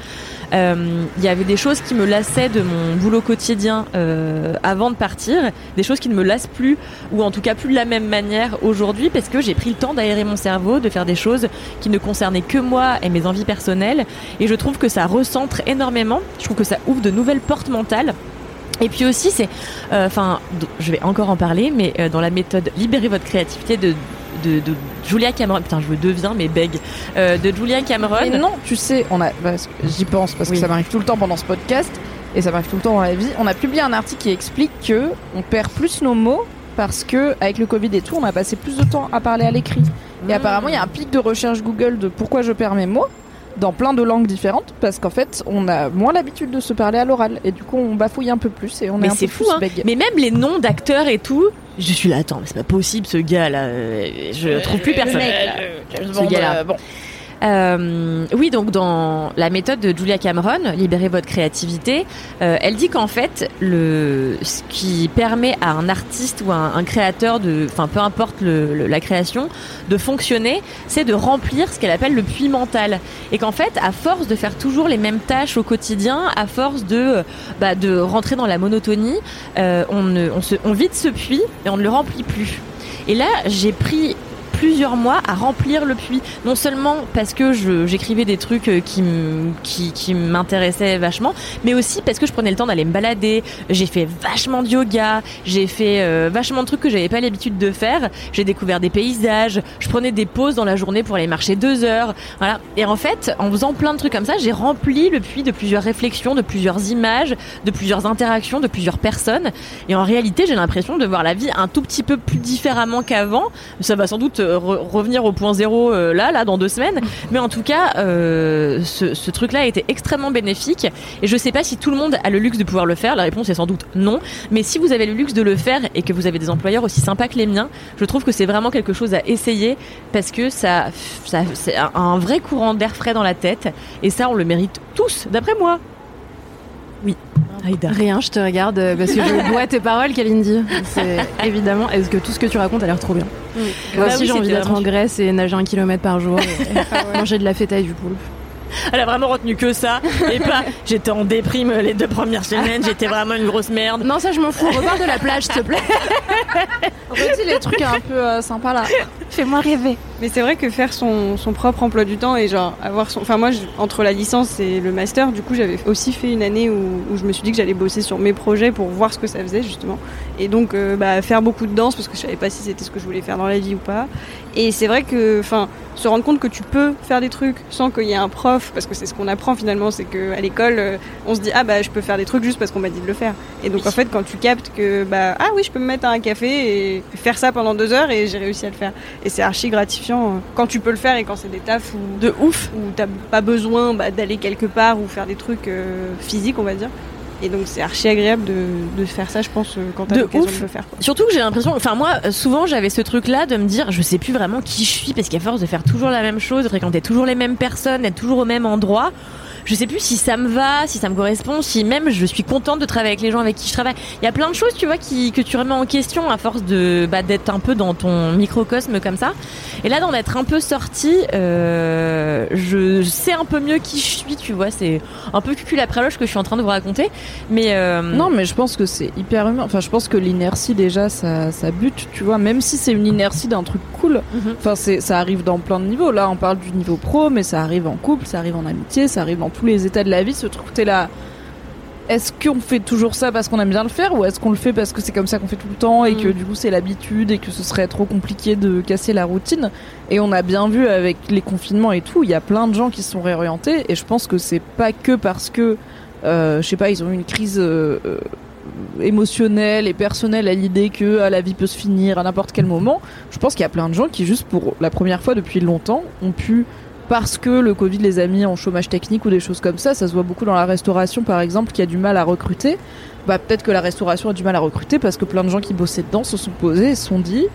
Euh, Il y avait des choses qui me lassaient de mon boulot quotidien euh, avant de partir, des choses qui ne me lassent plus, ou en tout cas plus de la même manière aujourd'hui, parce que j'ai pris le temps d'aérer mon cerveau, de faire des choses qui ne concernaient que moi et mes envies personnelles, et je trouve que ça recentre énormément, je trouve que ça ouvre de nouvelles portes mentales. Et puis aussi, c'est, euh, enfin, je vais encore en parler, mais dans la méthode Libérez votre créativité de, de, de Julia Cameron, putain, je me deviens, mais bègue, euh, de Julia Cameron. Mais non, tu sais, on a, j'y pense parce Oui. que ça m'arrive tout le temps pendant ce podcast et ça m'arrive tout le temps dans la vie. On a publié un article qui explique que on perd plus nos mots parce que avec le Covid et tout, on a passé plus de temps à parler à l'écrit. Et Mmh. apparemment, il y a un pic de recherche Google de pourquoi je perds mes mots dans plein de langues différentes parce qu'en fait, on a moins l'habitude de se parler à l'oral et du coup, on bafouille un peu plus et on est mais un c'est peu fou, plus hein. Mais même les noms d'acteurs et tout, je suis là, attends, mais c'est pas possible ce gars-là. euh, Je trouve plus personne. Ce gars-là. bon. Euh, oui, donc dans la méthode de Julia Cameron, libérer votre créativité, euh, elle dit qu'en fait, le, ce qui permet à un artiste ou à un, créateur enfin peu importe la création, de fonctionner, c'est de remplir ce qu'elle appelle le puits mental. Et qu'en fait, à force de faire toujours les mêmes tâches au quotidien, à force de, euh, bah, rentrer dans la monotonie, on vide ce puits et on ne le remplit plus. Et là, j'ai pris plusieurs mois à remplir le puits. Non seulement parce que j'écrivais des trucs euh, qui m'intéressaient vachement, mais aussi parce que je prenais le temps d'aller me balader. J'ai fait vachement de yoga, j'ai fait euh, vachement de trucs que j'avais pas l'habitude de faire. J'ai découvert des paysages, je prenais des pauses dans la journée pour aller marcher deux heures. Voilà. Et en fait, en faisant plein de trucs comme ça, j'ai rempli le puits de plusieurs réflexions, de plusieurs images, de plusieurs interactions, de plusieurs personnes. Et en réalité, j'ai l'impression de voir la vie un tout petit peu plus différemment qu'avant. Ça va sans doute euh, re- revenir au point zéro euh, là, là, dans deux semaines. Mais en tout cas, euh, ce, truc-là a été extrêmement bénéfique. Et je sais pas si tout le monde a le luxe de pouvoir le faire. La réponse est sans doute non. Mais si vous avez le luxe de le faire et que vous avez des employeurs aussi sympas que les miens, je trouve que c'est vraiment quelque chose à essayer parce que ça, c'est un vrai courant d'air frais dans la tête. Et ça, on le mérite tous, d'après moi. Aïda. Rien, je te regarde euh, parce que je bois tes paroles, Kalindi. C'est évidemment. Est-ce que tout ce que tu racontes a l'air trop bien? Moi Bah aussi, oui, j'ai envie d'être en Grèce et nager un kilomètre par jour, et manger de la feta et du poulpe. Elle a vraiment retenu que ça et pas j'étais en déprime les deux premières semaines, j'étais vraiment une grosse merde. Non, ça, je m'en fous. Repars de la plage, s'il te plaît. Redis les trucs un peu euh, sympas là. Fais-moi rêver. Mais c'est vrai que faire son, son propre emploi du temps et genre avoir son. Enfin, moi, je- entre la licence et le master, du coup, j'avais aussi fait une année où, où je me suis dit que j'allais bosser sur mes projets pour voir ce que ça faisait, justement. Et donc, euh, bah, faire beaucoup de danse parce que je savais pas si c'était ce que je voulais faire dans la vie ou pas. Et c'est vrai que, enfin, se rendre compte que tu peux faire des trucs sans qu'il y ait un prof, parce que c'est ce qu'on apprend finalement, c'est que à l'école, euh, on se dit ah bah je peux faire des trucs juste parce qu'on m'a dit de le faire. Et donc en fait, quand tu captes que bah ah oui, je peux me mettre à un café et faire ça pendant deux heures et j'ai réussi à le faire. Et c'est archi gratifiant euh, quand tu peux le faire et quand c'est des tafs où De ouf. où t'as pas besoin bah, d'aller quelque part ou faire des trucs euh, physiques, on va dire. Et donc c'est archi agréable de, de faire ça, je pense, euh, quand t'as l'occasion de le faire. quoi. Surtout que j'ai l'impression, enfin moi, euh, souvent j'avais ce truc-là de me dire, je sais plus vraiment qui je suis parce qu'à force de faire toujours la même chose, de fréquenter toujours les mêmes personnes, être toujours au même endroit, je sais plus si ça me va, si ça me correspond, si même je suis contente de travailler avec les gens avec qui je travaille. Il y a plein de choses, tu vois, qui, que tu remets en question à force de bah, d'être un peu dans ton microcosme comme ça. Et là, d'en être un peu sorti, euh, je sais un peu mieux qui je suis, tu vois. C'est un peu cucul après loge que je suis en train de vous raconter. Mais euh, Non, mais je pense que c'est hyper humain. Enfin, je pense que l'inertie déjà, ça, ça bute, tu vois. Même si c'est une inertie d'un truc cool. Mhm. Enfin, c'est, ça arrive dans plein de niveaux. Là, on parle du niveau pro, mais ça arrive en couple, ça arrive en amitié, ça arrive dans tous les états de la vie. Ce truc, t'es là. Est-ce qu'on fait toujours ça parce qu'on aime bien le faire ou est-ce qu'on le fait parce que c'est comme ça qu'on fait tout le temps et que Mm. du coup c'est l'habitude et que ce serait trop compliqué de casser la routine? Et on a bien vu avec les confinements et tout, il y a plein de gens qui se sont réorientés et je pense que c'est pas que parce que, euh, je sais pas, ils ont eu une crise euh, euh, émotionnelle et personnelle à l'idée que ah, la vie peut se finir à n'importe quel moment. Je pense qu'il y a plein de gens qui juste pour la première fois depuis longtemps ont pu parce que le Covid les a mis en chômage technique ou des choses comme ça, ça se voit beaucoup dans la restauration par exemple qui a du mal à recruter. Bah peut-être que la restauration a du mal à recruter parce que plein de gens qui bossaient dedans se sont posés et se sont dit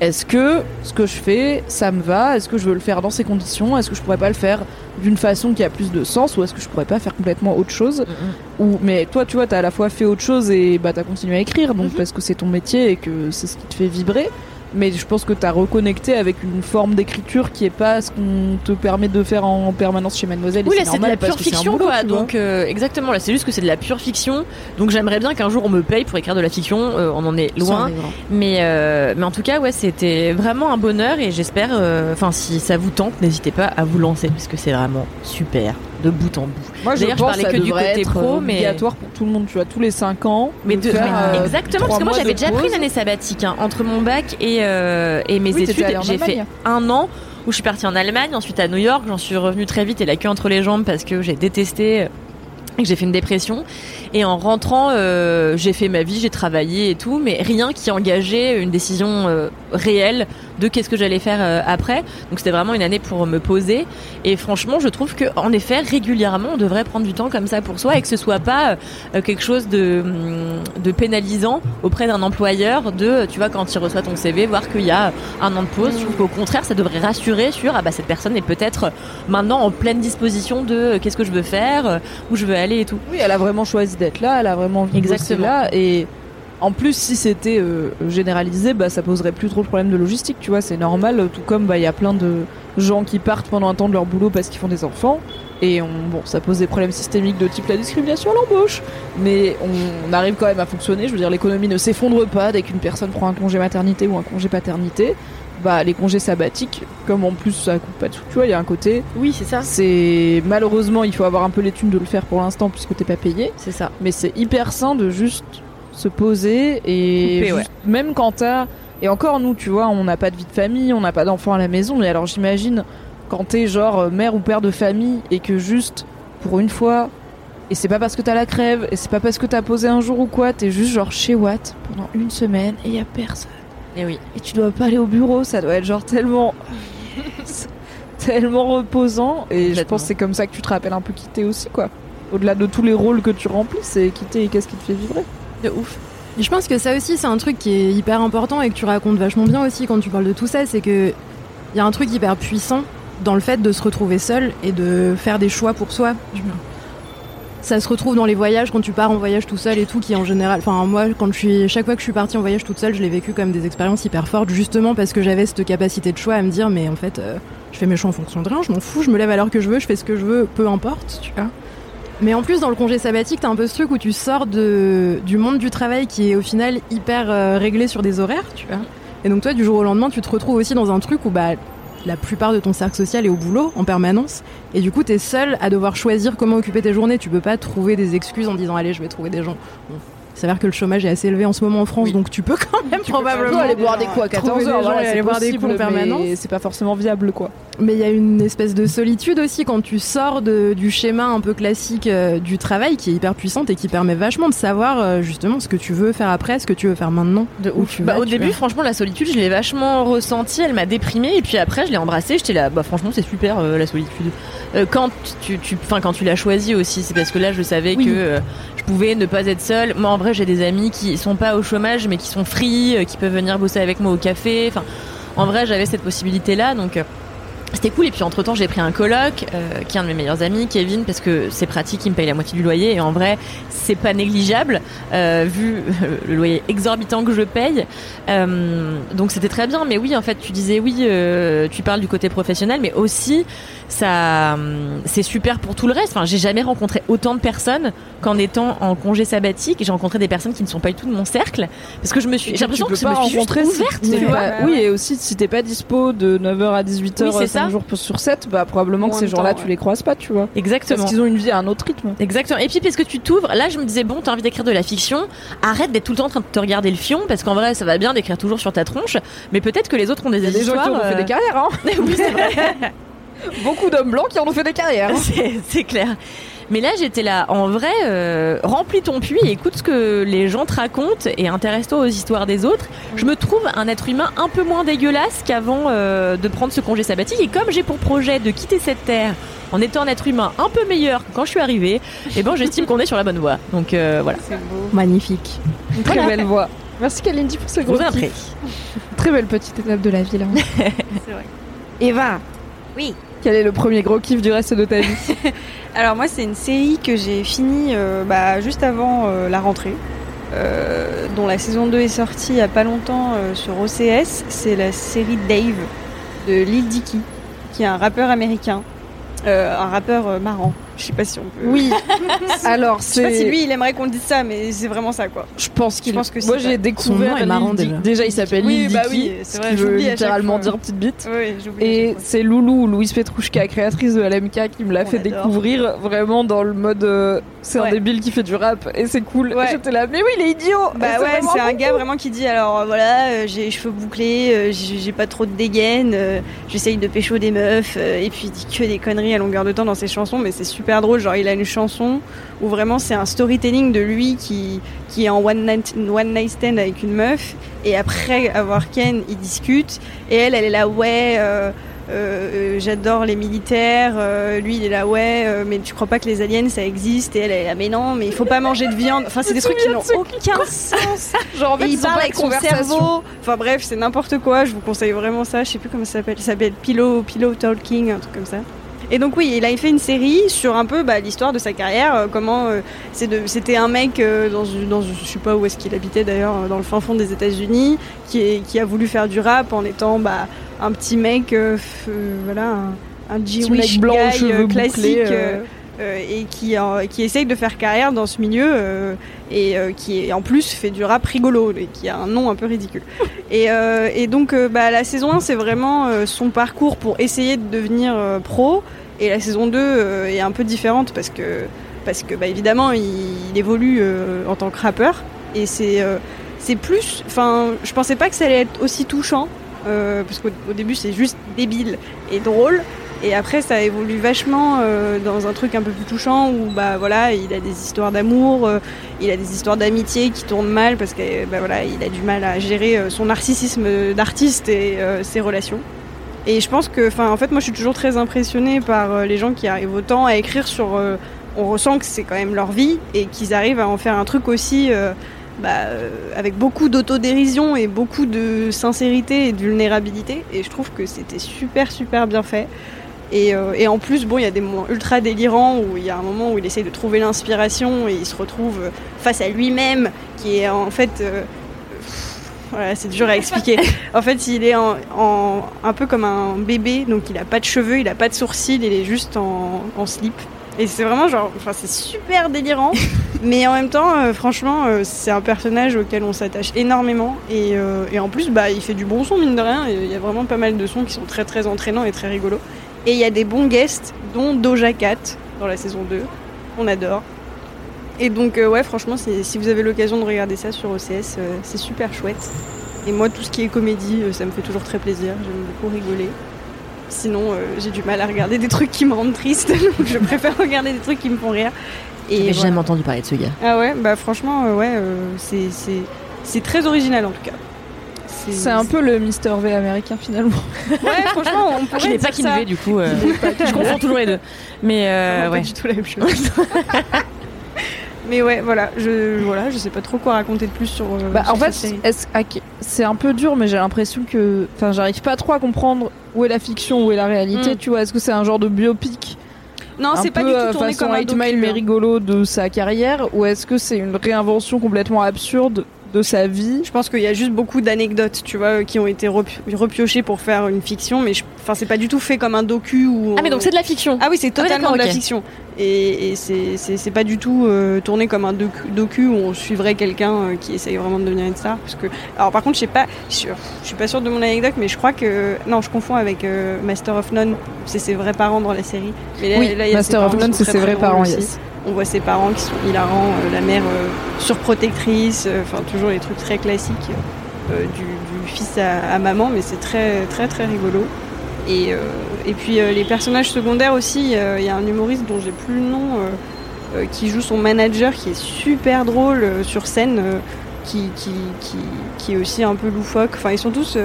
est-ce que ce que je fais, ça me va? Est-ce que je veux le faire dans ces conditions? Est-ce que je pourrais pas le faire d'une façon qui a plus de sens Ou est-ce que je pourrais pas faire complètement autre chose? Ou mais toi, tu vois, t'as à la fois fait autre chose et bah t'as continué à écrire, donc parce que c'est ton métier et que c'est ce qui te fait vibrer. Mais je pense que t'as reconnecté avec une forme d'écriture qui est pas ce qu'on te permet de faire en permanence chez Mademoiselle. et Oui, là c'est de la pure fiction boulot, quoi. tu. Donc euh, exactement, là c'est juste que c'est de la pure fiction. Donc j'aimerais bien qu'un jour on me paye pour écrire de la fiction. Euh, on en est loin. Mais euh, mais en tout cas ouais c'était vraiment un bonheur et j'espère. Enfin si ça vous tente, n'hésitez pas à vous lancer parce que c'est vraiment super de bout en bout. Moi, je D'ailleurs, je pense parlais que du côté être pro, mais- obligatoire pour tout le monde, tu vois, tous les 5 ans. Mais de faire, mais euh, exactement, parce que moi j'avais déjà pris une année sabbatique hein, entre mon bac et, euh, et mes Oui, études. J'ai fait un an où je suis partie en Allemagne, ensuite à New York. J'en suis revenue très vite et la queue entre les jambes parce que j'ai détesté euh, et que j'ai fait une dépression. Et en rentrant, euh, j'ai fait ma vie, j'ai travaillé et tout, mais rien qui engageait une décision euh, réelle de qu'est-ce que j'allais faire euh, après. Donc c'était vraiment une année pour me poser. Et franchement, je trouve que en effet, régulièrement, on devrait prendre du temps comme ça pour soi et que ce soit pas euh, quelque chose de, hum, de pénalisant auprès d'un employeur. De, tu vois, quand il reçoit ton CV, voir qu'il y a un an de pause. Je trouve qu'au contraire, ça devrait rassurer sur ah bah cette personne est peut-être maintenant en pleine disposition de euh, qu'est-ce que je veux faire, euh, où je veux aller et tout. Oui, elle a vraiment choisi d'être là, elle a vraiment envie Exactement. là et en plus si c'était euh, généralisé, bah ça poserait plus trop de problèmes de logistique, tu vois, c'est normal tout comme bah il y a plein de gens qui partent pendant un temps de leur boulot parce qu'ils font des enfants et on, bon, ça pose des problèmes systémiques de type la discrimination à l'embauche, mais on, on arrive quand même à fonctionner, je veux dire l'économie ne s'effondre pas dès qu'une personne prend un congé maternité ou un congé paternité. Bah les congés sabbatiques, comme en plus ça coûte pas de sous, tu vois, il y a un côté Oui, c'est ça. c'est malheureusement il faut avoir un peu les thunes de le faire pour l'instant puisque t'es pas payé C'est ça. mais c'est hyper sain de juste se poser et Couper, juste- même quand t'as et encore nous tu vois on n'a pas de vie de famille on n'a pas d'enfants à la maison mais alors j'imagine quand t'es genre euh, mère ou père de famille et que juste pour une fois et c'est pas parce que t'as la crève et c'est pas parce que t'as posé un jour ou quoi t'es juste genre chez Watt pendant une semaine et y a personne Et oui. et tu dois pas aller au bureau, ça doit être genre tellement tellement reposant et je pense que c'est comme ça que tu te rappelles un peu qui t'es aussi quoi. Au-delà de tous les rôles que tu remplis, c'est qui t'es et qu'est-ce qui te fait vibrer. De ouf. Et je pense que ça aussi, c'est un truc qui est hyper important et que tu racontes vachement bien aussi quand tu parles de tout ça, c'est que il y a un truc hyper puissant dans le fait de se retrouver seul et de faire des choix pour soi. Ça se retrouve dans les voyages quand tu pars en voyage tout seul et tout, qui en général, enfin moi, quand je suis, chaque fois que je suis partie en voyage toute seule, je l'ai vécu comme des expériences hyper fortes, justement parce que j'avais cette capacité de choix à me dire, mais en fait, euh, je fais mes choix en fonction de rien, je m'en fous, je me lève à l'heure que je veux, je fais ce que je veux, peu importe, tu vois. Mais en plus, dans le congé sabbatique, t'as un peu ce truc où tu sors du monde du travail qui est au final hyper euh, réglé sur des horaires, tu vois. Et donc toi, du jour au lendemain, tu te retrouves aussi dans un truc où bah la plupart de ton cercle social est au boulot en permanence. Et du coup, t'es seul à devoir choisir comment occuper tes journées. Tu peux pas trouver des excuses en disant allez, je vais trouver des gens. Il s'avère que le chômage est assez élevé en ce moment en France, donc tu peux quand même probablement aller boire des coups à 14 trouver des heures, voilà, aller boire des coups en permanence. c'est pas forcément viable quoi. Mais il y a une espèce de solitude aussi quand tu sors de, du schéma un peu classique euh, du travail qui est hyper puissante et qui permet vachement de savoir euh, justement ce que tu veux faire après, ce que tu veux faire maintenant. De Où ouf. tu Bah, vas, au tu début, franchement, la solitude, je l'ai vachement ressentie. Elle m'a déprimée. Et puis après, je l'ai embrassée. J'étais là, bah, franchement, c'est super, euh, la solitude. Quand tu, tu, quand tu l'as choisie aussi, c'est parce que là, je savais Oui. que je pouvais ne pas être seule. Moi, en vrai, j'ai des amis qui sont pas au chômage, mais qui sont free, euh, qui peuvent venir bosser avec moi au café. Enfin, en vrai, j'avais cette possibilité-là. Donc, euh, c'était cool. Et puis entre temps j'ai pris un coloc euh, qui est un de mes meilleurs amis Kevin parce que c'est pratique il me paye la moitié du loyer. Et en vrai c'est pas négligeable euh, vu euh, le loyer exorbitant que je paye. Euh, donc c'était très bien. Mais oui en fait tu disais oui euh, tu parles du côté professionnel mais aussi ça hum, c'est super pour tout le reste. Enfin j'ai jamais rencontré autant de personnes qu'en étant en congé sabbatique. J'ai rencontré des personnes qui ne sont pas du tout de mon cercle. Parce que je me suis j'ai l'impression que peux je me suis juste rencontrer si ouverte tu oui et aussi si t'es pas dispo de 9h à 18h Oui, c'est 5 ça. jours sur 7 bah probablement que ces gens-là tu les croises pas tu vois exactement parce qu'ils ont une vie à un autre rythme Exactement. Et puis parce que tu t'ouvres, là je me disais bon, t'as envie d'écrire de la fiction, arrête d'être tout le temps en train de te regarder le fion parce qu'en vrai ça va bien d'écrire toujours sur ta tronche, mais peut-être que les autres ont des a des gens histoires. qui ont fait euh, des carrières hein oui c'est vrai, beaucoup d'hommes blancs qui en ont fait des carrières c'est clair. Mais là j'étais là, en vrai, euh, remplis ton puits, écoute ce que les gens te racontent et intéresse-toi aux histoires des autres. Je me trouve un être humain un peu moins dégueulasse qu'avant euh, de prendre ce congé sabbatique et comme j'ai pour projet de quitter cette terre en étant un être humain un peu meilleur que quand je suis arrivée, eh ben j'estime qu'on est sur la bonne voie. Donc euh, voilà. C'est beau. Magnifique. Une très belle voix merci Kalindi pour ce gros très belle petite étape de la vie là C'est vrai. Eva Oui. Quel est le premier gros kiff du reste de ta vie Alors moi c'est une série que j'ai finie euh, bah, juste avant euh, la rentrée, euh, dont la saison 2 est sortie il y a pas longtemps sur OCS. C'est la série Dave de Lil Dicky, qui est un rappeur américain, un rappeur marrant. Je sais pas si on peut. oui alors Je sais pas c'est si lui il aimerait qu'on dise ça, mais c'est vraiment ça quoi. Je pense qu'il. Pense que Moi, c'est j'ai découvert. Son est marrant, déjà. Déjà, il s'appelle Oui, Lil bah oui, c'est ce vrai, chaque littéralement dire petite bite. Oui, j'oublie. Et c'est Loulou, Louise Petrouchka, créatrice de LMK, qui me l'a fait adore. découvrir vraiment dans le mode euh, c'est un débile qui fait du rap et c'est cool. Ouais. J'étais là, mais oui, il est idiot Bah ouais, c'est un gars vraiment qui dit alors euh, voilà, euh, j'ai les cheveux bouclés, euh, j'ai pas trop de dégaine, j'essaye de pécho des meufs, et puis il dit que des conneries à longueur de temps dans ses chansons, mais c'est super drôle. Genre, il a une chanson où vraiment c'est un storytelling de lui qui, qui est en one night, one night stand avec une meuf, et après avoir Ken, il discute, et elle, elle est là, ouais. euh, euh, euh, j'adore les militaires, euh, lui il est là ouais, euh, mais tu crois pas que les aliens ça existe? Et elle est là mais non, mais il faut pas manger de viande. Enfin c'est des trucs qui n'ont aucun sens. Genre, en fait, Et il ils parle avec son cerveau. Enfin bref, c'est n'importe quoi. Je vous conseille vraiment ça. Je sais plus comment ça s'appelle. Ça s'appelle Pillow, Pillow Talking, un truc comme ça. Et donc oui, il a fait une série sur un peu bah, l'histoire de sa carrière, euh, comment euh, c'était un mec euh, dans, dans je sais pas où est-ce qu'il habitait d'ailleurs, euh, dans le fin fond des États-Unis, qui, est- qui a voulu faire du rap en étant bah, un petit mec, euh, euh, voilà, un, un Jewish guy, bouclés, euh. et qui, euh, qui essaye de faire carrière dans ce milieu euh, et qui en plus fait du rap rigolo et qui a un nom un peu ridicule. et, et donc bah, la saison 1 c'est vraiment son parcours pour essayer de devenir pro et la saison 2 euh, est un peu différente parce que parce que bah, évidemment il, il évolue en tant que rappeur et c'est c'est plus enfin je pensais pas que ça allait être aussi touchant euh, parce qu'au au début c'est juste débile et drôle et après, ça évolue vachement euh, dans un truc un peu plus touchant où bah voilà, il a des histoires d'amour, euh, il a des histoires d'amitié qui tournent mal parce que bah voilà, il a du mal à gérer euh, son narcissisme d'artiste et euh, ses relations. Et je pense que, enfin, en fait, moi, je suis toujours très impressionnée par euh, les gens qui arrivent autant à écrire sur. euh, on ressent que c'est quand même leur vie et qu'ils arrivent à en faire un truc aussi. bah, euh, avec beaucoup d'autodérision et beaucoup de sincérité et de vulnérabilité. Et je trouve que c'était super, super bien fait. Et, euh, et en plus, bon, il y a des moments ultra délirants où il y a un moment où il essaye de trouver l'inspiration et il se retrouve euh, face à lui-même, qui est en fait. euh, pff, voilà, c'est dur à expliquer. en fait, il est en, en- un peu comme un bébé, donc il a pas de cheveux, il a pas de sourcils, il est juste en, en slip. Et c'est vraiment genre, enfin, c'est super délirant, mais en même temps, euh, franchement, euh, c'est un personnage auquel on s'attache énormément. Et, euh, et en plus, bah, il fait du bon son, mine de rien. Il y a vraiment pas mal de sons qui sont très très entraînants et très rigolos. Et il y a des bons guests, dont Doja Cat dans la saison 2. On adore. Et donc, euh, ouais, franchement, si vous avez l'occasion de regarder ça sur OCS, euh, c'est super chouette. Et moi, tout ce qui est comédie, euh, ça me fait toujours très plaisir. J'aime beaucoup rigoler. Sinon, j'ai du mal à regarder des trucs qui me rendent triste. donc je préfère regarder des trucs qui me font rire. J'ai Et voilà. jamais entendu parler de ce gars. Ah ouais, bah franchement, ouais, c'est très original en tout cas. C'est un peu le Mister V américain finalement. Ouais, franchement, on pourrait Je n'ai pas. Kinvé du coup. euh, je confonds toujours les deux. Mais euh, ouais. pas du tout la même chose. Mais ouais, voilà, je voilà, je sais pas trop quoi raconter de plus sur. euh, Bah, sur en fait, ok, c'est un peu dur, mais j'ai l'impression que. Enfin, j'arrive pas trop à comprendre où est la fiction, où est la réalité, Mm. tu vois Est-ce que c'est un genre de biopic Non, un c'est pas peu, du euh, tout tourné façon comme un. Mile mais rigolo de sa carrière ou est-ce que c'est une réinvention complètement absurde de sa vie. Je pense qu'il y a juste beaucoup d'anecdotes, tu vois, qui ont été repi- repiochées pour faire une fiction, mais je- enfin, c'est pas du tout fait comme un docu ou. Ah mais donc c'est de la fiction. Ah oui, c'est totalement d'accord, de la fiction. Et, et c'est- pas du tout euh, tourné comme un docu, docu où on suivrait quelqu'un euh, qui essaye vraiment de devenir une star. Parce que, alors par contre, je sais pas, je suis- je suis pas sûre de mon anecdote, mais je crois que non, je confonds avec euh, Master of None. C'est ses vrais parents dans la série. Mais là, Oui, là, il y a ses Master of None, c'est ses vrais parents, aussi. yes. On voit ses parents qui sont hilarants, la mère surprotectrice, enfin toujours les trucs très classiques du, du fils à, à maman, mais c'est très très très rigolo. Et, euh, et puis euh, les personnages secondaires aussi, euh, il y a un humoriste dont j'ai plus le nom qui joue son manager qui est super drôle sur scène, qui, qui, qui, qui est aussi un peu loufoque. Enfin, ils sont tous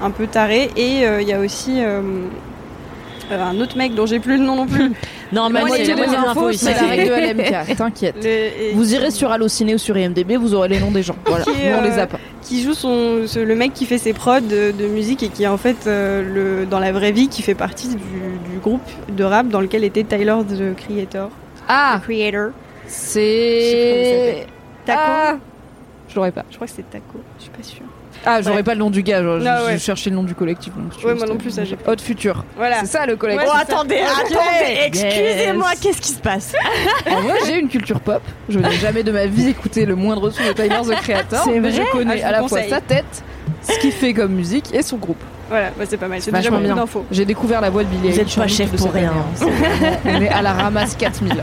un peu tarés. Et il y a aussi un autre mec dont j'ai plus le nom non plus. Non, mais c'est la infos ici. c'est la règle de LMK, t'inquiète. Et- Vous irez sur Allociné ou sur IMDB, vous aurez les noms des gens. Voilà, Qui nous on les euh, a pas. qui joue son, ce- le mec qui fait ses prods de, de musique et qui est en fait euh, le, dans la vraie vie qui fait partie du, du groupe de rap dans lequel était Tyler the Creator. Ah, The Creator. c'est... Taco? Ah, je l'aurais pas. Je crois que c'est Taco, je suis pas sûre. Ah, j'aurais Ouais. pas le nom du gars, genre, Non, je, ouais. le nom du collectif. Donc, si Ouais, moi non plus, ça, j'ai Haute Future. Voilà. C'est ça le collectif. Ouais, Oh, attendez, attendez, excusez-moi, Yes. qu'est-ce qui se passe? En vrai, j'ai une culture pop. Je n'ai jamais de ma vie écouté le moindre son de Tyler the Creator. C'est mais vrai? je connais Ah, je à vous la fois sa tête, ce qu'il fait comme musique et son groupe. Voilà, bah, c'est pas mal. C'est déjà beaucoup d'infos. J'ai découvert la voix de Billy Vous êtes pas chef pour rien. hein. On est à la ramasse 4000.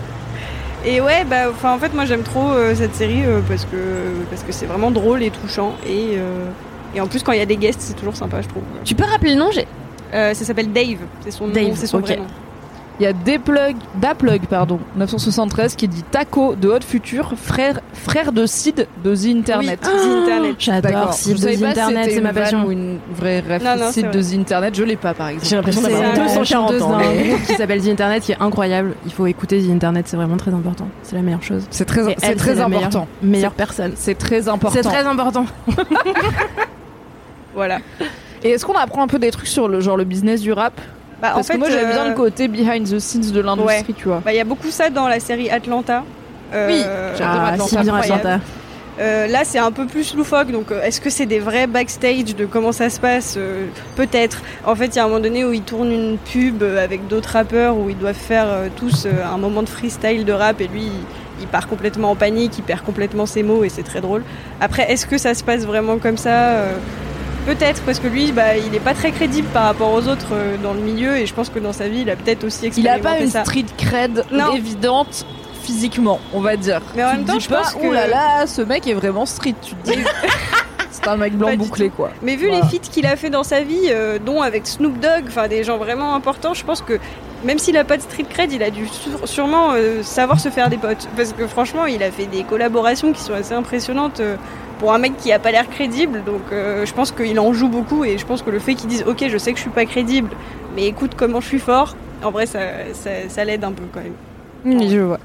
Et ouais, bah, enfin, en fait, moi j'aime trop euh, cette série euh, parce que parce que c'est vraiment drôle et touchant et euh, et en plus quand il y a des guests, c'est toujours sympa, je trouve. Tu peux rappeler le nom j'ai- Euh, ça s'appelle Dave, c'est son nom, Dave, c'est son vrai nom. Il y a Dplug, Daplug, pardon, 973 qui dit Taco de Haute Future, frère, frère de Sid de The Internet. Oui, The Internet. J'adore. Sid de si Internet, c'était c'est ma passion. Ou une vraie ref Non, non, Sid de. The Internet, je l'ai pas par exemple. J'ai l'impression C'est d'avoir un- 240 chanteuse ans. d'un mais- groupe qui s'appelle The Internet qui est incroyable. Il faut écouter The Internet, c'est vraiment très important. C'est la meilleure chose. C'est très, c'est elle, très meilleure- important. Meilleure personne. C'est très important. C'est très important. Voilà. Et est-ce qu'on apprend un peu des trucs sur le genre le business du rap Bah, Parce en fait, que moi j'aime bien euh, le côté behind the scenes de l'industrie, tu vois. Bah, il y a beaucoup ça dans la série Atlanta. Euh, Oui, j'adore Ah, Atlanta, si. Euh, là, c'est un peu plus loufoque. Donc, euh, est-ce que c'est des vrais backstage de comment ça se passe Euh, Peut-être. En fait, il y a un moment donné où ils tournent une pub euh, avec d'autres rappeurs où ils doivent faire euh, tous euh, un moment de freestyle de rap et lui, il, il part complètement en panique, il perd complètement ses mots et c'est très drôle. Après, est-ce que ça se passe vraiment comme ça Euh, Peut-être, parce que lui, bah, il n'est pas très crédible par rapport aux autres euh, dans le milieu et je pense que dans sa vie, il a peut-être aussi Il a expérimenté pas une ça. street cred Non. évidente physiquement, on va dire. Mais en Tu même te temps, dis je pas, pense que- oh là là, ce mec est vraiment street. Tu te dis, c'est un mec blanc bouclé quoi. Mais vu Voilà. les feats qu'il a fait dans sa vie, euh, dont avec Snoop Dogg, enfin des gens vraiment importants, je pense que même s'il a pas de street cred, il a dû sûrement euh, savoir se faire des potes. Parce que franchement, il a fait des collaborations qui sont assez impressionnantes pour un mec qui a pas l'air crédible. Donc euh, je pense qu'il en joue beaucoup et je pense que le fait qu'il dise Ok, je sais que je suis pas crédible, mais écoute comment je suis fort, en vrai, ça, ça, ça l'aide un peu quand même. Oui, je vois.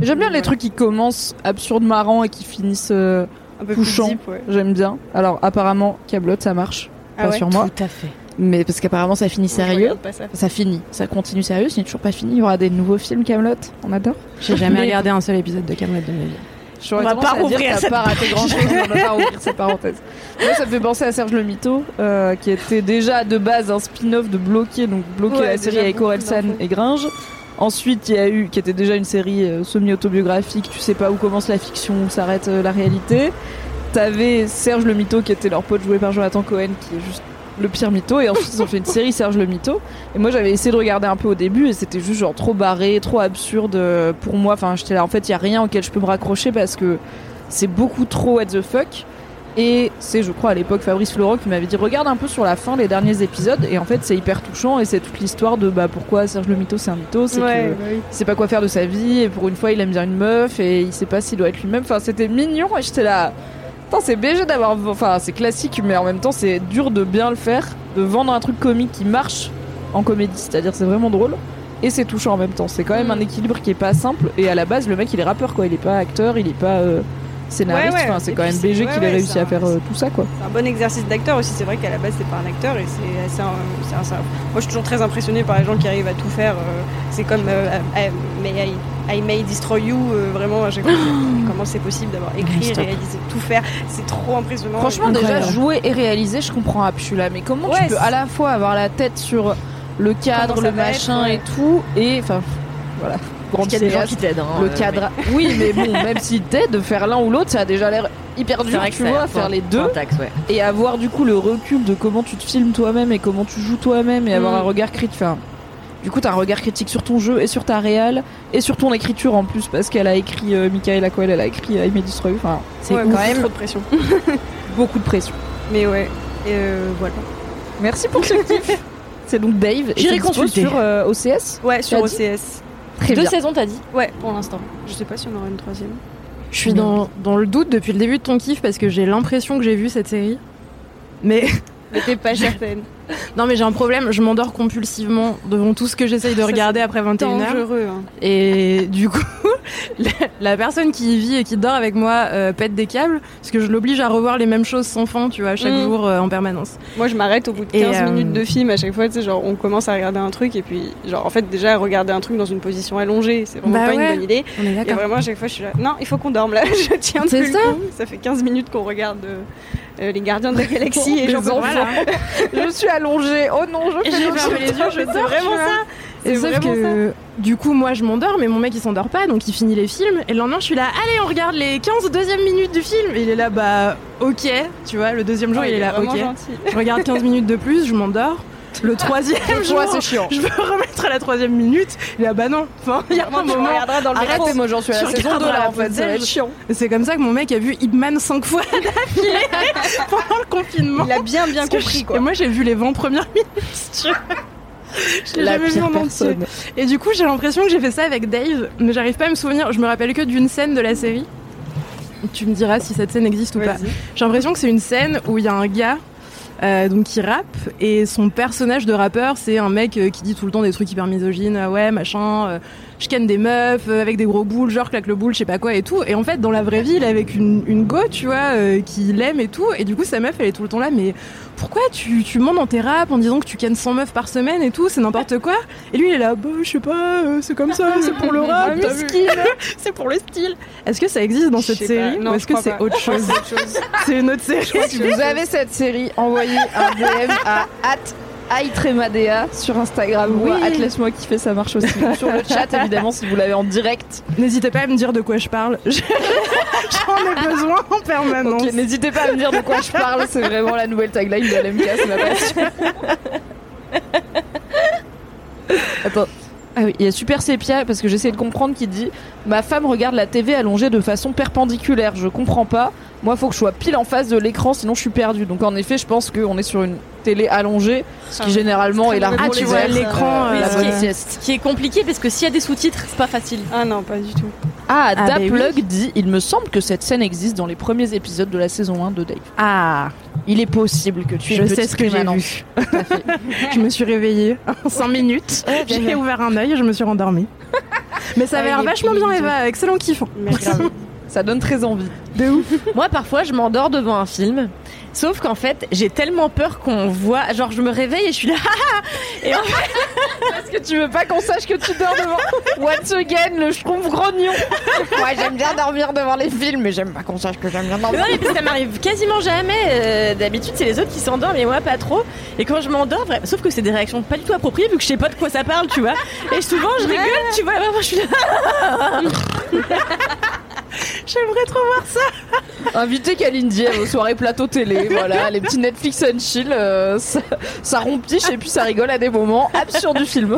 J'aime bien les trucs qui commencent absurdes marrants et qui finissent euh, Un peu touchants. ouais. J'aime bien. Alors apparemment, Cablot ça marche. Ah pas ouais sur moi. Tout à fait. Mais parce qu'apparemment ça finit sérieux. ça. Ça finit, ça continue sérieux, ce n'est toujours pas fini. Il y aura des nouveaux films Camelot. On adore. J'ai jamais Mais- regardé un seul épisode de Camelot de ma vie. On va pas rouvrir cette pas raté grand chose, on va pas rouvrir cette parenthèse. Moi, ça me fait penser à Serge Le Mito, euh, qui était déjà de base un spin-off de Bloqué, donc Bloqué Ouais, la série avec Orelsan et Gringe. Ensuite, il y a eu, qui était déjà une série euh, semi-autobiographique, tu sais pas où commence la fiction, où s'arrête euh, la réalité. T'avais Serge Le Mito, qui était leur pote joué par Jonathan Cohen, qui est juste le pire mytho et ensuite ils ont fait une série Serge le mytho. Et moi j'avais essayé de regarder un peu au début et c'était juste genre trop barré trop absurde euh, pour moi. Enfin j'étais là en fait il y a rien auquel je peux me raccrocher parce que c'est beaucoup trop what the fuck. Et c'est je crois à l'époque Fabrice Florent qui m'avait dit regarde un peu sur la fin les derniers épisodes et en fait c'est hyper touchant et c'est toute l'histoire de bah pourquoi Serge le mytho c'est un mytho c'est Ouais, que bah oui. il sait pas quoi faire de sa vie et pour une fois il aime bien une meuf et il sait pas s'il doit être lui-même. Enfin c'était mignon et j'étais là c'est BG d'avoir enfin c'est classique mais en même temps c'est dur de bien le faire de vendre un truc comique qui marche en comédie c'est-à-dire c'est vraiment drôle et c'est touchant en même temps. C'est quand même un équilibre qui est pas simple et à la base le mec il est rappeur quoi. Il est pas acteur il est pas euh, scénariste. Ouais, c'est quand même BG qui a réussi à faire euh, tout ça, quoi. C'est un bon exercice d'acteur aussi. C'est vrai qu'à la base, c'est pas un acteur et c'est un- Moi, je suis toujours très impressionnée par les gens qui arrivent à tout faire. euh, C'est comme euh, I, May I, I May Destroy You. euh, vraiment, comment c'est possible d'avoir écrit, réalisé, tout faire. C'est trop impressionnant. Franchement, déjà, jouer et réaliser, je comprends. Là, mais comment tu peux à la fois avoir la tête sur le cadre, le machin être, et tout, et enfin, voilà. Grande Parce qu'il y a des gens cinéaste. qui t'aident. hein, le euh, cadre. Oui, mais bon, même s'il t'aide de faire l'un ou l'autre, ça a déjà l'air hyper dur, tu vois, faut- faire les deux. un taxe, ouais. Et avoir du coup le recul de comment tu te filmes toi-même et comment tu joues toi-même et avoir Mm. un regard critique. Enfin, du coup, t'as un regard critique sur ton jeu et sur ta réal et sur ton écriture en plus parce qu'elle a écrit euh, Michaela Coel, elle a écrit euh, Destroy You. Enfin, c'est Ouais, quand même trop de pression. beaucoup de pression. Mais ouais. Et euh, voilà. Merci pour ce kiff. C'est donc Dave. J'irai consulter. sur euh, OCS. Ouais, sur OCS. Très Deux bien. saisons, t'as dit Ouais, pour l'instant. Je sais pas si on aura une troisième. Je suis dans, dans le doute depuis le début de ton kiff parce que j'ai l'impression que j'ai vu cette série. Mais Mais t'es pas certaine. Non, mais j'ai un problème, je m'endors compulsivement devant tout ce que j'essaye de Ça, regarder après 21h. Dangereux. Hein. Et du coup, la, la personne qui vit et qui dort avec moi euh, pète des câbles parce que je l'oblige à revoir les mêmes choses sans fin, tu vois, chaque Mm. jour euh, en permanence. Moi, je m'arrête au bout de Et, 15 euh, minutes de film à chaque fois. Tu sais, genre, on commence à regarder un truc et puis, genre, en fait, déjà, regarder un truc dans une position allongée, c'est vraiment Bah pas ouais. une bonne idée. On est Et vraiment, à chaque fois, je suis là. Non, il faut qu'on dorme là. je tiens C'est plus ça. le coup. Ça fait 15 minutes qu'on regarde les Gardiens de la Galaxie et j'en plus. je suis allongée. Oh non, je fais fermé les yeux, je dors, vraiment ça. Et sauf que du coup moi je m'endors mais mon mec il s'endort pas donc il finit les films et le lendemain je suis là allez on regarde les 15 deuxièmes minutes du film et il est là bah ok tu vois le deuxième jour Ah, il est là ok gentil. je regarde 15 minutes de plus je m'endors le troisième jour c'est chiant. je veux remettre à la troisième minute est là bah non enfin il y a un tu moment regarderas dans le Arrête, moi j'en suis à la Tu saison 2 regarderas là en fait, ça va être pause chiant. Et c'est comme ça que mon mec a vu Hitman 5 fois d'affilée pendant le confinement Il a bien bien compris quoi. Et moi j'ai vu les 20 premières minutes tu vois. Je l'ai La jamais vu en entier. Et du coup, j'ai l'impression que j'ai fait ça avec Dave, mais j'arrive pas à me souvenir. Je me rappelle que d'une scène de la série. Tu me diras si cette scène existe ou pas. J'ai l'impression que c'est une scène où il y a un gars euh, donc qui rappe. Et son personnage de rappeur c'est un mec euh, qui dit tout le temps des trucs hyper misogynes ah ouais machin euh, je ken des meufs euh, avec des gros boules genre claque le boule je sais pas quoi et tout. Et en fait dans la vraie vie il est avec une, une go tu vois euh, qui l'aime et tout. Et du coup sa meuf elle est tout le temps là mais pourquoi tu, tu mens dans tes raps en disant que tu kennes 100 meufs par semaine et tout c'est n'importe quoi et lui il est là bah je sais pas euh, c'est comme ça c'est pour le rap. c'est pour le style. Est-ce que ça existe dans cette série. Non, ou est-ce que c'est autre chose. c'est une autre série. Si vous avez cette série, envoyez un DM à @aitremadea sur Instagram ou Oui. à laisse-moi kiffer, ça marche aussi. sur le chat évidemment si vous l'avez en direct. N'hésitez pas à me dire de quoi je parle. Je- J'en ai besoin en permanence. N'hésitez pas à me dire de quoi je parle, c'est vraiment la nouvelle tagline de LMK, c'est ma passion. Attends. Ah oui, il y a Super Sepia parce que j'essaie de comprendre qui dit Ma femme regarde la TV allongée de façon perpendiculaire. Je comprends pas. Moi, faut que je sois pile en face de l'écran, sinon je suis perdue. Donc en effet, je pense qu'on est sur une télé allongée, ce qui Ah, généralement est la Ah, tu vois l'écran, euh, la ce bonne qui est- sieste. Ce qui est compliqué parce que s'il y a des sous-titres, c'est pas facile. Ah non, pas du tout. Ah, Ah, bah Daplug oui. dit Il me semble que cette scène existe dans les premiers épisodes de la saison 1 de Dave. Ah, Il est possible que tu aies je sais ce que j'ai vu. je me suis réveillée en 5 minutes. J'ai ouvert un œil et je me suis rendormie. Mais ça Ah, avait l'air il est- vachement bien. Eva. Excellent kiff. Merci. Ça donne très envie. De ouf. Moi, parfois, je m'endors devant un film. Sauf qu'en fait, j'ai tellement peur qu'on voit. Genre, je me réveille et je suis là. et en fait, Parce que tu veux pas qu'on sache que tu dors devant. Once again, le schtroumpf grognon. Moi, j'aime bien dormir devant les films, mais j'aime pas qu'on sache que j'aime bien non, dormir. mais parce que ça m'arrive quasiment jamais. Euh, D'habitude, c'est les autres qui s'endorment, mais moi, pas trop. Et quand je m'endors, vrai- sauf que c'est des réactions pas du tout appropriées vu que je sais pas de quoi ça parle, tu vois. Et souvent, je rigole, tu vois. Vraiment, je suis là. J'aimerais trop voir ça. Invitez Kalindi aux soirées plateau télé, voilà, les petits Netflix and chill, euh, ça, ça rompiche et puis ça rigole à des moments absurdes du film.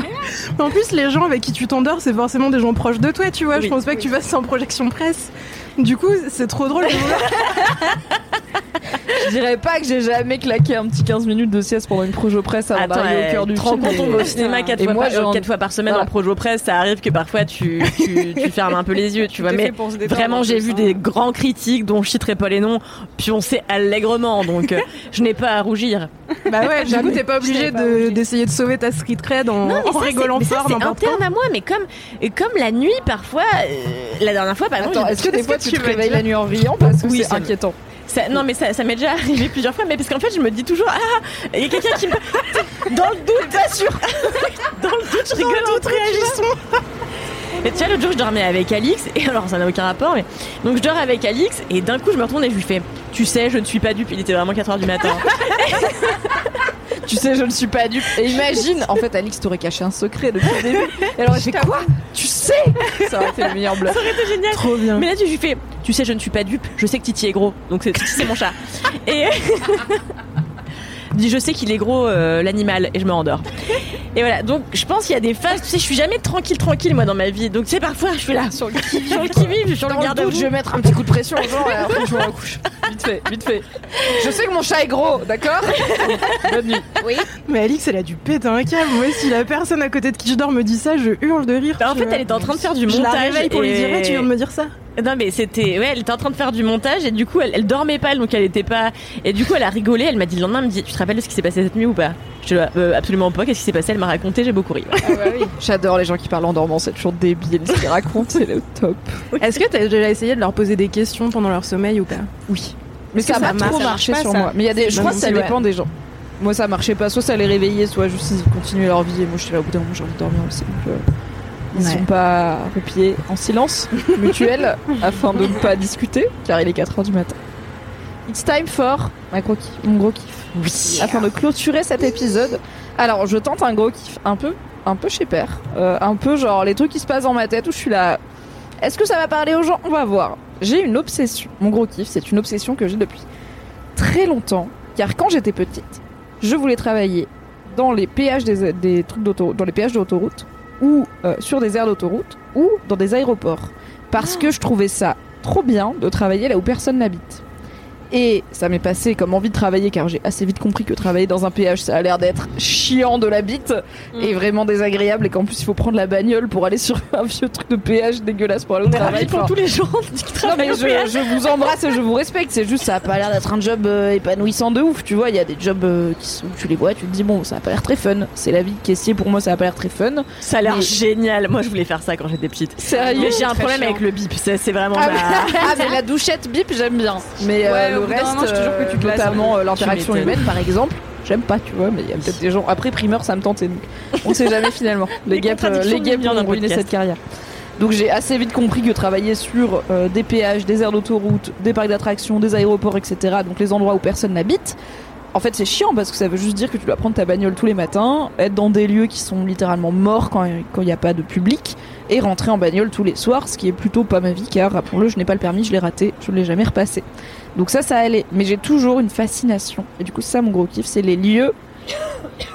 En plus, les gens avec qui tu t'endors, c'est forcément des gens proches de toi, tu vois. je pense pas que tu fasses ça en projection presse. Du coup, c'est trop drôle. Je dirais pas que j'ai jamais claqué un petit 15 minutes de sieste pendant une projo presse avant d'arriver au cœur du film. compte, on va au cinéma quatre Et fois, moi, par, euh, j'en- quatre fois par semaine Voilà. en projo presse, ça arrive que parfois tu, tu, tu fermes un peu les yeux, tu vois. Mais vraiment, en j'ai vu hein. des grands critiques dont je citerai pas les noms, puis on sait allègrement, donc euh, je n'ai pas à rougir. Bah ouais, du coup, t'es pas obligé de- d'essayer de sauver ta street cred en, Non, en ça, rigolant fort c'est quand. interne à moi, mais comme, la nuit, parfois, euh, la dernière fois, par exemple, est-ce que des fois tu te réveilles la nuit en riant parce que Oui, c'est inquiétant Ça- non, mais ça, ça m'est déjà arrivé plusieurs fois, mais parce qu'en fait, je me dis toujours, ah, il y a quelqu'un qui me. Dans le doute, pas sûr Dans le doute, je rigole en réagissons Et tu vois, l'autre jour, je dormais avec Alix, et alors ça n'a aucun rapport, mais. Donc je dors avec Alix, et d'un coup, je me retourne et je lui fais, tu sais, je ne suis pas dupe, il était vraiment 4h du matin. Tu sais, je ne suis pas dupe. Et imagine, en fait, Alix t'aurait caché un secret depuis le début. Et alors, fait quoi? Tu sais Ça aurait été le meilleur bluff. Ça aurait été génial. Trop bien. Mais là, tu lui fais, tu sais, je ne suis pas dupe, je sais que Titi est gros, donc c'est mon chat. Et. Dis, je sais qu'il est gros, euh, l'animal, et je me rendors. Et voilà, donc je pense qu'il y a des phases, tu sais, je suis jamais tranquille, tranquille, moi, dans ma vie. Donc, tu sais, parfois, je suis là, sur le qui sur le qui-vive, sur le garde je vais mettre un petit coup de pression aux gens et après je me recouche. Vite fait, vite fait. Je sais que mon chat est gros, d'accord? Bonne nuit. Oui. Mais Alix, elle a dû péter un câble. Moi, si la personne à côté de qui je dors me dit ça, je hurle de rire. Bah, en fait, vois. elle était en train de faire du Je la montage. réveille pour lui et- dire, Ouais, tu viens de me dire ça? Non mais c'était ouais elle était en train de faire du montage et du coup elle, elle dormait pas donc elle était pas et du coup elle a rigolé elle m'a dit le lendemain elle me dit tu te rappelles de ce qui s'est passé cette nuit ou pas? Je dis euh, absolument pas qu'est-ce qui s'est passé? Elle m'a raconté j'ai beaucoup ri Ah bah oui. J'adore les gens qui parlent en dormant, c'est toujours débile ce qu'ils racontent, c'est le top. Est-ce que t'as déjà essayé de leur poser des questions pendant leur sommeil ou pas? Oui. Mais ça ça m'a trop marché pas, sur ça moi. Mais il y a des, je crois que ça ouais. dépend des gens. Moi ça marchait pas, soit ça les réveillait, soit juste ils continuaient leur vie et moi j'étais là au bout d'un moment j'ai envie de dormir aussi. Donc, euh, ils Ouais. sont pas repliés en silence mutuel afin de ne pas discuter car il est 4h du matin. It's time for ma gros kiff, mon gros kiff. oui Afin de clôturer cet épisode. Alors je tente un gros kiff un peu un peu chez Père, Euh, un peu genre les trucs qui se passent dans ma tête où je suis là est-ce que ça va parler aux gens? On va voir. J'ai une obsession. Mon gros kiff, c'est une obsession que j'ai depuis très longtemps. Car quand j'étais petite, je voulais travailler dans les péages des, des trucs d'auto, dans les péages d'autoroute ou euh, sur des aires d'autoroute ou dans des aéroports. Parce que je trouvais ça trop bien de travailler là où personne n'habite. Et ça m'est passé comme envie de travailler car j'ai assez vite compris que travailler dans un péage ça a l'air d'être chiant de la bite et vraiment désagréable. Et qu'en plus il faut prendre la bagnole pour aller sur un vieux truc de péage dégueulasse pour aller au est travail. pour tous les gens qui non travaillent mais je, je vous embrasse et je vous respecte, c'est juste ça a pas l'air d'être un job euh, épanouissant de ouf, tu vois, il y a des jobs euh, qui sont, tu les vois, tu te dis bon ça a pas l'air très fun, c'est la vie de caissier pour moi ça a pas l'air très fun. ça a l'air Mais- génial. Moi je voulais faire ça quand j'étais petite. Sérieux? Mais j'ai un problème chiant. avec le bip. C'est vraiment Ah, ma- ah, mais la douchette bip j'aime bien, mais euh, Ouais, le reste, moment, je te jure que tu notamment euh, l'interaction humaine par exemple. J'aime pas, tu vois, mais il y a peut-être des gens. Après, primeur, ça me tentait. Donc, on sait jamais finalement. Les Les guêpes, euh, les bien ont ruiné cette carrière. Donc, j'ai assez vite compris que travailler sur euh, des péages, des aires d'autoroute, des parcs d'attractions, des aéroports, etc., donc les endroits où personne n'habite, en fait, c'est chiant parce que ça veut juste dire que tu dois prendre ta bagnole tous les matins, être dans des lieux qui sont littéralement morts quand quand il n'y a pas de public, et rentrer en bagnole tous les soirs, ce qui est plutôt pas ma vie, car rappelons-le, je n'ai pas le permis, je l'ai raté, je ne l'ai jamais repassé. Donc ça, ça allait. Mais j'ai toujours une fascination. Et du coup, ça, mon gros kiff, c'est les lieux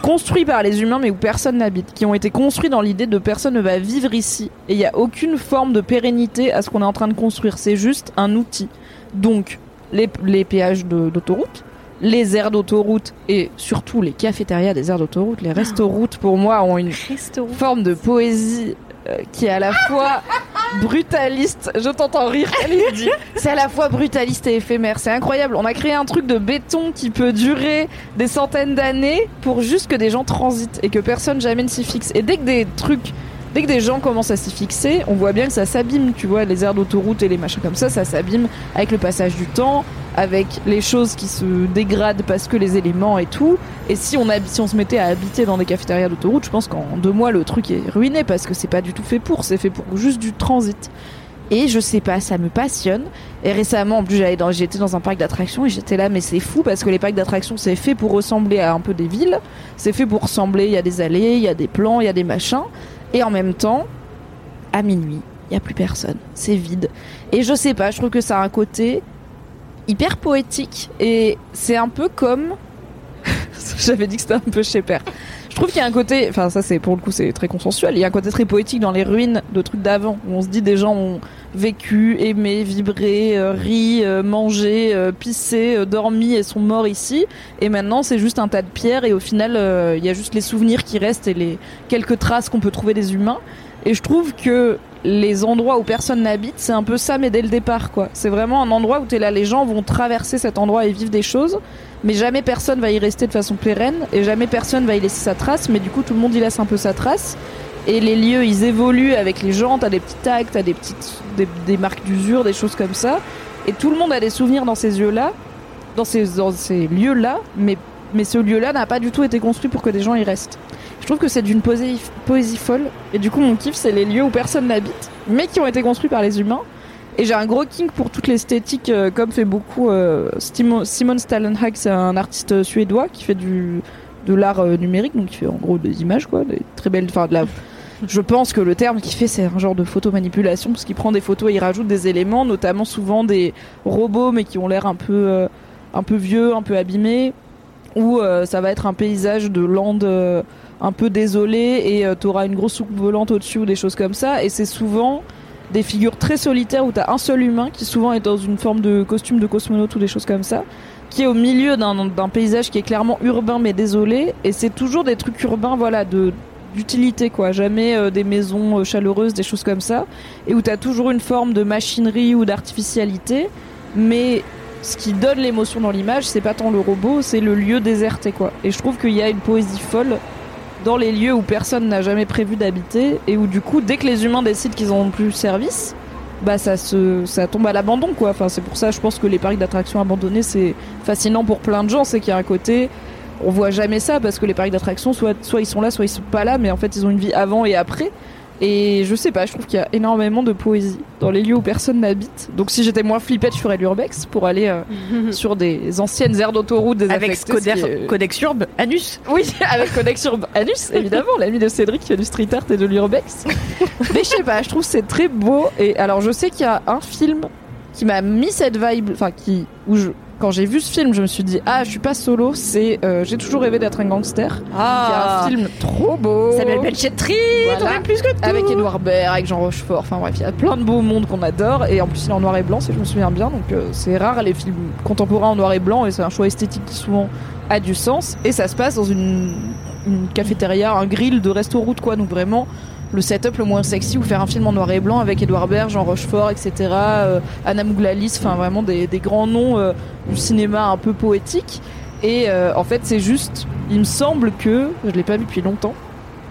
construits par les humains mais où personne n'habite, qui ont été construits dans l'idée de personne ne va vivre ici. Et il n'y a aucune forme de pérennité à ce qu'on est en train de construire. C'est juste un outil. Donc, les, les péages d'autoroute, les aires d'autoroute et surtout les cafétérias des aires d'autoroute, les restoroutes pour moi ont une forme de poésie qui est à la fois brutaliste. Je t'entends rire. C'est à la fois brutaliste et éphémère. C'est incroyable. On a créé un truc de béton qui peut durer des centaines d'années pour juste que des gens transitent et que personne jamais ne s'y fixe. Et dès que des trucs Dès que des gens commencent à s'y fixer, on voit bien que ça s'abîme, tu vois, les aires d'autoroute et les machins comme ça, ça s'abîme avec le passage du temps, avec les choses qui se dégradent parce que les éléments et tout. Et si on, si on se mettait à habiter dans des cafétérias d'autoroute, je pense qu'en deux mois le truc est ruiné parce que c'est pas du tout fait pour, c'est fait pour juste du transit. Et je sais pas, ça me passionne. Et récemment, en plus, j'allais dans, j'étais dans un parc d'attractions et j'étais là, mais c'est fou parce que les parcs d'attractions, c'est fait pour ressembler à un peu des villes. C'est fait pour ressembler, il y a des allées, il y a des plans, il y a des machins. Et en même temps, à minuit, il y a plus personne. C'est vide. Et je sais pas, je trouve que ça a un côté hyper poétique et c'est un peu comme j'avais dit que c'était un peu chez père. Je trouve qu'il y a un côté, enfin ça c'est pour le coup c'est très consensuel. Il y a un côté très poétique dans les ruines de trucs d'avant où on se dit des gens ont vécu, aimé, vibré, euh, ri, euh, mangé, euh, pissé, dormi et sont morts ici. Et maintenant c'est juste un tas de pierres et au final il y a juste les souvenirs qui restent et les quelques traces qu'on peut trouver des humains. Et je trouve que les endroits où personne n'habite, c'est un peu ça, mais dès le départ, quoi. C'est vraiment un endroit où t'es là, les gens vont traverser cet endroit et vivre des choses, mais jamais personne va y rester de façon pérenne, et jamais personne va y laisser sa trace, mais du coup, tout le monde y laisse un peu sa trace. Et les lieux, ils évoluent avec les gens, t'as des petits tags, t'as des petites, des, des marques d'usure, des choses comme ça. Et tout le monde a des souvenirs dans ces lieux-là, dans ces, dans ces lieux-là, mais, mais ce lieu-là n'a pas du tout été construit pour que des gens y restent. Je trouve que c'est d'une poésie, poésie folle. Et du coup, mon kiff, c'est les lieux où personne n'habite, mais qui ont été construits par les humains. Et j'ai un gros kink pour toute l'esthétique, euh, comme fait beaucoup euh, Simon Stallenhag, c'est un artiste suédois qui fait du de l'art euh, numérique, donc qui fait en gros des images, quoi, des très belles, enfin de la. Je pense que le terme qu'il fait, c'est un genre de photomanipulation, parce qu'il prend des photos et il rajoute des éléments, notamment souvent des robots, mais qui ont l'air un peu, un peu vieux, un peu abîmés, ou ça va être un paysage de lande un peu désolé et euh, t'auras une grosse soucoupe volante au-dessus ou des choses comme ça. Et c'est souvent des figures très solitaires où t'as un seul humain qui souvent est dans une forme de costume de cosmonaute ou des choses comme ça, qui est au milieu d'un paysage qui est clairement urbain mais désolé. Et c'est toujours des trucs urbains, voilà, de d'utilité quoi, jamais euh, des maisons euh, chaleureuses, des choses comme ça, et où t'as toujours une forme de machinerie ou d'artificialité, mais ce qui donne l'émotion dans l'image, c'est pas tant le robot, c'est le lieu déserté quoi. Et je trouve qu'il y a une poésie folle dans les lieux où personne n'a jamais prévu d'habiter et où du coup, dès que les humains décident qu'ils en ont plus service, bah ça se ça tombe à l'abandon quoi. Enfin c'est pour ça je pense que les parcs d'attractions abandonnés c'est fascinant pour plein de gens, c'est qu'il y a un côté on voit jamais ça parce que les parcs d'attractions soit soit ils sont là soit ils sont pas là mais en fait ils ont une vie avant et après. Et je sais pas, je trouve qu'il y a énormément de poésie dans les lieux où personne n'habite. Donc si j'étais moins flippette, je ferais l'urbex pour aller euh, sur des anciennes aires d'autoroute Avec désaffectées. ce qui Codex, est- Codex Urbe, Anus. oui, avec Connexion Anus, évidemment, l'ami de Cédric qui fait du street art et de l'urbex. Mais je sais pas, je trouve que c'est très beau. Et alors, je sais qu'il y a un film qui m'a mis cette vibe, enfin, qui, où je, quand j'ai vu ce film, je me suis dit, ah, je suis pas solo, c'est euh, J'ai toujours rêvé d'être un gangster. Qui est Ah, un film trop beau. Samuel Benchetri, Voilà. plus que tout. Avec Edouard Baird, avec Jean Rochefort, enfin bref, il y a plein de beaux mondes qu'on adore, et en plus il est en noir et blanc, si je me souviens bien, donc euh, c'est rare les films contemporains en noir et blanc, et c'est un choix esthétique qui souvent a du sens, et ça se passe dans une, une cafétéria, un grill de resto route quoi, donc vraiment le setup le moins sexy, ou faire un film en noir et blanc avec Edouard Baird, Jean Rochefort, etc., euh, Anna Mouglalis, enfin vraiment des, des grands noms euh, du cinéma un peu poétique, et euh, en fait c'est juste, il me semble que, je l'ai pas vu depuis longtemps,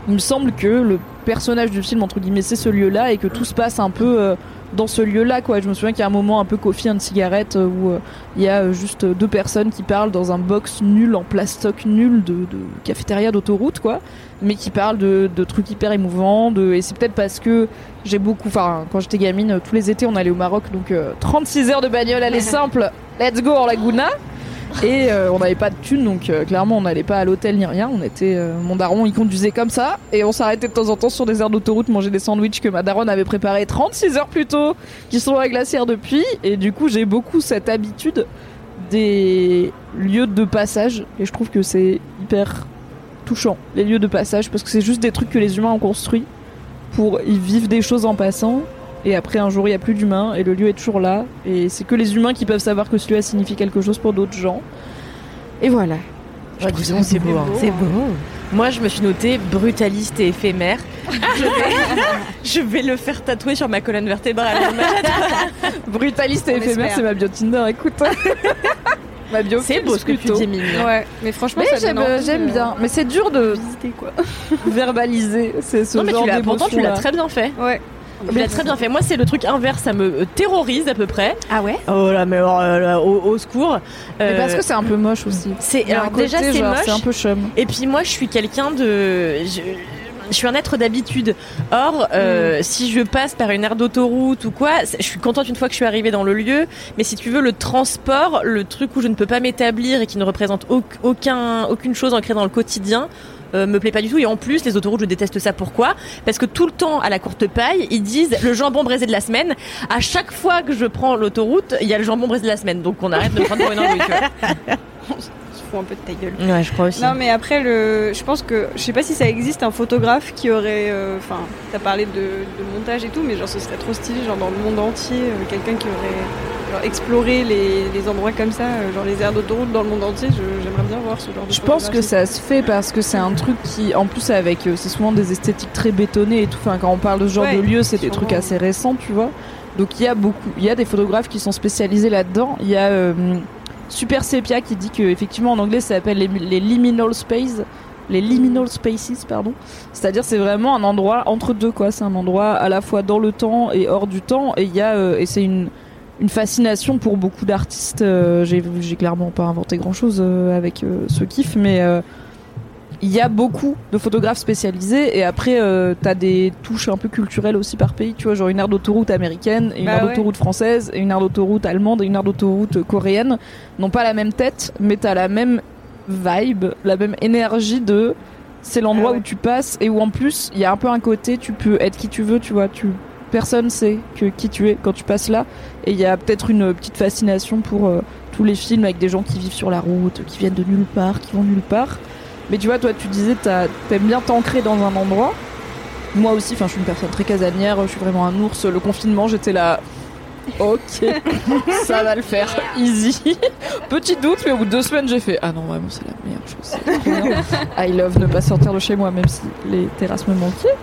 il me semble que le personnage du film entre guillemets c'est ce lieu-là et que tout se passe un peu dans ce lieu-là quoi. Je me souviens qu'il y a un moment un peu coffee and cigarette euh, où euh, il y a euh, juste deux personnes qui parlent dans un box nul en plastoc nul de, de cafétéria d'autoroute quoi, mais qui parlent de, de trucs hyper émouvants. De et c'est peut-être parce que j'ai beaucoup, enfin quand j'étais gamine tous les étés on allait au Maroc donc euh, 36 heures de bagnole aller simple, let's go en Laguna. Et euh, on n'avait pas de thunes, donc euh, clairement on n'allait pas à l'hôtel ni rien. On était, euh, mon daron il conduisait comme ça, et on s'arrêtait de temps en temps sur des aires d'autoroute manger des sandwichs que ma daronne avait préparés 36 heures plus tôt, qui sont à la glacière depuis. Et du coup j'ai beaucoup cette habitude des lieux de passage, et je trouve que c'est hyper touchant les lieux de passage parce que c'est juste des trucs que les humains ont construits pour y vivre des choses en passant. Et après, un jour, il n'y a plus d'humains et le lieu est toujours là. Et c'est que les humains qui peuvent savoir que ce lieu signifie quelque chose pour d'autres gens. Et voilà. Je Ouais, c'est beau, beau, hein. c'est beau. Moi, je me suis notée brutaliste et éphémère. je, vais, je vais le faire tatouer sur ma colonne vertébrale. Brutaliste et On éphémère, c'est ma bio Tinder, écoute. ma bio C'est beau ce que tu dis, Mimi. Ouais, mais franchement, j'aime, euh, bien. Mais c'est dur de visiter quoi. verbaliser. C'est ce Non, mais genre tu l'as, pourtant, tu l'as très bien fait. Ouais. Tu l'as très bien fait. Moi, c'est le truc inverse. Ça me euh, terrorise à peu près. Ah ouais? Oh là, mais oh là là, au, au secours. Mais Euh, parce que c'est un peu moche aussi. c'est Il a alors déjà c'est genre, moche. C'est un peu chum. Et puis moi, je suis quelqu'un de. Je... je suis un être d'habitude. Or, euh, si je passe par une aire d'autoroute ou quoi, je suis contente une fois que je suis arrivée dans le lieu. Mais si tu veux, le transport, le truc où je ne peux pas m'établir et qui ne représente au- aucun, aucune chose ancrée dans le quotidien, euh, me plaît pas du tout. Et en plus, les autoroutes, je déteste ça. Pourquoi? Parce que tout le temps, à la courte paille, ils disent le jambon braisé de la semaine. À chaque fois que je prends l'autoroute, il y a le jambon braisé de la semaine. Donc on arrête de prendre pour une andouille, un peu de ta gueule. Ouais, je crois aussi. Non, mais après, le, je pense que, je sais pas si ça existe un photographe qui aurait, euh, enfin, t'as parlé de, de montage et tout, mais genre ce serait trop stylé, genre dans le monde entier, euh, quelqu'un qui aurait genre, exploré les, les endroits comme ça, euh, genre les aires d'autoroute dans le monde entier, je- j'aimerais bien voir ce genre de Je pense que ça se fait parce que c'est un truc qui, en plus, avec, euh, c'est souvent des esthétiques très bétonnées et tout. Enfin, quand on parle de ce genre Ouais, de lieu, c'est des trucs assez récents, tu vois. Donc il y a beaucoup, il y a des photographes qui sont spécialisés là-dedans. Il y a euh, Super Sepia qui dit que effectivement en anglais ça s'appelle les, les liminal spaces, les liminal spaces, pardon. C'est-à-dire c'est vraiment un endroit entre deux quoi. C'est un endroit à la fois dans le temps et hors du temps. Et il y a euh, et c'est une une fascination pour beaucoup d'artistes. Euh, j'ai clairement pas inventé grand chose avec euh, ce kiff, mais euh, il y a beaucoup de photographes spécialisés et après euh, t'as des touches un peu culturelles aussi par pays tu vois genre une aire d'autoroute américaine et une Bah aire ouais. d'autoroute française et une aire d'autoroute allemande et une aire d'autoroute coréenne n'ont pas la même tête mais t'as la même vibe la même énergie de c'est l'endroit Ah ouais. où tu passes et où en plus il y a un peu un côté tu peux être qui tu veux tu vois tu personne sait que qui tu es quand tu passes là et il y a peut-être une petite fascination pour euh, tous les films avec des gens qui vivent sur la route qui viennent de nulle part qui vont nulle part mais tu vois, toi, tu disais, t'aimes bien t'ancrer dans un endroit. Moi aussi, enfin, je suis une personne très casanière, je suis vraiment un ours. Le confinement, j'étais là. Ok, ça va le faire, easy. Petit doute, mais au bout de deux semaines, j'ai fait Ah non, vraiment, c'est la meilleure chose. I love ne pas sortir de chez moi, même si les terrasses me manquaient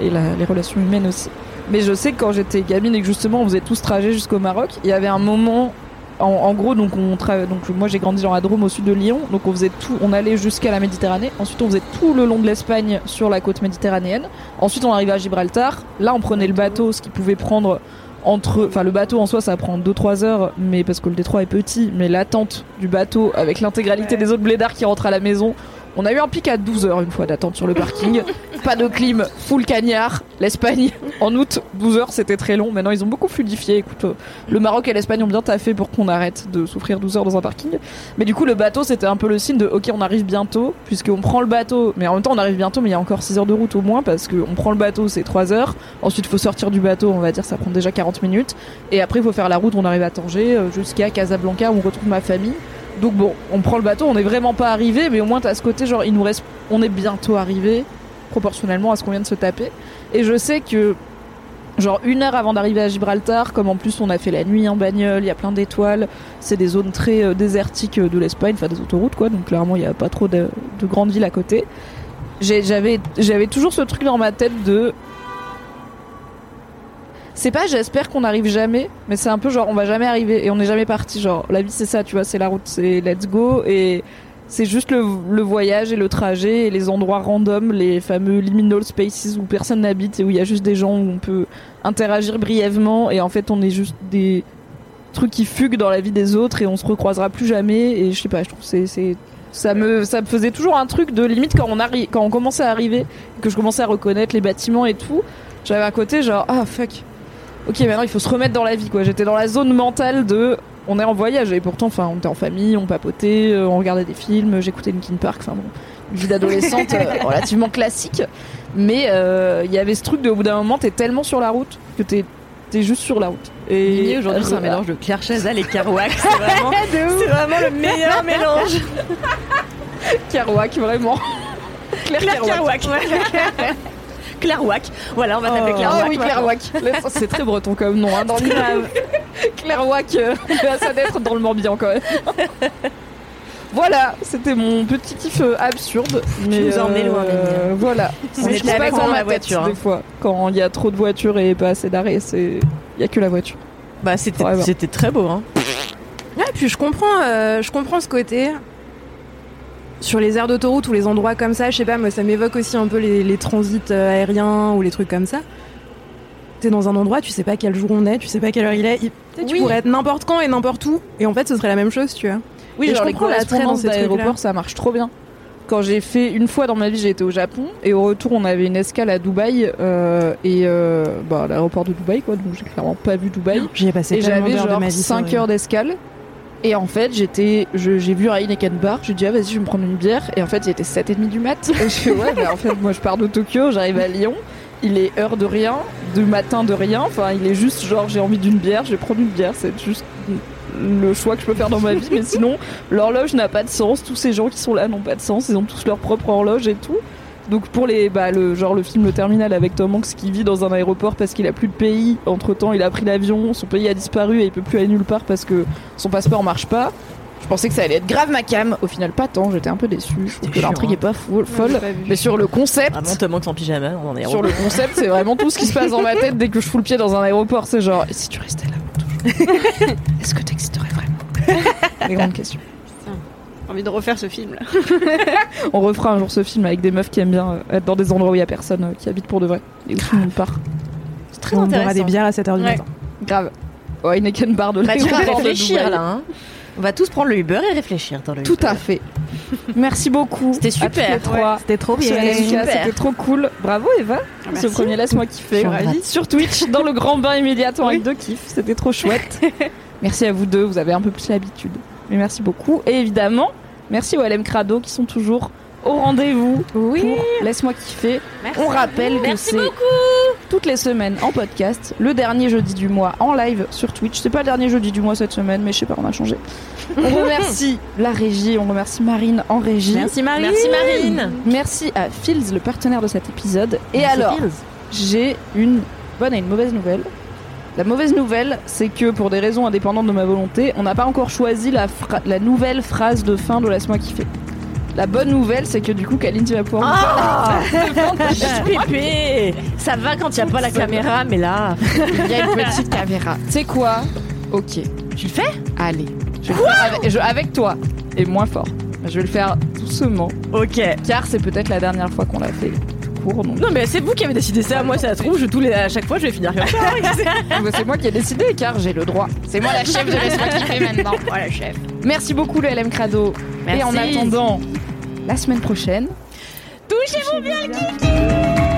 et la- les relations humaines aussi. Mais je sais que quand j'étais gamine et que justement on faisait tout ce trajet jusqu'au Maroc, il y avait un moment en, en gros, donc on tra- donc moi j'ai grandi dans la Drôme au sud de Lyon, donc on faisait tout, on allait jusqu'à la Méditerranée. Ensuite, on faisait tout le long de l'Espagne sur la côte méditerranéenne. Ensuite, on arrivait à Gibraltar. Là, on prenait le bateau, ce qui pouvait prendre entre, enfin le bateau en soi, ça prend 2-3 heures, mais parce que le détroit est petit, mais l'attente du bateau avec l'intégralité des autres blédards qui rentrent à la maison. On a eu un pic à 12 heures une fois d'attente sur le parking. Pas de clim, full cagnard. L'Espagne, en août, 12 heures, c'était très long. Maintenant, ils ont beaucoup fluidifié. Écoute, euh, le Maroc et l'Espagne ont bien taffé pour qu'on arrête de souffrir 12 heures dans un parking. Mais du coup, le bateau, c'était un peu le signe de OK, on arrive bientôt, puisqu'on prend le bateau. Mais en même temps, on arrive bientôt, mais il y a encore 6 heures de route au moins, parce qu'on prend le bateau, c'est 3 heures. Ensuite, il faut sortir du bateau, on va dire, ça prend déjà 40 minutes. Et après, il faut faire la route, on arrive à Tanger, euh, jusqu'à Casablanca, où on retrouve ma famille. Donc bon, on prend le bateau, on n'est vraiment pas arrivé, mais au moins t'as ce côté genre il nous reste, on est bientôt arrivé proportionnellement à ce qu'on vient de se taper. Et je sais que genre une heure avant d'arriver à Gibraltar, comme en plus on a fait la nuit en bagnole, il y a plein d'étoiles, c'est des zones très euh, désertiques de l'Espagne, enfin des autoroutes quoi, donc clairement il n'y a pas trop de, de grandes villes à côté. J'avais toujours ce truc dans ma tête de c'est pas j'espère qu'on n'arrive jamais, mais c'est un peu genre on va jamais arriver et on n'est jamais parti. Genre la vie c'est ça, tu vois, c'est la route, c'est let's go et c'est juste le, voyage et le trajet et les endroits random, les fameux liminal spaces où personne n'habite et où il y a juste des gens où on peut interagir brièvement et en fait on est juste des trucs qui fuguent dans la vie des autres et on se recroisera plus jamais et je sais pas, je trouve c'est ça me ça me faisait toujours un truc de limite quand on arrive quand on commençait à arriver que je commençais à reconnaître les bâtiments et tout, j'avais un côté genre ah fuck ok maintenant il faut se remettre dans la vie quoi j'étais dans la zone mentale de on est en voyage et pourtant enfin on était en famille on papotait euh, on regardait des films j'écoutais Linkin Park enfin bon une vie d'adolescente euh, relativement classique mais euh, il y avait ce truc de au bout d'un moment t'es tellement sur la route que t'es t'es juste sur la route et aujourd'hui, c'est un mélange de Claire Chazal et Kerouac. C'est vraiment, le meilleur mélange. Kerouac vraiment Claire, Claire Kerouac. Kerouac. Clairwac. Voilà, on va t'appeler Oh, Clairwac. oui, Clairwac. C'est très breton comme nom. Hein, dans l'image. Clairwac, euh, ça doit être dans le Morbihan quand même. voilà, c'était mon petit kiff euh, absurde. Mais nous loin, euh, Mimi. Voilà. On C'est ce était qui se passe dans ma tête, voiture, hein. Des fois, quand il y a trop de voitures et pas assez d'arrêts, c'est il y a que la voiture. Bah, c'était très beau, hein. Ouais, puis je comprends, euh, je comprends ce côté. Sur les aires d'autoroute ou les endroits comme ça, je sais pas, moi ça m'évoque aussi un peu les, les transits euh, aériens ou les trucs comme ça. T'es dans un endroit, tu sais pas quel jour on est, tu sais pas quelle heure il est. Il- Tu pourrais être n'importe quand et n'importe où. Et en fait, ce serait la même chose, tu vois. Oui, Et je genre les comprends dans correspondances d'aéroport, ça marche trop bien. Quand j'ai fait une fois dans ma vie, j'ai été au Japon et au retour, on avait une escale à Dubaï euh, et euh, bah, l'aéroport de Dubaï, quoi. Donc j'ai clairement pas vu Dubaï. J'y ai passé Et j'avais de genre ma vie. c'est 5 horrible. heures d'escale. Et en fait, j'étais, j'ai vu Heineken Bar. J'ai dit, ah, vas-y, je vais me prendre une bière. Et en fait, il était 7h30 du mat. Et je ouais, bah, en fait, moi, je pars de Tokyo, j'arrive à Lyon. Il est heure de rien, de matin de rien. Enfin, il est juste genre, j'ai envie d'une bière, je vais prendre une bière. C'est juste le choix que je peux faire dans ma vie. Mais sinon, l'horloge n'a pas de sens. Tous ces gens qui sont là n'ont pas de sens. Ils ont tous leur propre horloge et tout. Donc pour les, bah, le genre le film Le Terminal avec Tom Hanks qui vit dans un aéroport parce qu'il a plus de pays. Entre temps, il a pris l'avion, son pays a disparu et il peut plus aller nulle part parce que son passeport marche pas. Je pensais que ça allait être grave ma cam. Au final, pas tant. J'étais un peu déçue. Je trouve que chiant, l'intrigue hein. est pas fou- folle. Mais sur le concept, Vraiment, Tom Hanks en pyjama, on en est sur le concept, c'est vraiment tout ce qui se passe dans ma tête dès que je fous le pied dans un aéroport. C'est genre, et si tu restais là pour toujours Est-ce que t'existerais vraiment? Les grandes questions. J'ai envie de refaire ce film là. On refera un jour ce film avec des meufs qui aiment bien euh, être dans des endroits où il y a personne, euh, qui habitent pour de vrai. Et où tout le monde part. C'est très On boira des bières à 7h du Ouais. matin. Grave. Oh, Heineken bar de Bah, tu vas réfléchir là. Hein. On va tous prendre le Uber et réfléchir dans le Tout Uber. à fait. Merci beaucoup. C'était super. trois. C'était trop Ce bien. C'était trop cool. Bravo Eva. Ce merci. premier laisse-moi kiffer. Sur Twitch, dans le grand bain immédiatement avec deux kiffs. C'était trop chouette. merci à vous deux. Vous avez un peu plus l'habitude. Mais merci beaucoup. Et évidemment, merci aux LM Crado qui sont toujours au rendez-vous Oui. pour Laisse-moi kiffer. On rappelle que c'est toutes les semaines en podcast, le dernier jeudi du mois en live sur Twitch. C'est pas le dernier jeudi du mois cette semaine, mais je sais pas, on a changé. On remercie la régie, on remercie Marine en régie. Merci Marie. Merci Marine. Merci à Fields, le partenaire de cet épisode. Et alors, j'ai une bonne et une mauvaise nouvelle. La mauvaise nouvelle, c'est que pour des raisons indépendantes de ma volonté, on n'a pas encore choisi la, nouvelle phrase de fin de Laisse-moi kiffer. La bonne nouvelle, c'est que du coup, Kaline, tu vas pouvoir Ah. Pépé Ça va quand il n'y a pas la caméra, mais là. Il y a une petite caméra. Tu sais quoi? Ok. Tu le fais? Allez. Je vais le faire avec, je- avec toi. Et moins fort. Je vais le faire doucement. Ok. Car c'est peut-être la dernière fois qu'on l'a fait Donc... Non, mais c'est vous qui avez décidé ça. Moi, ça se trouve, je, tous les, à chaque fois, je vais finir comme ça. C'est moi qui ai décidé car j'ai le droit. C'est moi la chef de Laisse-moi kiffer maintenant. voilà, chef. Merci beaucoup le LM Crado. Et en Merci. attendant la semaine prochaine. Touchez-vous bien le kiki